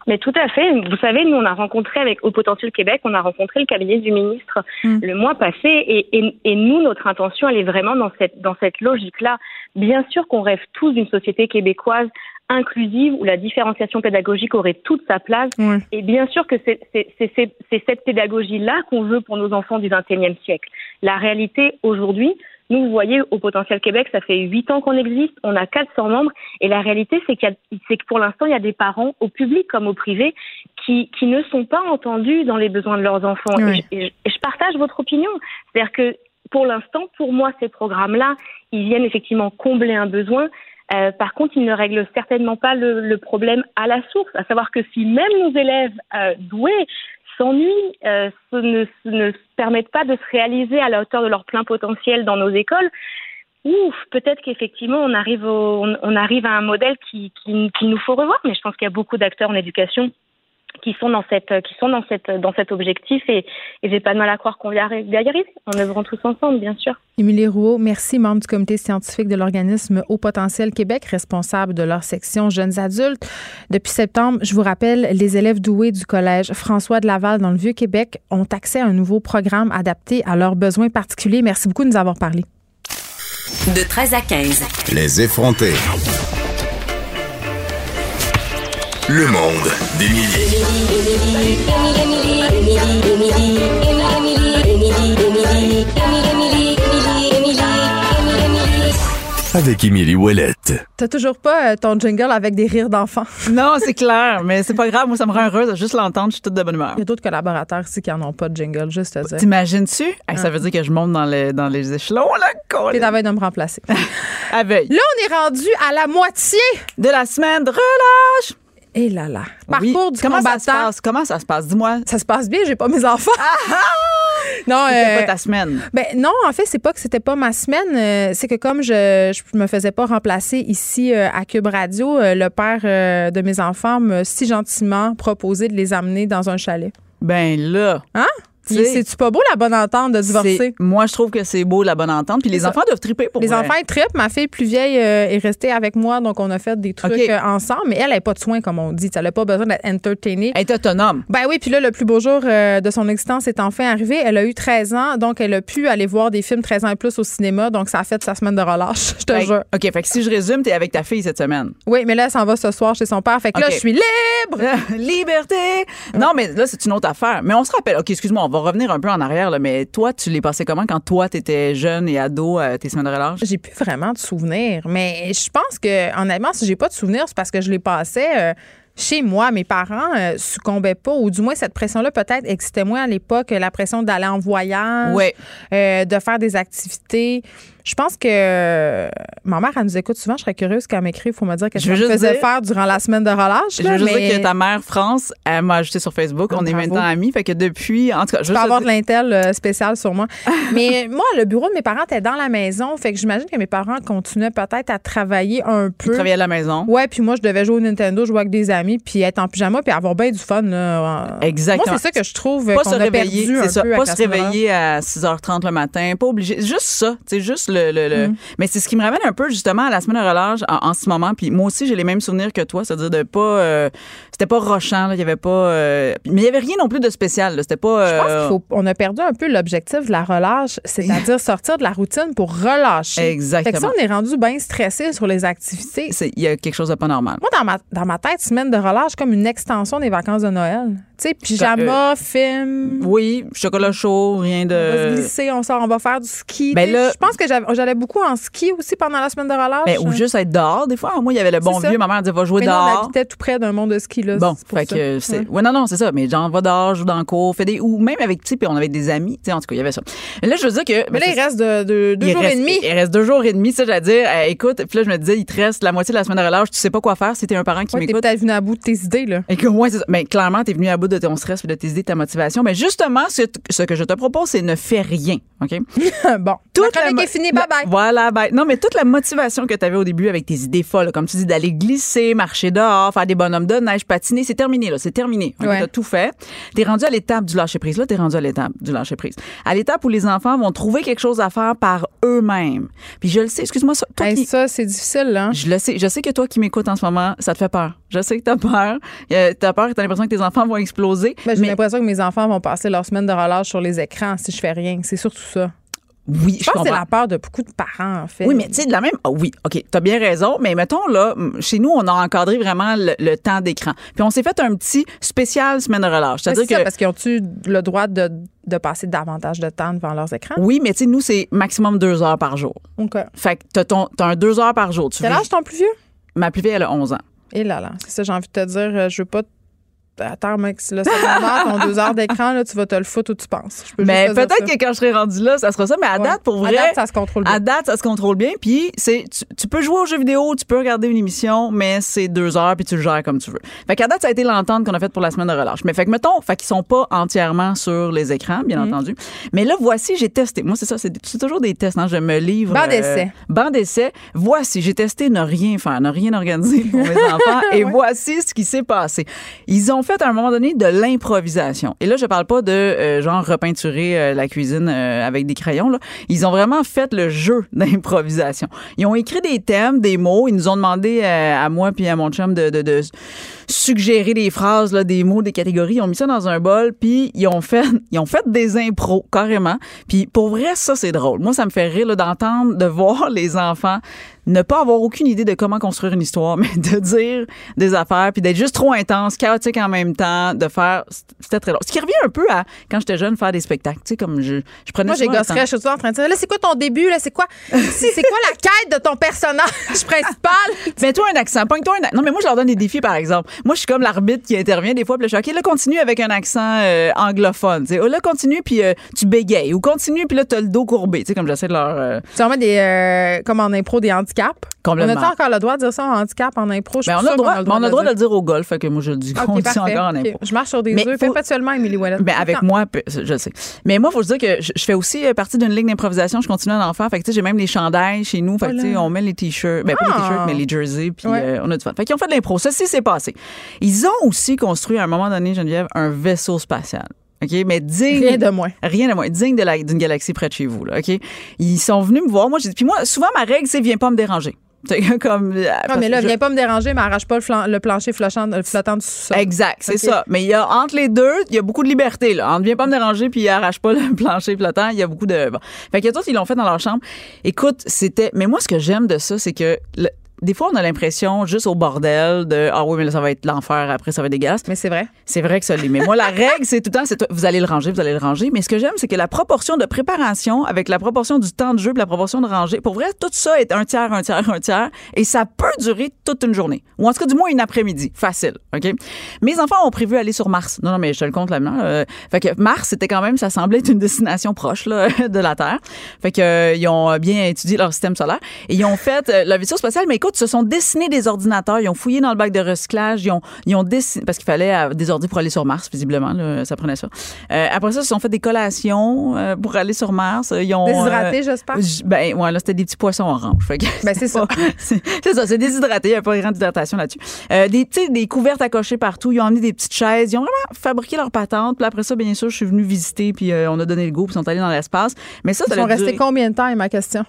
Mais tout à fait. Vous savez, nous, on a rencontré avec Au Potentiel Québec, on a rencontré le cabinet du ministre le mois passé, et, et, et nous, notre intention, elle est vraiment dans cette, dans cette logique-là. Bien sûr qu'on rêve tous d'une société québécoise inclusive où la différenciation pédagogique aurait toute sa place. Et bien sûr que c'est cette pédagogie-là qu'on veut pour nos enfants du XXIe siècle. La réalité aujourd'hui, Nous, vous voyez, au Potentiel Québec, ça fait huit ans qu'on existe, on a 400 membres, et la réalité, c'est qu'il c'est que pour l'instant, il y a des parents, au public comme au privé, qui, qui ne sont pas entendus dans les besoins de leurs enfants. Et, je, et je partage votre opinion. C'est-à-dire que pour l'instant, pour moi, ces programmes-là, ils viennent effectivement combler un besoin. Euh, par contre, ils ne règlent certainement pas le, le, problème à la source, à savoir que si même nos élèves euh, doués s'ennuient, euh, ne, permettent pas de se réaliser à la hauteur de leur plein potentiel dans nos écoles, ouf, peut-être qu'effectivement on, arrive à un modèle qui, qui, qui nous faut revoir. Mais je pense qu'il y a beaucoup d'acteurs en éducation qui sont dans cette qui sont dans cette dans cet objectif et, et j'ai pas de mal à croire qu'on va y arriver. On œuvrons tous ensemble, bien sûr. Émilie Rouault, merci, membre du comité scientifique de l'organisme Haut Potentiel Québec, responsable de leur section jeunes adultes. Depuis septembre, je vous rappelle, les élèves doués du collège François de Laval dans le Vieux-Québec ont accès à un nouveau programme adapté à leurs besoins particuliers. Merci beaucoup de nous avoir parlé. De 13 à 15. Les effrontés. Le monde d'Émilie. Avec Émilie Ouellette. T'as toujours pas euh, ton jingle avec des rires d'enfants? Non, c'est clair, mais c'est pas grave. Moi, ça me rend heureuse de juste l'entendre. Je suis toute de bonne humeur. Il y a d'autres collaborateurs ici qui en ont pas de jingle, juste à dire. T'imagines-tu? Hey, Ça veut dire que je monte dans, les dans les échelons, là, T'es à veille de me remplacer. à veille. Là, on est rendu à la moitié de la semaine de relâche. Et là là. Parcours Oui. du Comment combattant. ça se passe? Comment ça se passe? Dis-moi. Ça se passe bien, j'ai pas mes enfants. non, C'était euh, pas ta semaine. Ben non, en fait, c'est pas que c'était pas ma semaine, euh, c'est que comme je je me faisais pas remplacer ici euh, à Cube Radio, le père de mes enfants m'a si gentiment proposé de les amener dans un chalet. Ben là. Hein? Tu C'est-tu pas beau la bonne entente de divorcer? Moi, je trouve que c'est beau, la bonne entente. Puis les ça. enfants doivent triper pour Les vrai. enfants, ils trippent. Ma fille plus vieille euh, est restée avec moi, donc on a fait des trucs euh, ensemble. Mais elle n'a pas de soins, comme on dit. Elle n'a pas besoin d'être entertainée. Elle est autonome. Ben oui, puis là, le plus beau jour euh, de son existence est enfin arrivé. Elle a eu 13 ans, donc elle a pu aller voir des films 13 ans et plus au cinéma. Donc ça a fait sa semaine de relâche, je te Fait- jure. OK, fait que si je résume, t'es avec ta fille cette semaine. Oui, mais là, elle s'en va ce soir chez son père. Fait que là, je suis libre! Liberté! Non, mais là, c'est une autre affaire. Mais on se rappelle, OK, excuse-moi, on va revenir un peu en arrière, là, mais toi, tu l'es passé comment quand toi, t'étais jeune et ado, euh, tes semaines de relâche? J'ai plus vraiment de souvenirs, mais je pense que honnêtement, si j'ai pas de souvenirs, c'est parce que je les passais euh, chez moi. Mes parents euh, succombaient pas, ou du moins cette pression-là peut-être existait moins à l'époque, la pression d'aller en voyage, Ouais. euh, de faire des activités. Je pense que euh, ma mère, elle nous écoute souvent. Je serais curieuse qu'elle m'écrive pour me dire qu'est-ce Je faisait dire- faire durant la semaine de relâche. Je là, veux juste mais dire que ta mère, France, elle m'a ajouté sur Facebook. Ah, on est maintenant amis. Fait que depuis, en tout cas, Je je peux avoir de l'intel euh, spécial sur moi. Mais moi, le bureau de mes parents était dans la maison. Fait que j'imagine que mes parents continuaient peut-être à travailler un peu. Ils travaillaient à la maison. Ouais, puis moi, je devais jouer au Nintendo, jouer avec des amis, puis être en pyjama, puis avoir bien du fun. Là. Exactement. Moi, c'est ça que je trouve Pas qu'on se a réveiller, c'est ça. peu Pas se réveiller à 6h30 le matin, pas obligé. Juste ça, c'est juste le. le, le- Mm. Mais c'est ce qui me ramène un peu justement à la semaine de relâche en, en ce moment. Puis moi aussi, j'ai les mêmes souvenirs que toi, c'est-à-dire de pas. euh, c'était pas rochant. Il y avait pas. euh, mais il y avait rien non plus de spécial. C'était pas. Je pense euh, faut- on a perdu un peu l'objectif de la relâche, c'est-à-dire sortir de la routine pour relâcher. Exactement. Fait que ça, on est rendu bien stressé sur les activités. Il y a quelque chose de pas normal. Moi, dans ma, dans ma tête, semaine de relâche, comme une extension des vacances de Noël. Tu sais, pyjama, film. Oui, chocolat chaud, rien On va se de. glisser, on sort, on va faire du ski. Ben là- je pense que j'allais beaucoup en ski aussi pendant la semaine de relâche. Ben, ou juste être dehors, des fois. Moi, il y avait le bon vieux. Ma mère disait, va jouer Mais nous, on dehors. habitait tout près d'un monde de ski. Là, Bon, fait ça. que c'est. Ouais. Ouais, non, non, c'est ça. Mais genre, va dehors, joue dans le cours, fait des. Ou même avec, tu sais, puis on avait des amis. Tu sais, en tout cas, il y avait ça. Là, je veux dire que. Mais là, ben, il reste de, de- deux il jours reste- et demi. Il reste deux jours et demi, ça, j'allais dire. euh, écoute, puis là, je me disais, il te reste la moitié de la semaine de relâche, tu sais pas quoi faire si t'es un parent qui Ouais, t'es m'écoute. peut-être venu à bout de tes idées. Là. Et que, ouais, c'est ça. Mais clairement, t'es venu à bout de ton stress de tes idées, de ta motivation. Mais justement, ce, ce que je te propose, c'est ne fais rien. OK? bon, Toute la mo- est finie. Bye bye. Voilà, bye. Non, mais toute la motivation que tu avais au début avec tes idées folles, comme tu dis, d'aller glisser, marcher dehors, faire des bonhommes de neige, patiner, c'est terminé, là. C'est terminé. Ouais. Tu as tout fait. Tu es rendu à l'étape du lâcher-prise. Là, tu es rendu à l'étape du lâcher-prise. À l'étape où les enfants vont trouver quelque chose à faire par eux-mêmes. Puis je le sais, excuse-moi, ça, toi Hey, qui- ça, c'est difficile. Là. je le sais. Je sais que toi qui m'écoutes en ce moment, ça te fait peur. Je sais que t'as peur. Euh, t'as peur et t'as l'impression que tes enfants vont exploser. Ben, J'ai mais l'impression que mes enfants vont passer leur semaine de relâche sur les écrans si je fais rien. C'est surtout ça. Oui, je, pense que c'est la peur de beaucoup de parents, en fait. Oui, mais tu sais, de la même. ah oui, OK, t'as bien raison. Mais mettons, là, chez nous, on a encadré vraiment le, le temps d'écran. Puis on s'est fait un petit spécial semaine de relâche. C'est-à-dire c'est ça, que. parce qu'ils ont-tu le droit de, de passer davantage de temps devant leurs écrans? Oui, mais tu sais, nous, c'est maximum deux heures par jour. OK. Fait que t'as, ton, t'as un deux heures par jour. Tu Quel âge ton plus vieux? Ma plus vieille, elle a 11 ans. Et là, là, c'est ça, j'ai envie de te dire, euh, je veux pas. Attends, mec, là, c'est ton deux heures d'écran, là, tu vas te le foutre où tu penses. Je peux Mais peut-être ça. que quand je serai rendu là, ça sera ça. Mais à Ouais. date, pour À vrai. date, ça se contrôle bien. À date, ça se contrôle bien. Puis, c'est, tu, tu peux jouer aux jeux vidéo, tu peux regarder une émission, mais c'est deux heures, puis tu le gères comme tu veux. Fait qu'à date, ça a été l'entente qu'on a faite pour la semaine de relâche. Mais fait que, mettons, fait qu'ils sont pas entièrement sur les écrans, bien Mhm. entendu. Mais là, voici, j'ai testé. Moi, c'est ça, c'est, toujours des tests. Hein. Je me livre. Banc d'essai. banc d'essai. Voici, j'ai testé ne rien faire, ne rien organiser pour mes enfants. Et voici ce qui s'est passé. Ils ont fait à un moment donné de l'improvisation. Et là, je parle pas de euh, genre repeinturer euh, la cuisine euh, avec des crayons. Là. Ils ont vraiment fait le jeu d'improvisation. Ils ont écrit des thèmes, des mots. Ils nous ont demandé à moi puis à mon chum de suggérer des phrases, là, des mots, des catégories. Ils ont mis ça dans un bol, puis ils ont fait, ils ont fait des impros carrément. Puis pour vrai, ça c'est drôle. Moi, ça me fait rire là, d'entendre, de voir les enfants ne pas avoir aucune idée de comment construire une histoire, mais de dire des affaires, puis d'être juste trop intense, chaotique en même temps, de faire, c'était très drôle. Ce qui revient un peu à quand j'étais jeune faire des spectacles, tu sais comme je, je prenais Moi, j'ai gosserais, je suis toujours en train de dire, là, c'est quoi ton début, là, c'est quoi, c'est quoi la quête de ton personnage principal? Mets-toi un accent. Pogne-toi un ac- Non, mais moi, je leur donne des défis, par exemple. Moi, je suis comme l'arbitre qui intervient des fois. Puis je suis OK, là, continue avec un accent euh, anglophone. Tu sais, oh, là, continue, puis euh, tu bégayes. Ou continue, puis là, t'as le dos courbé. Tu sais, comme j'essaie de leur. euh, Tu remets des, euh, comme en impro, des handicaps. Complètement. On a-tu encore le droit de dire ça en handicap, en impro? Je Ben, on a le droit, on a le droit de le dire. au golf. Fait que moi, je le dis. OK, on dit encore en impro. Je marche sur des œufs faut- perpétuellement, Émilie Ouellet. Ben, avec moi, je sais. Mais moi, faut se dire que je, fais aussi euh, partie d'une ligue d'improvisation. Je continue à en faire. Fait que, tu sais, j'ai même les chandails chez nous. Fait que, tu sais, Voilà. on met les t-shirts. Ben, pas les Ah. t-shirts, mais les jerseys. Puis, Ouais. on a du fun. Fait qu'ils ont fait de l'impro. Ceci s'est passé. Ils ont aussi construit, à un moment donné, Geneviève, un vaisseau spatial. OK? Mais digne. Rien de moins. Rien de moins. Digne d'une galaxie près de chez vous, là. OK? Ils sont venus me voir. Moi, j'ai dit, puis moi, souvent, ma règle, c'est viens pas me déranger. Comme. euh, Non, mais là, je- viens pas me déranger, mais arrache pas le, flan- le plancher flottant, le flottant du sous-sol. Exact, c'est ça. Mais il y a entre les deux, il y a beaucoup de liberté là. On ne vient pas me déranger puis il arrache pas le plancher flottant, il y a beaucoup de bon. Fait que tous ils l'ont fait dans leur chambre. Écoute, c'était mais moi ce que j'aime de ça c'est que le- des fois, on a l'impression, juste au bordel, de Ah oui, mais là, ça va être l'enfer, après, ça va être dégueulasse. Mais c'est vrai. C'est vrai que ça l'est. Mais moi, la règle, c'est tout le temps, c'est vous allez le ranger, vous allez le ranger. Mais ce que j'aime, c'est que la proportion de préparation avec la proportion du temps de jeu puis la proportion de ranger, pour vrai, tout ça est un tiers, un tiers, un tiers. Et ça peut durer toute une journée. Ou en tout cas, du moins, une après-midi. Facile. OK? Mes enfants ont prévu aller sur Mars. Non, non, mais je te le compte là-dedans. Euh, fait que Mars, c'était quand même, ça semblait être une destination proche, là, de la Terre. Fait que, euh, ils ont bien étudié leur système solaire. Et ils ont fait euh, la vaisseau spatiale. Mais écoute, ils se sont dessinés des ordinateurs. Ils ont fouillé dans le bac de recyclage. Ils ont, ils ont dessiné, parce qu'il fallait euh, des ordi pour aller sur Mars, visiblement. là, ça prenait ça. Euh, après ça, ils se sont fait des collations euh, pour aller sur Mars. Ils ont. Déshydraté, j'espère? Ben, ouais, là, c'était des petits poissons que Ben, c'est ça. c'est ça, c'est déshydraté. Il n'y a pas grand d'hydratation là-dessus. Des, couvertes à cocher partout. Ils ont amené des petites chaises. Ils ont vraiment fabriqué leur patente. Puis après ça, bien sûr, je suis venue visiter. Puis on a donné le goût. Puis ils sont allés dans l'espace. Mais ça, Ils sont restés combien de temps, est ma question,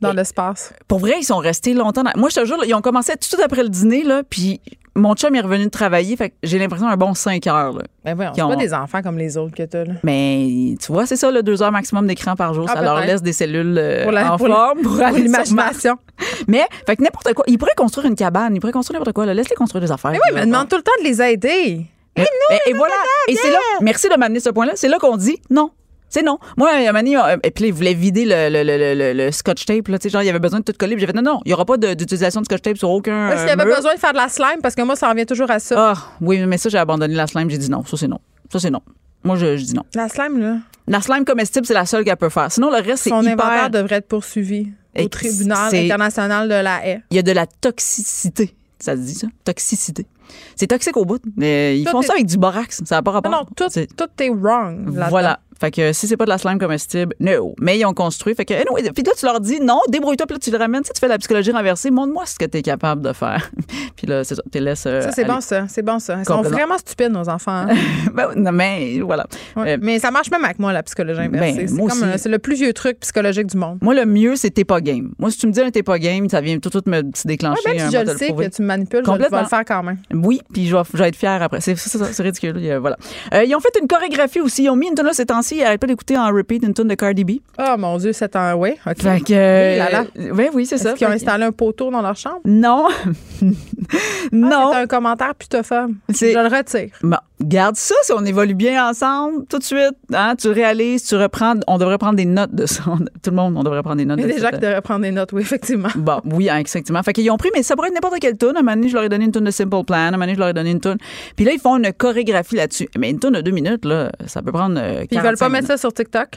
dans l'espace? Pour vrai, ils sont restés longtemps. dans- Moi, je te jure, ils ont commencé tout de suite après le dîner. Là, puis mon chum est revenu de travailler. Fait que j'ai l'impression un bon 5 heures. Là. Ben Qui c'est ont- pas des enfants comme les autres que t'as, là. Mais tu vois, c'est ça, le deux heures maximum d'écran par jour. Ah, ça leur laisse des cellules euh, Pour la- en pour forme pour, l'imagination. Mais, fait que n'importe quoi. Ils pourraient construire une cabane, ils pourraient construire n'importe quoi. là. Laisse-les construire des affaires. Mais oui, mais demande tout le temps de les aider. Et, et- et voilà. Et c'est là, merci de m'amener ce point-là. C'est là qu'on dit non. C'est non. Moi, il y a un moment donné, euh, et puis là, ils voulaient vider le, le, le, le, le scotch tape. Là, tu sais, genre, il y avait besoin de tout coller. Puis J'ai fait non, non, il n'y aura pas d'utilisation de scotch tape sur aucun. Euh, qu'il y avait mur. besoin de faire de la slime? Parce que moi, ça revient toujours à ça. Ah, oui, mais ça, j'ai abandonné la slime. J'ai dit non. Ça, c'est non. Ça, c'est non. Moi, je, je dis non. La slime, là, La slime comestible, c'est la seule qu'elle peut faire. Sinon, le reste, c'est son inventaire devrait être poursuivi Et au tribunal international de la haie. Il y a de la toxicité. Ça se dit, ça? Toxicité. C'est toxique au bout. Mais ils Tout font est- ça avec du borax. Ça n'a pas rapport. Non, non, tout, tout est wrong. Voilà. Fait que si c'est pas de la slime comestible, no. Mais ils ont construit. Fait que, anyway, puis là, tu leur dis non, débrouille-toi, puis là, tu le ramènes. Tu sais, tu fais la psychologie renversée. Montre-moi ce que tu es capable de faire. puis là, c'est ça. Tu laisses. euh, Ça, c'est bon, ça. C'est bon, ça. Ils sont vraiment stupides, nos enfants. hein. Ben, non, mais voilà. Ouais. Euh, Mais ça marche même avec moi, la psychologie inversée. Ben, c'est moi comme, aussi. euh, c'est le plus vieux truc psychologique du monde. moi, le mieux, c'est t'es pas game. Moi, si tu me dis un t'es pas game, ça vient tout de suite me déclencher. Ouais, même un si je va te le sais que tu me manipules, je vais- je le faire quand même. Oui, puis je vais, je vais être fière après. C'est c'est c'est ridicule. voilà. Ils ont fait une chorégraphie aussi. Ils ont mis une là ces temps-ci temps-ci, il arrête pas d'écouter en repeat une tune de Cardi B. Oh mon Dieu, c'est un. Oui, OK. Fait que. euh, Oui, là, là. ouais, oui, c'est Est-ce ça. qu'ils ont installé un poteau dans leur chambre? Non. non. c'est un commentaire putophobe. Je C'est- le retire. Bon, garde ça si on évolue bien ensemble tout de suite. Hein, tu réalises, tu reprends. On devrait prendre des notes de ça. Tout le monde, on devrait prendre des notes Il y a de des gens qui devraient prendre des notes, oui, effectivement. Bon, oui, hein, exactement. Fait qu'ils ont pris, mais ça pourrait être n'importe quelle tune. Un moment donné, je leur ai donné une tune de Simple Plan. Un moment donné, je leur ai donné une tune. Puis là, ils font une chorégraphie là-dessus. Mais une tune de deux minutes, là, ça peut prendre. euh, Puis ils veulent pas 45 mettre ça sur TikTok?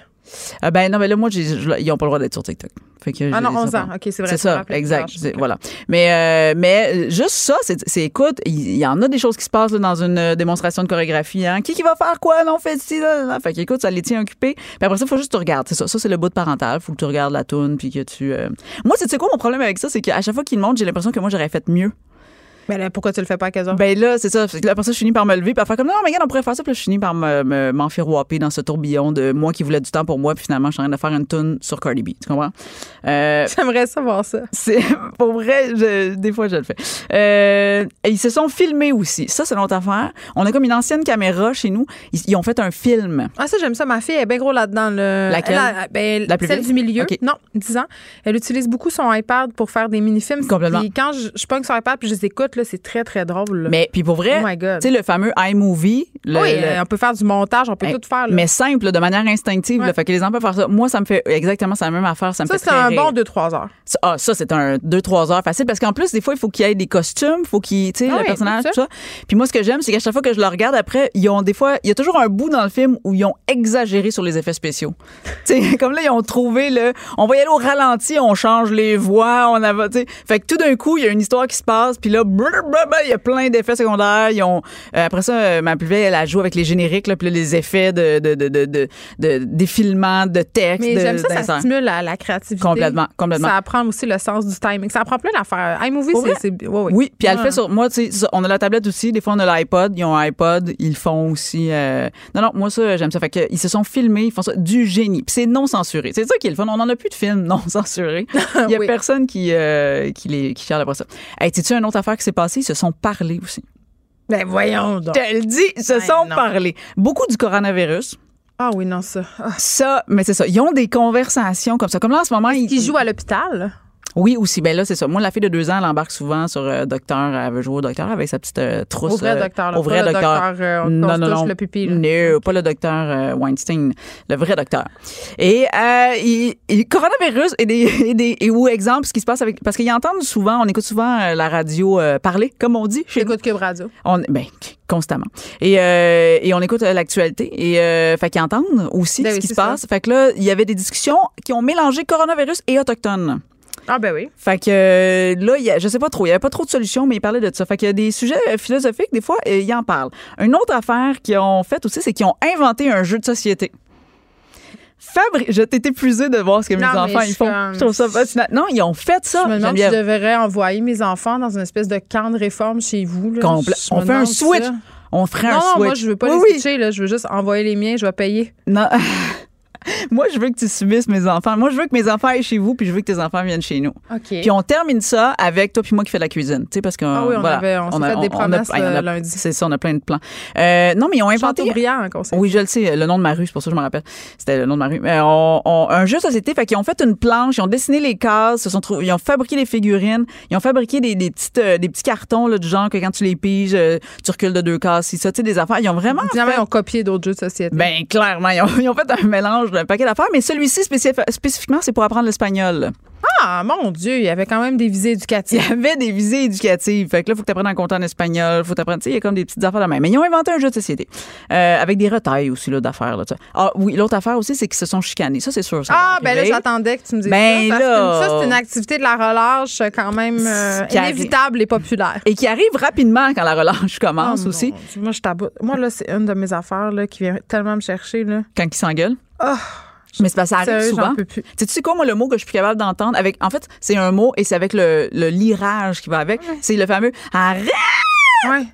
ah ben non, mais là, moi, j'ai- ils n'ont pas le droit d'être sur TikTok. Fait que Ah non, les 11 ans. OK, c'est vrai. C'est ça, exact. Voilà. Mais, euh, mais euh, juste ça, c'est, écoute, il y, en a des choses qui se passent là, dans une euh, démonstration de chorégraphie. Hein. Qui qui va faire quoi? Non, fait ci, là, là. Fait qu'écoute, ça les tient occupés. Puis après ça, il faut juste que tu regardes. C'est ça. Ça, c'est le bout de parental. faut que tu regardes la toune puis que tu... euh, Moi, c'est tu sais quoi mon problème avec ça? C'est qu'à chaque fois qu'ils le montrent, j'ai l'impression que moi, j'aurais fait mieux. Mais là, pourquoi tu le fais pas à 15 heures? Ben là, c'est ça. Après ça, je finis par me lever à faire comme non, mais regarde, on pourrait faire ça. Puis là, je finis par me, me- m'enfirouaper dans ce tourbillon de moi qui voulais du temps pour moi. Puis finalement, je suis en train de faire une tune sur Cardi B. Tu comprends? Euh, J'aimerais savoir ça. c'est pour vrai, je- des fois je le fais. Euh, et ils se sont filmés aussi. Ça, c'est notre affaire. On a comme une ancienne caméra chez nous. Ils, ils ont fait un film. Ah, ça, j'aime ça. Ma fille est bien gros là-dedans. Le... Laquelle? Elle a- ben, La plus celle vieille? du milieu. Non, 10 ans. Elle utilise beaucoup son iPad pour faire des mini-films. Complètement. Puis quand je, je pogne son iPad puis je les écoute, là, c'est très, très drôle. là. Mais puis pour vrai, Oh tu sais le fameux iMovie. le- oui, le- euh, on peut faire du montage, on peut Hey, tout faire. là. mais simple, de manière instinctive. Ouais. là. fait que les enfants peuvent faire ça. Moi, ça me fait exactement la même affaire. Ça me ça, c'est un rire. bon 2-3 heures. Ça- Ah, ça, c'est un 2-3 heures facile parce qu'en plus, des fois, il faut qu'il y ait des costumes, faut qu'il, tu sais, Ah le oui, personnage, tout ça. Puis moi, ce que j'aime, c'est qu'à chaque fois que je le regarde après, ils ont des fois, il y a toujours un bout dans le film où ils ont exagéré sur les effets spéciaux. tu sais, comme là, ils ont trouvé le, on va y aller au ralenti, on change les voix, on a. Fait que tout d'un coup, il y a une histoire qui se passe, puis là, il y a plein d'effets secondaires. Ils ont, euh, après ça, euh, ma plus vieille, elle a joué avec les génériques, là, puis là, les effets de, de, de, de, de, de- défilement, de texte. Mais j'aime ça, ça stimule la, créativité. Complètement, complètement. Ça apprend aussi le sens du timing. Ça apprend plein d'affaires. iMovie, c'est. Oui, puis elle fait sur moi, tu sais, on a la tablette aussi, des fois on a l'iPod, ils ont un iPod, ils font aussi euh, Non non, moi ça j'aime ça fait que ils se sont filmés, ils font ça du génie. Puis c'est non censuré. C'est ça qui est le fun, on en a plus de films non censurés. Il y a personne qui qui les qui chiale après ça. Hey, sais-tu une autre affaire qui s'est passée, ils se sont parlé aussi. Ben voyons donc. Je te le dis, ils se Ben sont non. parlé. Beaucoup du coronavirus. Ah oui, non, ça. Ah. Ça, mais c'est ça. Ils ont des conversations comme ça. Comme là, en ce moment, ils, Qui joue à l'hôpital? Oui, aussi. Ben là, c'est ça. Moi, la fille de deux ans, elle embarque souvent sur euh, docteur. Elle veut jouer au docteur avec sa petite euh, trousse. Au vrai euh, docteur, là, Au pas vrai le docteur. docteur, euh, on- on non, se non, touche non. le pipi, là. Non, pas le docteur euh, Weinstein. Le vrai docteur. Et, euh, il, il- coronavirus et des, et des, et ou exemple, ce qui se passe avec, parce qu'ils entendent souvent, on écoute souvent la radio euh, parler, comme on dit chez nous. J'écoute Cube Radio. On, ben, constamment. Et, euh, et on écoute l'actualité. Et euh, fait qu'ils entendent aussi Ben ce qui se ça. passe. Fait que là, il y avait des discussions qui ont mélangé coronavirus et autochtones. Ah ben oui. Fait que euh, là, il y a, je sais pas trop, il y avait pas trop de solutions, mais il parlait de ça. Fait qu'il y a des sujets euh, philosophiques, des fois, il en parle. Une autre affaire qu'ils ont faite aussi, c'est qu'ils ont inventé un jeu de société. Fabri je t'ai épuisé de voir ce que mes Non, enfants ils font. comme- Je trouve ça fascinant. Non, ils ont fait ça. Je me demande si je devrais envoyer mes enfants dans une espèce de camp de réforme chez vous. Là. On fait un switch. ça. On ferait Non, un non, switch. moi, je veux pas oui, les oui. switcher. Là. Je veux juste envoyer les miens. Je vais payer. Non. Moi, je veux que tu subisses mes enfants. Moi, je veux que mes enfants aillent chez vous, puis je veux que tes enfants viennent chez nous. OK. Puis on termine ça avec toi puis moi qui fait la cuisine, tu sais parce que Ah oui, on avait- on fait des promesses, a- euh, lundi. C'est ça, on a plein de plans. Euh, non, mais ils ont inventé Chateaubriand, conseil. Oui, je le sais, le nom de ma rue, c'est pour ça que je me rappelle. C'était le nom de ma rue. On, on- un jeu de société, fait qu'ils ont fait une planche, ils ont dessiné les cases, se sont trou- ils ont fabriqué des figurines, ils ont fabriqué des, des petites euh, des petits cartons là, du genre que quand tu les piges, euh, tu recules de deux cases, si ça, tu sais des affaires, ils ont vraiment Finalement, fait- ils ont copié d'autres jeux de société. ben clairement, ils ont, ils ont fait un mélange d'un paquet d'affaires, mais celui-ci spécif- spécifiquement, c'est pour apprendre l'espagnol. Ah, mon Dieu, il y avait quand même des visées Il y éducatives. avait des visées éducatives. Fait que là, il faut que tu apprennes à compter en espagnol. faut t'apprendre, tu sais, il y a comme des petites affaires de même. Mais ils ont inventé un jeu de société. Euh, avec des retailles aussi, là, d'affaires, là. Ah, oui, l'autre affaire aussi, c'est qu'ils se sont chicanés. Ça, c'est sûr. ça Ah, ben là, j'attendais que tu me dises Ben ça. Parce là. que ça, c'est une activité de la relâche euh, quand même euh, arrive. inévitable et populaire. Et qui arrive rapidement quand la relâche commence Oh, aussi. Moi, je taboute. Moi, là, c'est une de mes affaires là, qui vient tellement me chercher. Là. Quand ils s'engueulent. Ah, Mais c'est que ça arrive souvent. Tu sais, tu sais quoi, moi, le mot que je suis plus capable d'entendre avec, en fait, c'est un mot et c'est avec le, le lirage qui va avec. C'est le fameux arrête!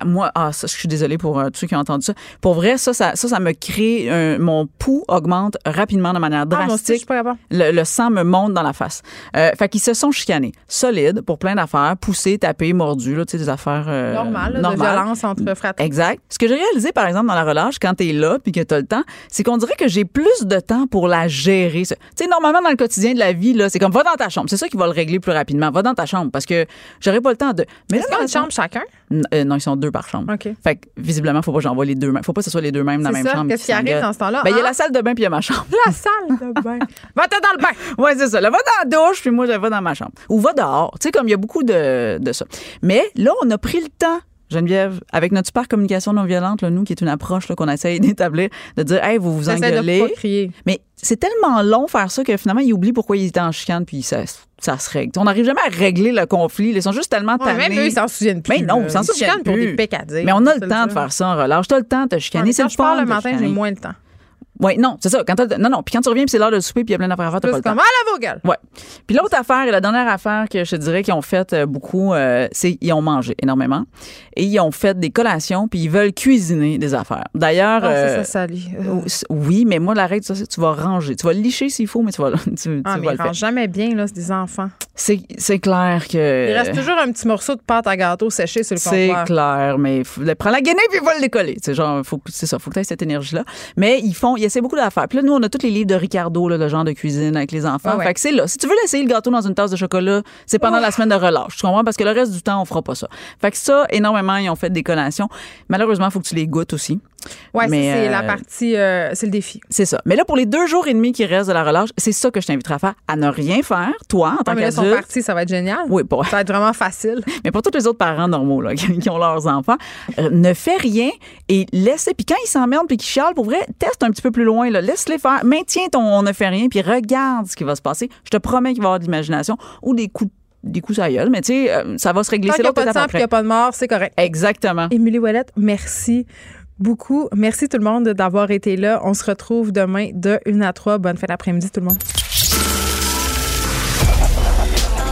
Moi, ah, ça, je suis désolée pour euh, tous ceux qui ont entendu ça. Pour vrai, ça, ça, ça, ça me crée un- mon pouls augmente rapidement de manière Ah, moi aussi, je drastique. le, le sang me monte dans la face. Euh, fait qu'ils se sont chicanés. Solides pour plein d'affaires, poussés, tapés, mordus, là, tu sais, des affaires euh, Normal, là, de normales. violence entre fratries. Exact. Ce que j'ai réalisé, par exemple, dans la relâche, quand t'es là puis que t'as le temps, c'est qu'on dirait que j'ai plus de temps pour la gérer. Tu sais, normalement, dans le quotidien de la vie, là, c'est comme va dans ta chambre. C'est ça qui va le régler plus rapidement. Va dans ta chambre parce que j'aurais pas le temps de. Mais là, dans une chambre chacun? Euh, non, ils sont deux par chambre. OK. Fait que, visiblement, faut pas que j'envoie les deux mêmes. Faut pas que ce soit les deux mêmes dans la même ça. chambre. Qu'est-ce qui arrive dans ce temps-là? Ben, il y a Hein? la salle de bain puis il y a ma chambre. La salle de bain. Va-t'en dans le bain. Ouais, c'est ça. Là, va dans la douche, puis moi, je vais dans ma chambre. Ou va dehors. Tu sais, comme il y a beaucoup de, de ça. Mais là, on a pris le temps. Geneviève, avec notre super communication non violente, là, nous, qui est une approche qu'on essaye d'établir, de dire, hey, vous vous de engueulez. pas crier. Mais c'est tellement long faire ça que finalement, il oublie pourquoi il était en chicane, puis ça, ça se règle. On n'arrive jamais à régler le conflit. Ils sont juste tellement Ouais, tannés. même eux, ils s'en souviennent plus. Mais non, ils s'en Ils se souviennent chicanent pour plus. des dire. Mais on a le temps de faire ça en relâche. T'as le temps de te chicaner. C'est le je pars le matin, j'ai moins le temps. Oui, non, c'est ça. Quand non, non. Puis quand tu reviens, puis c'est l'heure de souper, puis il y a plein d'affaires à faire, t'as pas le temps. ah, la vos gueules. Ouais. Puis l'autre affaire, et la dernière affaire que je te dirais qu'ils ont fait euh, beaucoup, euh, c'est qu'ils ont mangé énormément. Et ils ont fait des collations, puis ils veulent cuisiner des affaires. D'ailleurs. Ah, ça, euh, ça salit. ou- oui, mais moi, la règle, ça, c'est que tu vas ranger. Tu vas licher s'il faut, mais tu vas, tu, tu Ah, vas mais le ils faire. jamais bien, là, c'est des enfants. C'est c'est clair que. Il reste toujours un petit morceau de pâte à gâteau séché sur le C'est comptoir. clair, mais faut- prends la guenille puis va le décoller. C'est genre, faut, c'est ça, faut que tu aies cette énergie-là. Mais ils font, ils essaient beaucoup d'affaires. Puis là, nous, on a tous les livres de Ricardo, là, le genre de cuisine avec les enfants. Ouais. Fait que c'est là. Si tu veux l'essayer le gâteau dans une tasse de chocolat, c'est pendant la semaine de relâche. Tu comprends? Parce que le reste du temps, on fera pas ça. Fait que ça, énormément, ils ont fait des collations. Malheureusement, il faut que tu les goûtes aussi. Mais, c'est euh, la partie, euh, c'est le défi. C'est ça. Mais là, pour les deux jours et demi qui restent de la relâche, c'est ça que je t'inviterai à faire. À ne rien faire, toi, en tant Ah, mais là, ils sont qu'adulte. partis, ça va être génial. Oui, pour, Ça va être vraiment facile. mais pour tous les autres parents normaux là, qui qui ont leurs enfants, euh, ne fais rien et laissez. Puis quand ils s'emmerdent puis qu'ils chialent, pour vrai, teste un petit peu plus loin. là. Laisse-les faire. Maintiens ton on ne fait rien puis regarde ce qui va se passer. Je te promets qu'il va y avoir de l'imagination ou des coups des coups gueule, mais tu sais, euh, ça va se régler. Tant C'est qu'il n'y a pas de sang qu'il n'y a pas de mort, c'est correct. Exactement. Émilie Ouellette, merci beaucoup. Merci tout le monde d'avoir été là. On se retrouve demain de 1 à 3. Bonne fin d'après-midi tout le monde.